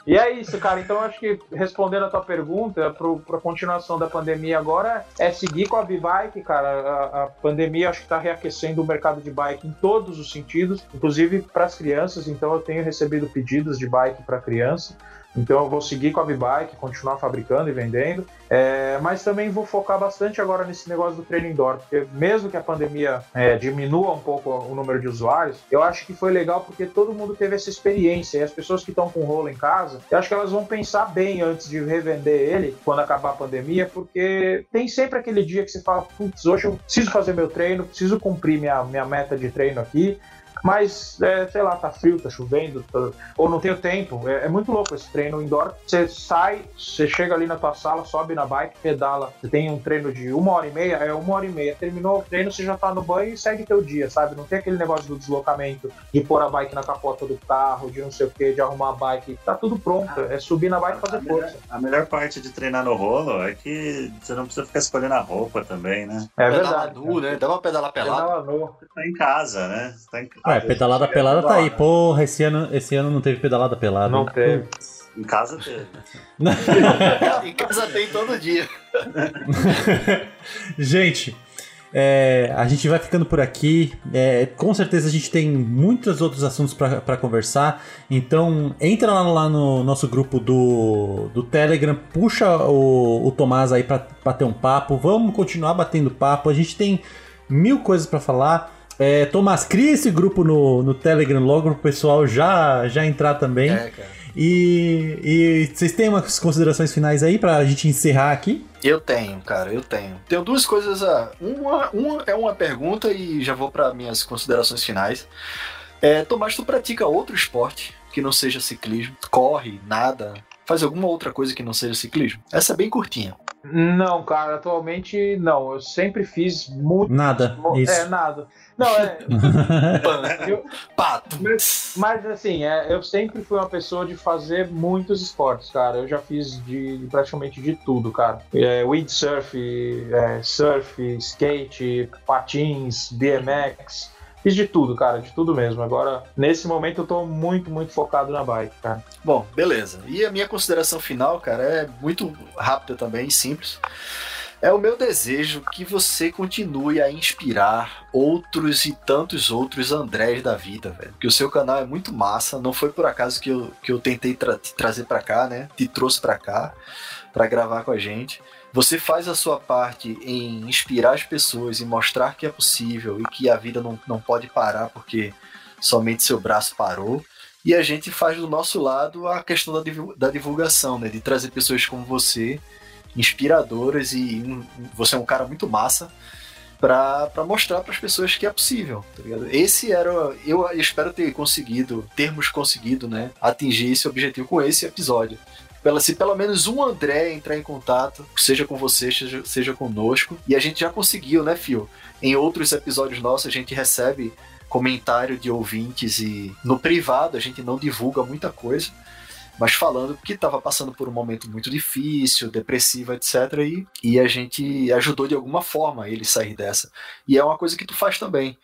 e é isso, cara. Então, acho que respondendo a tua pergunta, para a continuação da pandemia agora, é seguir com a B-Bike, cara. A, a pandemia acho que está reaquecendo o mercado de bike em todos os sentidos, inclusive para as crianças. Então, eu tenho recebido pedidos de bike para criança. Então eu vou seguir com a B-Bike, continuar fabricando e vendendo, É, mas também vou focar bastante agora nesse negócio do treino indoor, porque mesmo que a pandemia é, diminua um pouco o número de usuários, eu acho que foi legal porque todo mundo teve essa experiência. E as pessoas que estão com rolo em casa, eu acho que elas vão pensar bem antes de revender ele quando acabar a pandemia, porque tem sempre aquele dia que você fala, putz, hoje eu preciso fazer meu treino, preciso cumprir minha, minha meta de treino aqui, mas, é, sei lá, tá frio, tá chovendo, tá- ou não tenho tempo. É, é muito louco esse treino indoor. Você sai, você chega ali na tua sala, sobe na bike, pedala. Você tem um treino de uma hora e meia, é uma hora e meia. Terminou o treino, você já tá no banho e segue teu dia, sabe? Não tem aquele negócio do deslocamento, de pôr a bike na capota do carro, de não sei o que, de arrumar a bike. Tá tudo pronto. É subir na bike e fazer A melhor, força. a melhor parte de treinar no rolo é que você não precisa ficar escolhendo a roupa também, né? É Pedala verdade. nu, né? Dá uma pedala pelada. Pedala nu. Você tá em casa, né? Você tá em casa. Ué, pedalada pelada tá aí. Porra, esse ano, esse ano não teve pedalada pelada. Não teve. Em casa teve. <laughs> em casa tem todo dia. <laughs> gente, é, a gente vai ficando por aqui. É, com certeza a gente tem muitos outros assuntos para conversar. Então, entra lá, lá no nosso grupo do, do Telegram, puxa o, o Tomás aí para bater um papo. Vamos continuar batendo papo. A gente tem mil coisas para falar. É, Tomás, cria esse grupo no, no Telegram logo pro pessoal já, já entrar também. É, cara. E, e vocês têm umas considerações finais aí pra gente encerrar aqui? Eu tenho, cara, eu tenho. Tenho duas coisas a. Uma, uma é uma pergunta e já vou para minhas considerações finais. É, Tomás, tu pratica outro esporte que não seja ciclismo? Corre, nada, faz alguma outra coisa que não seja ciclismo? Essa é bem curtinha. Não, cara, atualmente não. Eu sempre fiz muito. Nada. Isso. É, nada. Não, é. <laughs> eu, Pato. mas, mas, assim, é, eu sempre fui uma pessoa de fazer muitos esportes, cara. Eu já fiz de, de praticamente de tudo, cara. É, windsurf, é, surf, skate, patins, BMX. Fiz de tudo, cara, de tudo mesmo. Agora, nesse momento, eu tô muito, muito focado na bike, cara. Bom, beleza. E a minha consideração final, cara, é muito rápida também, simples. É o meu desejo que você continue a inspirar outros e tantos outros Andrés da vida, velho. Que o seu canal é muito massa. Não foi por acaso que eu, que eu tentei tra te trazer para cá, né? Te trouxe para cá para gravar com a gente. Você faz a sua parte em inspirar as pessoas e mostrar que é possível e que a vida não, não pode parar porque somente seu braço parou. E a gente faz do nosso lado a questão da, divulgação, né? De trazer pessoas como você, inspiradoras, e um, você é um cara muito massa para mostrar para as pessoas que é possível, tá Esse era, eu espero ter conseguido, termos conseguido, né, atingir esse objetivo com esse episódio pela, se pelo menos um André entrar em contato, seja com você, seja, seja conosco. E a gente já conseguiu, né, Fio? Em outros episódios nossos, a gente recebe comentário de ouvintes e no privado a gente não divulga muita coisa, mas falando que estava passando por um momento muito difícil, depressivo, etc. E, e a gente ajudou de alguma forma ele sair dessa. E é uma coisa que tu faz também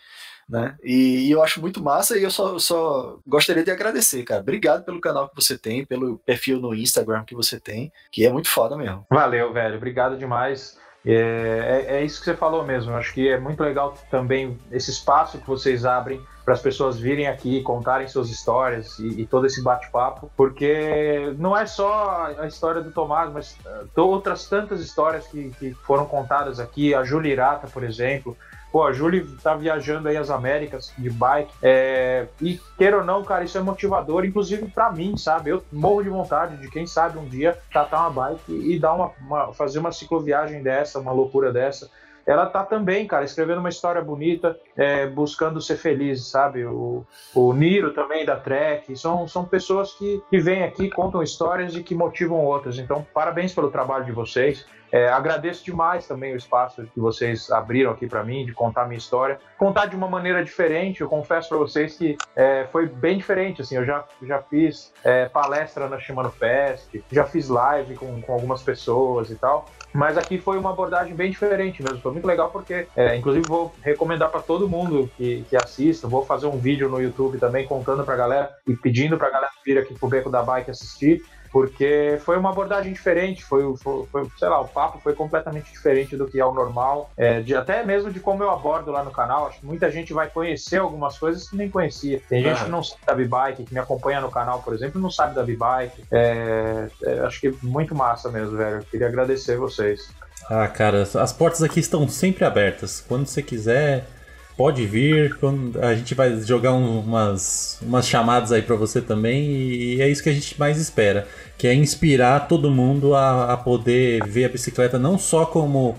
né? E, e, eu acho muito massa e eu só, só gostaria de agradecer, cara. Obrigado pelo canal que você tem, pelo perfil no Instagram que você tem, que é muito foda mesmo. Valeu, velho. Obrigado demais. É, é, é isso que você falou mesmo. Eu acho que é muito legal também esse espaço que vocês abrem para as pessoas virem aqui contarem suas histórias e, e todo esse bate-papo, porque não é só a história do Tomás, mas uh, outras tantas histórias que, que foram contadas aqui. A Julia Irata, por exemplo, Pô, a Julie tá viajando aí as Américas de bike. É, e queira ou não, cara, isso é motivador, inclusive para mim, sabe? Eu morro de vontade de, quem sabe, um dia catar uma bike e dar uma, uma fazer uma cicloviagem dessa, uma loucura dessa ela tá também, cara, escrevendo uma história bonita, é, buscando ser feliz, sabe? O, o Niro também da Trek, são, são pessoas que, que vêm aqui, contam histórias e que motivam outras. Então, parabéns pelo trabalho de vocês. É, agradeço demais também o espaço que vocês abriram aqui para mim de contar minha história, contar de uma maneira diferente. Eu confesso para vocês que é, foi bem diferente. Assim, eu já, já fiz é, palestra na Shimano Fest, já fiz live com, com algumas pessoas e tal. Mas aqui foi uma abordagem bem diferente mesmo. Foi muito legal porque, é, inclusive, vou recomendar para todo mundo que, que assista. Vou fazer um vídeo no YouTube também contando para a galera e pedindo para a galera vir aqui pro Beco da Bike assistir porque foi uma abordagem diferente, foi, foi, foi, sei lá, o papo foi completamente diferente do que é o normal, é, de, até mesmo de como eu abordo lá no canal. Acho que muita gente vai conhecer algumas coisas que nem conhecia. Tem gente que não sabe da B-Bike, que me acompanha no canal, por exemplo, não sabe da B-Bike. É, é, acho que muito massa mesmo, velho. queria agradecer vocês. Ah, cara, as portas aqui estão sempre abertas. Quando você quiser, pode vir. A gente vai jogar umas, umas chamadas aí para você também. E é isso que a gente mais espera. Que é inspirar todo mundo a, a poder ver a bicicleta não só como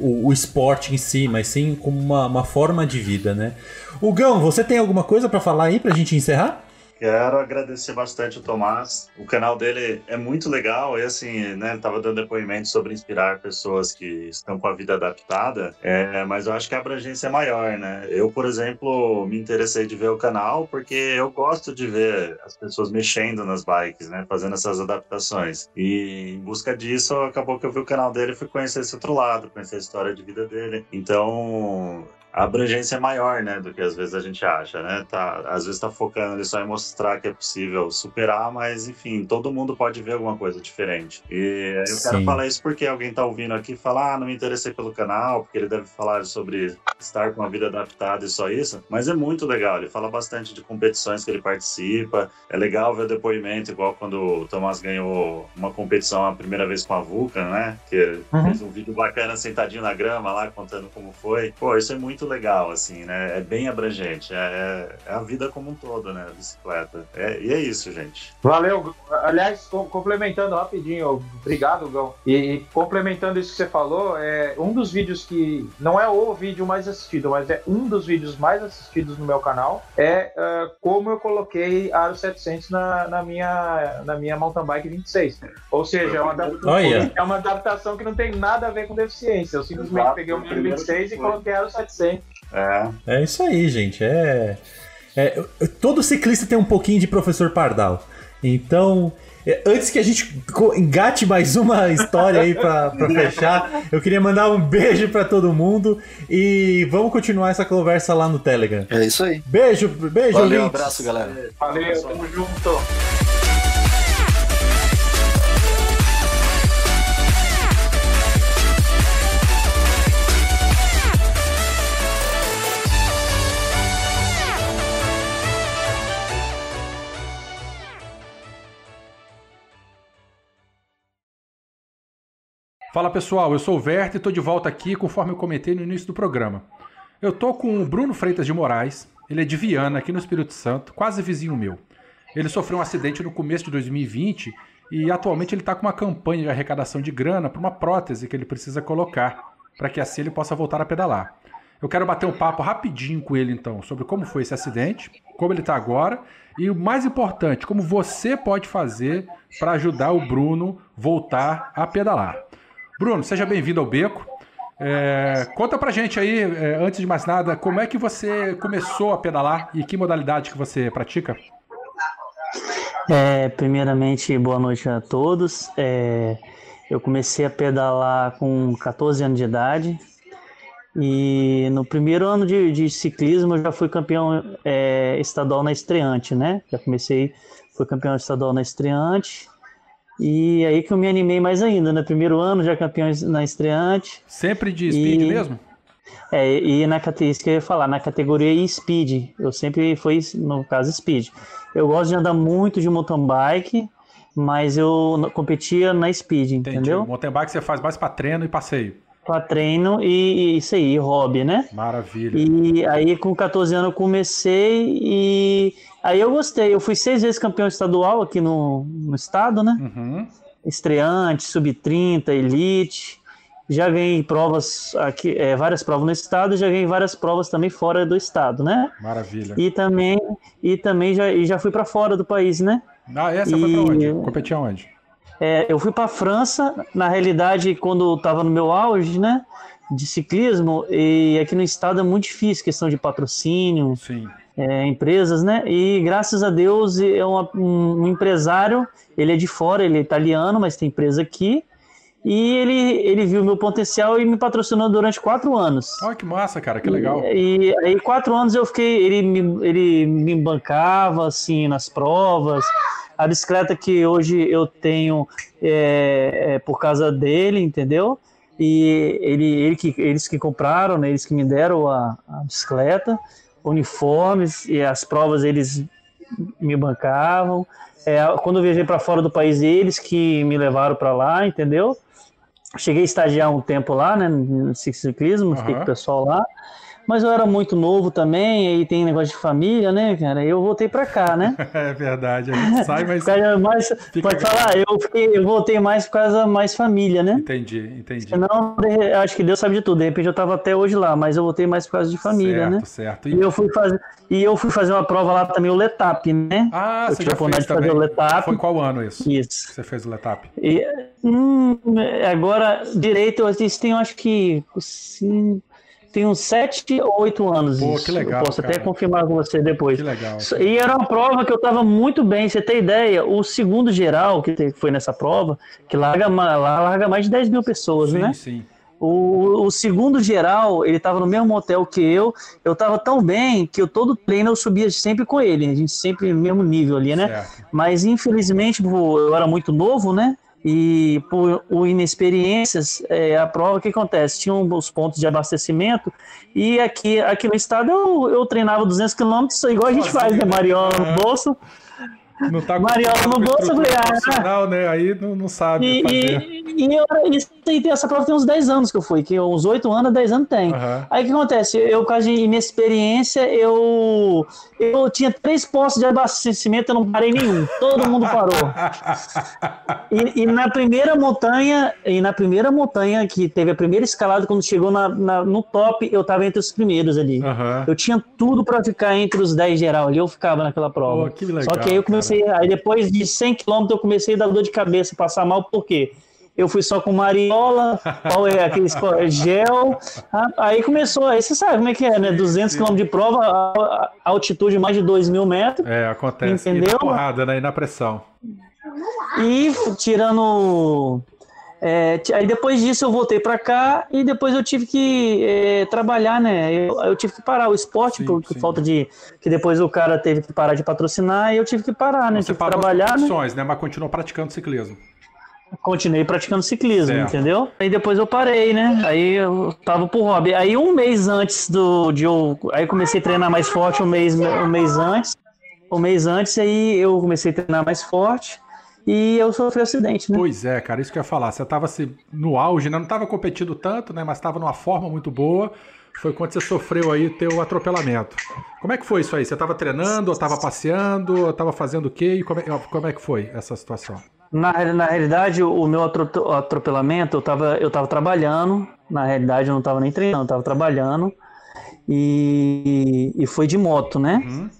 o, o, esporte em si, mas sim como uma, uma forma de vida, né? O Gão, você tem alguma coisa para falar aí pra gente encerrar? Quero agradecer bastante o Tomás. O canal dele é muito legal e assim, né, ele tava dando depoimento sobre inspirar pessoas que estão com a vida adaptada, é, mas eu acho que a abrangência é maior, né? Eu, por exemplo, me interessei de ver o canal porque eu gosto de ver as pessoas mexendo nas bikes, né, fazendo essas adaptações. E em busca disso, acabou que eu vi o canal dele e fui conhecer esse outro lado, conhecer a história de vida dele. Então, a abrangência é maior, né, do que às vezes a gente acha, né? Tá, às vezes está focando ali só em mostrar que é possível superar, mas enfim, todo mundo pode ver alguma coisa diferente. E eu Sim. quero falar isso porque alguém está ouvindo aqui e fala, ah, não me interessei pelo canal, porque ele deve falar sobre estar com a vida adaptada e só isso, mas é muito legal, ele fala bastante de competições que ele participa, é legal ver o depoimento, igual quando o Tomás ganhou uma competição a primeira vez com a Vulcan, né, que uhum. fez um vídeo bacana sentadinho na grama lá, contando como foi. Pô, isso é muito legal, assim, né? É bem abrangente. É, é a vida como um todo, né? A bicicleta. É, e é isso, gente. Valeu. Aliás, complementando rapidinho, obrigado, Gão. E, e, complementando isso que você falou, é um dos vídeos que não é o vídeo mais assistido, mas é um dos vídeos mais assistidos no meu canal, é uh, como eu coloquei Aro 700 na, na, minha, na minha mountain bike 26. Ou seja, é uma, adaptação, é uma adaptação que não tem nada a ver com deficiência. Eu simplesmente Exato. peguei o meu 26 e coloquei Aro 700. É. é isso aí, gente. É, é, todo ciclista tem um pouquinho de professor Pardal. Então, é, antes que a gente engate mais uma <laughs> história aí para fechar, eu queria mandar um beijo para todo mundo e vamos continuar essa conversa lá no Telegram. É isso aí. Beijo, beijo, Valeu, um abraço, galera. Valeu, tamo junto. Fala pessoal, eu sou o Vert e estou de volta aqui conforme eu comentei no início do programa. Eu tô com o Bruno Freitas de Moraes, ele é de Viana, aqui no Espírito Santo, quase vizinho meu. Ele sofreu um acidente no começo de 2020 e atualmente ele está com uma campanha de arrecadação de grana para uma prótese que ele precisa colocar, para que assim ele possa voltar a pedalar. Eu quero bater um papo rapidinho com ele então sobre como foi esse acidente, como ele está agora e o mais importante, como você pode fazer para ajudar o Bruno voltar a pedalar. Bruno, seja bem-vindo ao Beco. É, conta pra gente aí, é, antes de mais nada, como é que você começou a pedalar e que modalidade que você pratica? É, primeiramente, boa noite a todos. É, eu comecei a pedalar com 14 anos de idade e no primeiro ano de, de ciclismo eu já fui campeão é, estadual na estreante, né? Já comecei, fui campeão estadual na estreante e aí que eu me animei mais ainda, né? Primeiro ano, já campeão na estreante. Sempre de speed e... mesmo? É, e na isso que eu ia falar, na categoria speed, eu sempre fui, no caso, speed. Eu gosto de andar muito de mountain bike, mas eu competia na speed, Entendi. entendeu? Mountain bike você faz mais para treino e passeio. Para treino e, e, isso aí, hobby, né? Maravilha. E aí com 14 anos eu comecei e Aí eu gostei, eu fui seis vezes campeão estadual aqui no, no estado, né? Uhum. Estreante, sub-30, elite. Já ganhei provas aqui, é, várias provas no estado, já ganhei várias provas também fora do estado, né? Maravilha. E também, e também já, e já fui para fora do país, né? Ah, essa e, foi pra onde? Competir aonde? É, eu fui para França, na realidade, quando estava no meu auge, né? De ciclismo, e aqui no estado é muito difícil, questão de patrocínio. Sim é, empresas, né? E graças a Deus é uma, um, um, empresário, ele é de fora, ele é italiano, mas tem empresa aqui. E ele, ele viu meu potencial e me patrocinou durante quatro anos. Olha que massa, cara, que legal. E, e aí, quatro anos eu fiquei, ele me, ele me bancava, assim, nas provas. A bicicleta que hoje eu tenho é, é por causa dele, entendeu? E ele, ele que, eles que compraram, né, eles que me deram a, a bicicleta uniformes e as provas eles me bancavam. É, quando eu viajei para fora do país, eles que me levaram para lá, entendeu? Cheguei a estagiar um tempo lá, né, no ciclismo, fiquei com o pessoal lá. Mas eu era muito novo também, aí tem negócio de família, né, cara? Eu voltei pra cá, né? <laughs> é verdade, a gente sai, <laughs> mais, pode falar, eu, fiquei, eu voltei mais por causa mais família, né? Entendi, entendi. Senão, acho que Deus sabe de tudo. De repente eu tava até hoje lá, mas eu voltei mais por causa de família, certo, né? Certo, e... e eu fui fazer E eu fui fazer uma prova lá também, o Letap, né? Ah, eu você já fez também. o Letap. Foi qual ano isso? Isso. Você fez o Letap? E, hum, agora, direito, eu tem, acho que. Assim, tem uns 7 ou 8 anos. Pô, isso. que legal. Eu posso cara. até confirmar com você depois. Que legal. E era uma prova que eu estava muito bem. Você tem ideia? O segundo geral que foi nessa prova, que larga, larga mais de 10 mil pessoas, sim, né? Sim, sim. O, o, segundo geral, ele estava no mesmo hotel que eu. Eu estava tão bem que eu todo treino eu subia sempre com ele. A gente sempre no mesmo nível ali, né? Certo. Mas infelizmente eu era muito novo, né? E por, inexperiências, é, a prova, o que acontece? Tinha os pontos de abastecimento e aqui, aqui no estado eu, eu treinava 200 quilômetros, igual a gente faz, né? Mariola no bolso. Não tá Mariola no bolso, eu falei, ah, né? Aí não, não sabe E, e, e eu, isso essa prova tem uns 10 anos que eu fui, que uns 8 anos, 10 anos tem. Aham. Aí o que acontece? Eu, por causa de minha experiência, eu, eu tinha três postos de abastecimento, eu não parei nenhum. Todo mundo parou. <laughs> E, e na primeira montanha, e na primeira montanha que teve a primeira escalada, quando chegou na, na- no top, eu tava entre os primeiros ali. Aham. Eu tinha tudo pra ficar entre os 10 geral ali, eu ficava naquela prova. Pô, que legal, Só que aí eu comecei, aí depois de 100 km eu comecei a dar dor de cabeça, passar mal, por quê? Eu fui só com mariola, qual é aqueles qual é, gel, aí começou, aí você sabe como é que é, né? 200 km de prova, a- altitude mais de 2 mil metros, É, acontece. E Entendeu? na porrada, né? E na pressão. e tirando. É, aí depois disso eu voltei pra cá e depois eu tive que é, trabalhar, né? Eu, eu tive que parar o esporte Sim, por, sim. falta de. Que depois o cara teve que parar de patrocinar e eu tive que parar, né? Você tive parou as trabalhar, né? competições, né? Mas continuou praticando ciclismo. Continuei praticando ciclismo, Certo. entendeu? Aí depois eu parei, né? Aí eu tava pro hobby. Aí um mês antes do de eu, aí eu comecei a treinar mais forte um mês um mês antes. Um mês antes aí eu comecei a treinar mais forte e eu sofri um acidente, né? Pois é, cara, isso que eu ia falar. Você tava assim, no auge, né? Não tava competindo tanto, né? Mas tava numa forma muito boa. Foi quando você sofreu aí teu atropelamento. Como é que foi isso aí? Você tava treinando, ou tava passeando, ou tava fazendo o quê? E como é, como é que foi essa situação? Na, na realidade, o meu atro- atropelamento, eu tava, eu tava trabalhando. Na realidade, eu não tava nem treinando, eu tava trabalhando. E, e foi de moto, né? Uhum.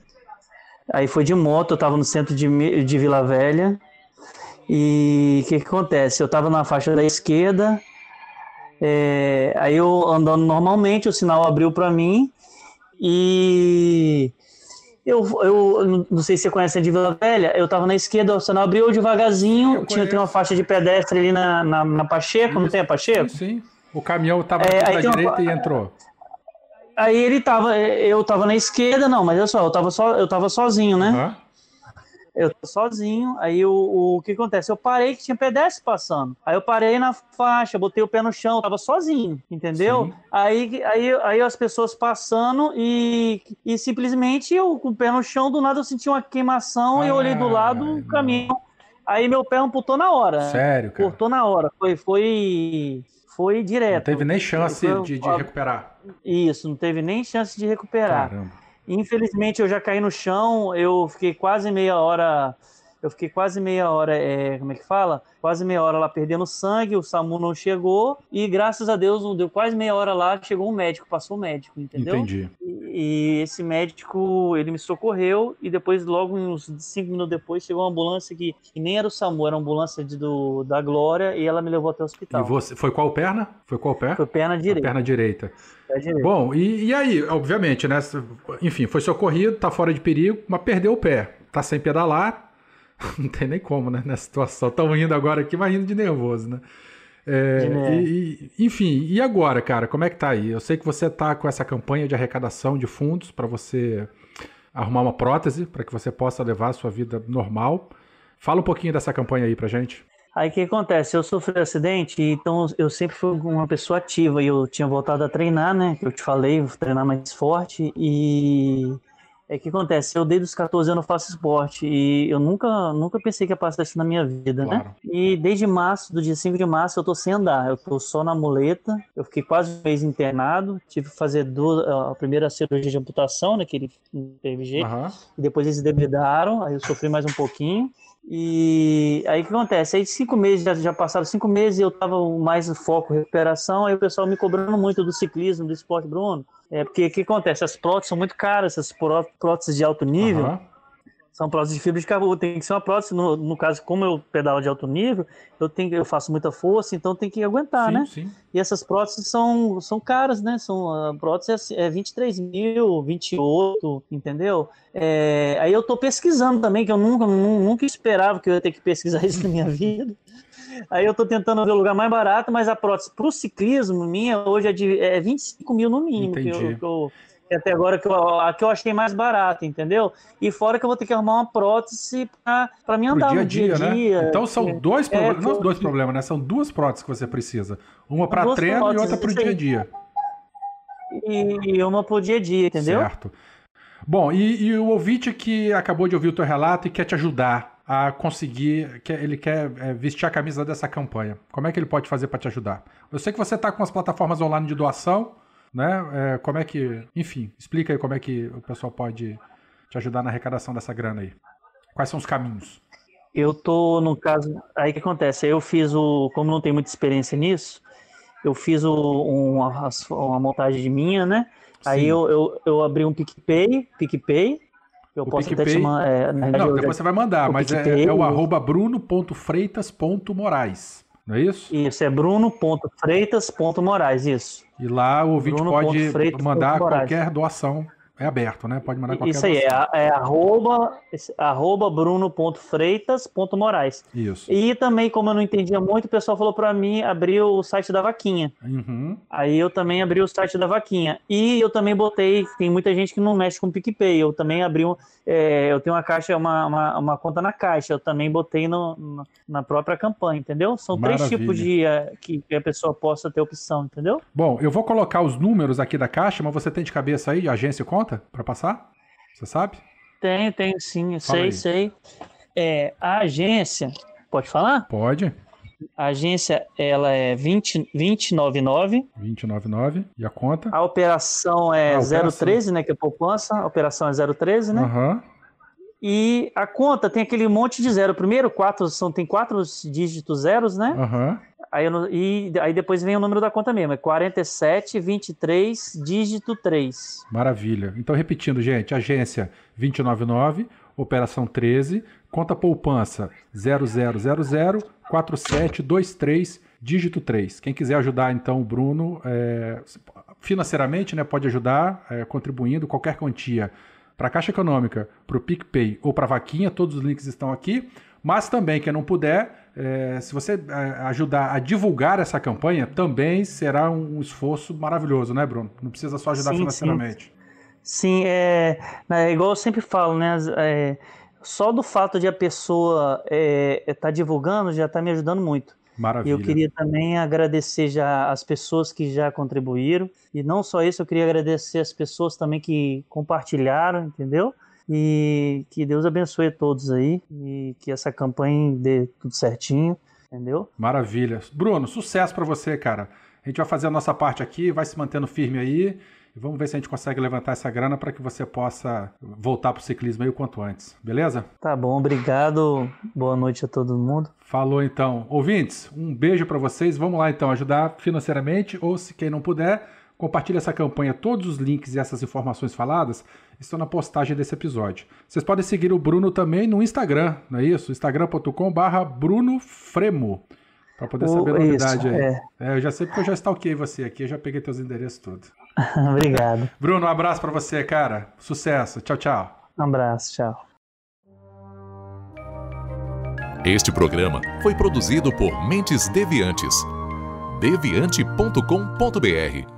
Aí foi de moto, eu tava no centro de, de Vila Velha. E o que, que acontece? Eu tava na faixa da esquerda. é, aí eu andando normalmente, o sinal abriu para mim. E eu, eu não sei se você conhece a de Vila Velha, eu tava na esquerda, o sinal abriu devagarzinho, tinha, tem uma faixa de pedestre ali na, na, na Pacheco, não Isso. tem a Pacheco? Sim, sim. O caminhão tava É, na tem uma- direita e entrou. Aí ele tava, eu tava na esquerda, não, mas olha só, eu tava, só, eu tava sozinho, né? Aham. Eu tô sozinho, aí o, o, que acontece? Eu parei que tinha pedestre passando. Aí eu parei na faixa, botei o pé no chão, tava sozinho, entendeu? Sim. Aí, aí, aí as pessoas passando e, e simplesmente eu com o pé no chão, do nada eu senti uma queimação e eu olhei do lado não. o caminhão. Aí meu pé amputou na hora. Sério, cara. Cortou na hora. Foi, foi, foi Não direto. teve nem chance de, de recuperar. Isso, não teve nem chance de recuperar. Caramba. Infelizmente eu já caí no chão, eu fiquei quase meia hora, eu fiquei quase meia hora, é, como é que fala? Quase meia hora lá perdendo sangue, o SAMU não chegou e graças a Deus não deu quase meia hora lá, chegou um médico, passou o médico, entendeu? Entendi. E, e esse médico, ele me socorreu e depois, logo uns cinco minutos depois, chegou uma ambulância que, que nem era o SAMU, era uma ambulância de, do, da Glória e ela me levou até o E hospital. você, foi qual perna? Foi qual pé? Foi perna A direita. perna direita. Bom, e, e aí, obviamente, né? Enfim, foi socorrido, tá fora de perigo, mas perdeu o pé. Tá sem pedalar. <laughs> Não tem nem como, né? Nessa situação. Estão rindo agora aqui, mas rindo de nervoso, né? É, De nervo. e- e- enfim, e agora, cara, como é que tá aí? Eu sei que você tá com essa campanha de arrecadação de fundos para você arrumar uma prótese, para que você possa levar a sua vida normal. Fala um pouquinho dessa campanha aí pra gente. Aí o que acontece? Eu sofri um acidente, então eu sempre fui uma pessoa ativa e eu tinha voltado a treinar, né? Que eu te falei, vou treinar mais forte e é o que acontece? Eu desde os 14 anos faço esporte e eu nunca, nunca pensei que ia passar isso na minha vida, né? Claro. E desde março, do dia 5 de março, eu tô sem andar. Eu tô só na muleta. Eu fiquei quase um mês internado. Tive que fazer duas, a primeira cirurgia de amputação, né? Que ele teve jeito. Aham. E depois eles debridaram, aí eu sofri mais um pouquinho. E aí o que acontece? Aí cinco meses, já, já passaram cinco meses e eu tava mais no foco recuperação, aí o pessoal me cobrando muito do ciclismo, do esporte, Bruno. É porque o que acontece? As próteses são muito caras, essas pró- próteses de alto nível, aham. são próteses de fibra de carbono, tem que ser uma prótese, no, no caso, como eu pedalo de alto nível, eu, tenho, eu faço muita força, então tem que aguentar, sim, né? sim. E essas próteses são, são caras, né? São, a prótese é, é 23 mil, 28, entendeu? É, aí eu tô pesquisando também, que eu nunca, nu- nunca esperava que eu ia ter que pesquisar <laughs> isso na minha vida. Aí eu tô tentando ver o lugar mais barato, mas a prótese pro ciclismo minha hoje é, de, é 25 mil no mínimo. Que eu, que eu- até agora que eu, a que eu achei mais barata, entendeu? E fora que eu vou ter que arrumar uma prótese me Pro andar dia no dia dia, a dia. né? Então são dois É, problemas, não dois problemas, né? São duas próteses que você precisa. Uma para treino e próteses, outra pro isso dia a dia. E uma pro dia a dia, entendeu? Certo. Bom, e, e, o ouvinte que acabou de ouvir o teu relato e quer te ajudar a conseguir, quer, ele quer é, vestir a camisa dessa campanha. Como é que ele pode fazer para te ajudar? Eu sei que você está com as plataformas online de doação, né? É, como é que, enfim, explica aí como é que o pessoal pode te ajudar na arrecadação dessa grana aí. Quais são os caminhos? Eu tô no caso, aí que acontece, eu fiz o, como não tenho muita experiência nisso, eu fiz o, uma, uma montagem de minha, né? Sim. Aí eu, eu, eu abri um PicPay, PicPay, eu o posso PicPay... te mandar. É, não, depois já... você vai mandar, o mas é, é, o arroba bruno.freitas.moraes. Não é isso? Isso, é bruno.freitas.moraes, isso. E lá o ouvinte Bruno. pode mandar qualquer doação é aberto, né? Pode mandar qualquer Isso aí, é, é, arroba, arroba bruno.freitas.moraes. Isso. E também, como eu não entendia muito, o pessoal falou para mim abrir o site da Vaquinha. Uhum. Aí eu também abri o site da Vaquinha. E eu também botei, tem muita gente que não mexe com PicPay. Eu também abri um, é, eu tenho uma caixa, uma, uma, uma, conta na caixa. Eu também botei no, na própria campanha, entendeu? São Maravilha. três tipos de uh, que a pessoa possa ter opção, entendeu? Bom, eu vou colocar os números aqui da caixa, mas você tem de cabeça aí, agência conta? Conta para passar? Você sabe? Tenho, tenho sim, Fala sei, aí. sei. É, a agência, pode falar? Pode. A agência, ela é 20, 299. 299. E a conta? A operação é a operação... 013, né? Que é poupança. A operação é 013, né? Aham. Uhum. E a conta tem aquele monte de zero. Primeiro, quatro, são, tem quatro dígitos zeros, né? Uhum. Aí, e, aí depois vem o número da conta mesmo, é 47 23 dígito 3. Maravilha. Então, repetindo, gente, agência 299, operação 13, conta poupança 0000 4723 dígito 3. Quem quiser ajudar, então, o Bruno, é, financeiramente, né, pode ajudar é, contribuindo qualquer quantia para a Caixa Econômica, para o PicPay ou para a Vaquinha, todos os links estão aqui. Mas também, quem não puder, é, se você é, ajudar a divulgar essa campanha, também será um esforço maravilhoso, né, Bruno? Não precisa só ajudar sim, financeiramente. Sim, sim é, é, igual eu sempre falo, né? É, só do fato de a pessoa estar é, tá divulgando já está me ajudando muito. Maravilha. E eu queria também agradecer já as pessoas que já contribuíram. E não só isso, eu queria agradecer as pessoas também que compartilharam, entendeu? E que Deus abençoe todos aí e que essa campanha dê tudo certinho, entendeu? Maravilha. Bruno, sucesso para você, cara. A gente vai fazer a nossa parte aqui, vai se mantendo firme aí. E vamos ver se a gente consegue levantar essa grana para que você possa voltar para o ciclismo aí o quanto antes. Beleza? Tá bom, obrigado. Boa noite a todo mundo. Falou então. Ouvintes, um beijo para vocês. Vamos lá então ajudar financeiramente ou se quem não puder, compartilhe essa campanha. Todos os links e essas informações faladas estão na postagem desse episódio. Vocês podem seguir o Bruno também no Instagram, não é isso? instagram.com/brunofremo. Para poder saber a novidade isso, aí. É. É, eu já sei porque eu já stalkeei você aqui, eu já peguei teus endereços tudo. <laughs> Obrigado. Bruno, um abraço para você, cara. Sucesso. Tchau, tchau. Um abraço, tchau. Este programa foi produzido por Mentes Deviantes. deviante.com.br